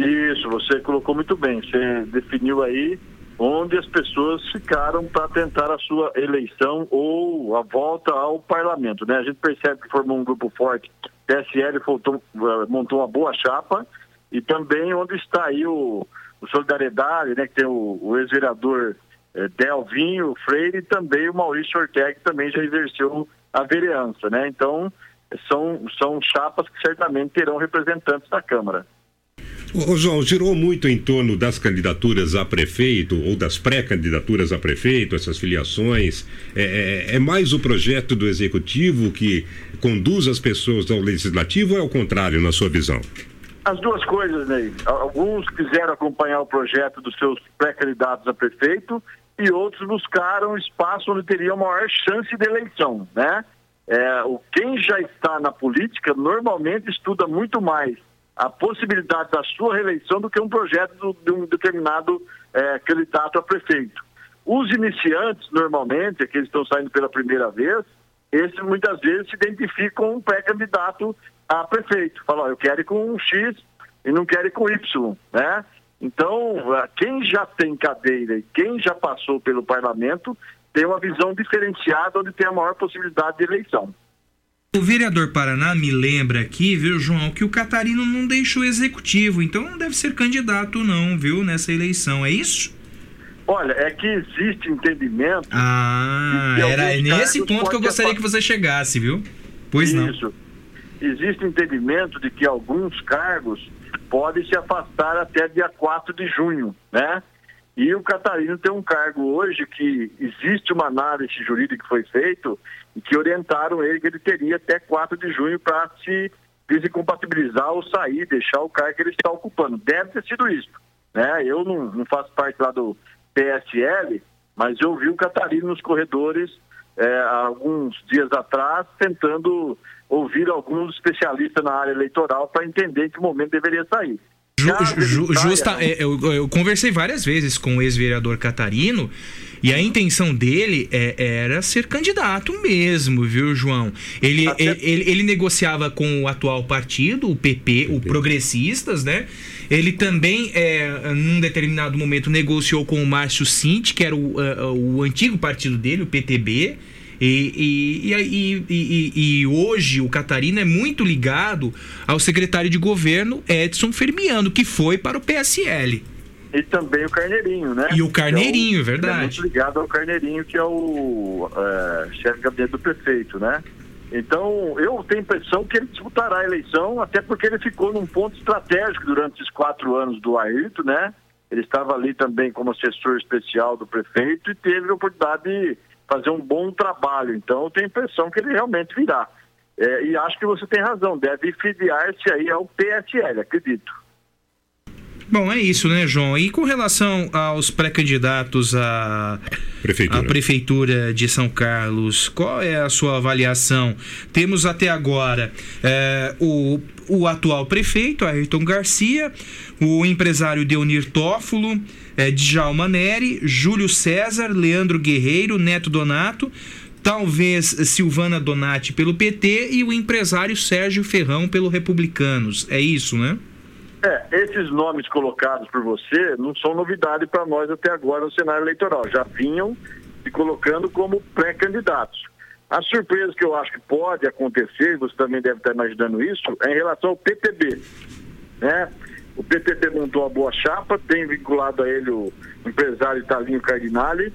Isso, você colocou muito bem. Você definiu aí onde as pessoas ficaram para tentar a sua eleição ou a volta ao parlamento. Né? A gente percebe que formou um grupo forte. PSL montou, eh, montou uma boa chapa e também onde está aí o, o Solidariedade, né? que tem o, o ex-vereador eh, Delvinho Freire e também o Maurício Ortega, que também já exerceu a vereança. Né? Então, são, são chapas que certamente terão representantes da Câmara.
Ô, João, girou muito em torno das candidaturas a prefeito ou das pré-candidaturas a prefeito, essas filiações. É, é, é, mais o projeto do executivo que conduz as pessoas ao legislativo ou é o contrário, na sua visão?
As duas coisas, Ney. Alguns quiseram acompanhar o projeto dos seus pré-candidatos a prefeito e outros buscaram espaço onde teriam maior chance de eleição, né? É, quem já está na política normalmente estuda muito mais a possibilidade da sua reeleição do que um projeto do, de um determinado é, candidato a prefeito. Os iniciantes, normalmente, aqueles que estão saindo pela primeira vez, esses muitas vezes se identificam um pré-candidato a prefeito. Falam, eu quero ir com um X e não quero ir com Y, né? Então, quem já tem cadeira e quem já passou pelo parlamento tem uma visão diferenciada onde tem a maior possibilidade de eleição.
O vereador Paraná me lembra aqui, viu, João, que o Catarino não deixou executivo, então não deve ser candidato, não, viu, nessa eleição, é isso?
Olha, é que existe entendimento.
Ah, era nesse ponto que eu gostaria que você chegasse, viu? Pois não.
Isso. Existe entendimento de que alguns cargos podem se afastar até dia 4 de junho, né? E o Catarino tem um cargo hoje que existe uma análise jurídica que foi feita e que orientaram ele que ele teria até 4 de junho para se desincompatibilizar ou sair, deixar o cargo que ele está ocupando. Deve ter sido isso. Né? Eu não, não faço parte lá do PSL, mas eu vi o Catarino nos corredores é, alguns dias atrás, tentando ouvir alguns especialistas na área eleitoral para entender em que momento deveria sair.
Ju, ju, justa, é, eu, eu, conversei várias vezes com o ex-vereador Catarino e a intenção dele é, era ser candidato mesmo, viu, João? Ele, Até... ele, ele, ele, negociava com o atual partido, o PP, o Progressistas, né? Ele também, é, num determinado momento, negociou com o Márcio Cinti, que era o, uh, o antigo partido dele, o PTB. E, e, e, e, e, hoje o Catarina é muito ligado ao secretário de governo Edson Fermiano, que foi para o PSL.
E também o Carneirinho, né?
E o Carneirinho,
é
o, verdade. É
muito ligado ao Carneirinho, que é o é, chefe de gabinete do prefeito, né? Então, eu tenho a impressão que ele disputará a eleição, até porque ele ficou num ponto estratégico durante esses quatro anos do Ayrton, né? Ele estava ali também como assessor especial do prefeito e teve a oportunidade de fazer um bom trabalho. Então, eu tenho a impressão que ele realmente virá. É, e acho que você tem razão, deve filiar-se aí ao PSL, acredito.
Bom, é isso, né, João? E com relação aos pré-candidatos à prefeitura. à prefeitura de São Carlos, qual é a sua avaliação? Temos até agora é, o, o atual prefeito, Ayrton Garcia, o empresário Deonir Tófolo, é, Djalma Neri, Júlio César, Leandro Guerreiro, Neto Donato, talvez Silvana Donati pelo PT e o empresário Sérgio Ferrão pelo Republicanos. É isso, né?
É, esses nomes colocados por você não são novidade para nós até agora no cenário eleitoral. Já vinham se colocando como pré-candidatos. A surpresa que eu acho que pode acontecer, você também deve estar imaginando isso, é em relação ao PTB. Né? O PTB montou uma boa chapa, tem vinculado a ele o empresário Italinho Cardinale.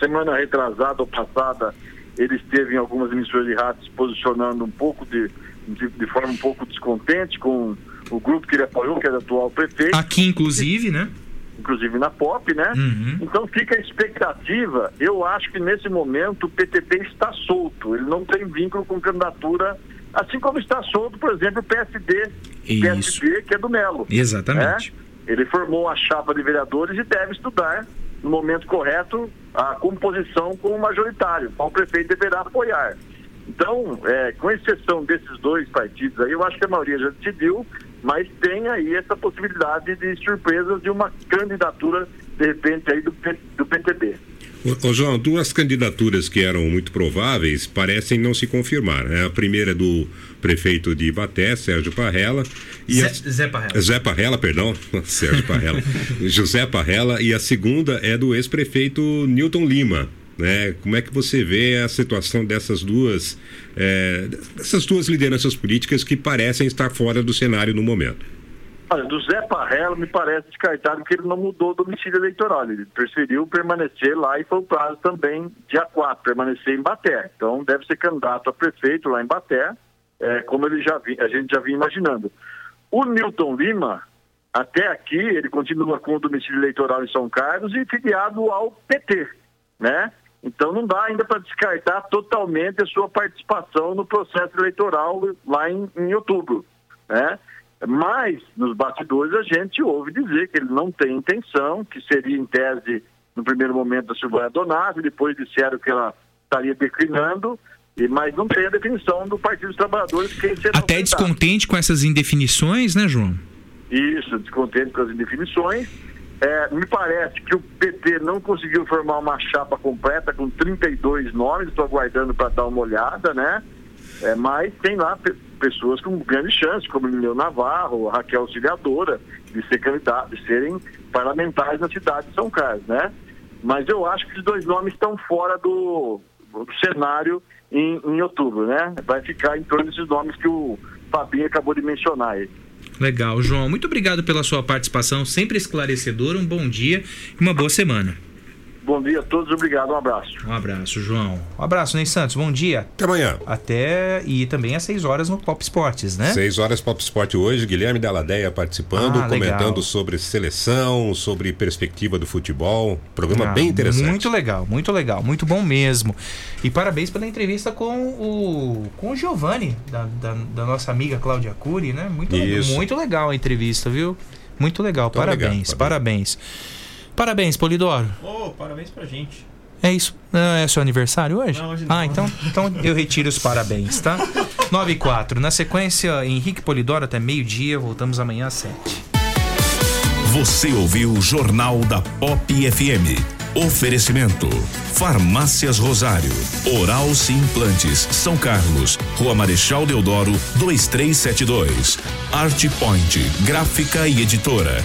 Semana retrasada ou passada, ele esteve em algumas emissoras de rádio se posicionando um pouco de, de, de forma um pouco descontente com o grupo que ele apoiou, que é o atual prefeito.
Aqui, inclusive, né?
Inclusive na POP, né?
Uhum.
Então fica a expectativa. Eu acho que nesse momento o PTB está solto. Ele não tem vínculo com candidatura, assim como está solto, por exemplo, o PSD,
Isso.
PSD que é do Melo.
Exatamente.
Né? Ele formou a chapa de vereadores e deve estudar no momento correto a composição como majoritário, qual o prefeito deverá apoiar. Então, é, com exceção desses dois partidos aí, eu acho que a maioria já decidiu mas tem aí essa possibilidade de surpresas de uma candidatura, de repente, aí do, do PTB.
Ô, ô, João, duas candidaturas que eram muito prováveis parecem não se confirmar. Né? A primeira é do prefeito de Ibaté, Sérgio Parrella. E
Zé,
a...
Zé Parrella.
Zé Parrella, perdão. Sérgio Parrella. José Parrella. E a segunda é do ex-prefeito Newton Lima. Né? Como é que você vê a situação dessas duas, é, dessas duas lideranças políticas que parecem estar fora do cenário no momento?
Olha, do Zé Parrella me parece descartado porque ele não mudou o domicílio eleitoral. Ele preferiu permanecer lá e foi o prazo também dia 4, permanecer em Baté. Então deve ser candidato a prefeito lá em Baté, é, como ele já vi, a gente já vinha imaginando. O Newton Lima, até aqui, ele continua com o domicílio eleitoral em São Carlos e filiado ao PT, né? Então não dá ainda para descartar totalmente a sua participação no processo eleitoral lá em, em outubro, né? Mas, nos bastidores, a gente ouve dizer que ele não tem intenção, que seria, em tese, no primeiro momento, a Silvana Donato, depois disseram que ela estaria declinando, e, mas não tem a definição do Partido dos Trabalhadores quem será
Até descontente com essas indefinições, né, João?
Isso, descontente com as indefinições. É, me parece que o PT não conseguiu formar uma chapa completa com 32 nomes, estou aguardando para dar uma olhada, né? É, mas tem lá pessoas com grande chance, como Lilian Navarro, Raquel Auxiliadora, de ser de serem parlamentares na cidade de São Carlos, né? Mas eu acho que os dois nomes estão fora do, do cenário em, em, outubro, né? Vai ficar em torno desses nomes que o Fabinho acabou de mencionar aí.
Legal, João. Muito obrigado pela sua participação, sempre esclarecedora. Um bom dia e uma boa semana.
Bom dia a todos, obrigado, um abraço.
Um abraço, João. Um abraço, Ney Santos, bom dia.
Até amanhã.
Até e também às 6 horas no Pop Esportes, né?
6 horas Pop Esporte hoje, Guilherme Daladeia participando, ah, comentando legal. sobre seleção, sobre perspectiva do futebol. Programa ah, bem interessante.
Muito legal, muito legal, muito bom mesmo. E parabéns pela entrevista com o com o Giovanni, da, da, da nossa amiga Cláudia Cury, né? Muito, Isso. muito legal a entrevista, viu? Muito legal, parabéns, legal, parabéns. parabéns. Parabéns, Polidoro.
Oh, parabéns pra gente.
É isso. Não é seu aniversário hoje?
Não, hoje não.
Ah, então, então eu retiro os parabéns, tá? 9 e 4. Na sequência, Henrique Polidoro até meio-dia. Voltamos amanhã às 7.
Você ouviu o Jornal da Pop FM. Oferecimento: Farmácias Rosário, Oral Sim Implantes, São Carlos, Rua Marechal Deodoro, 2372. Art Point, Gráfica e Editora.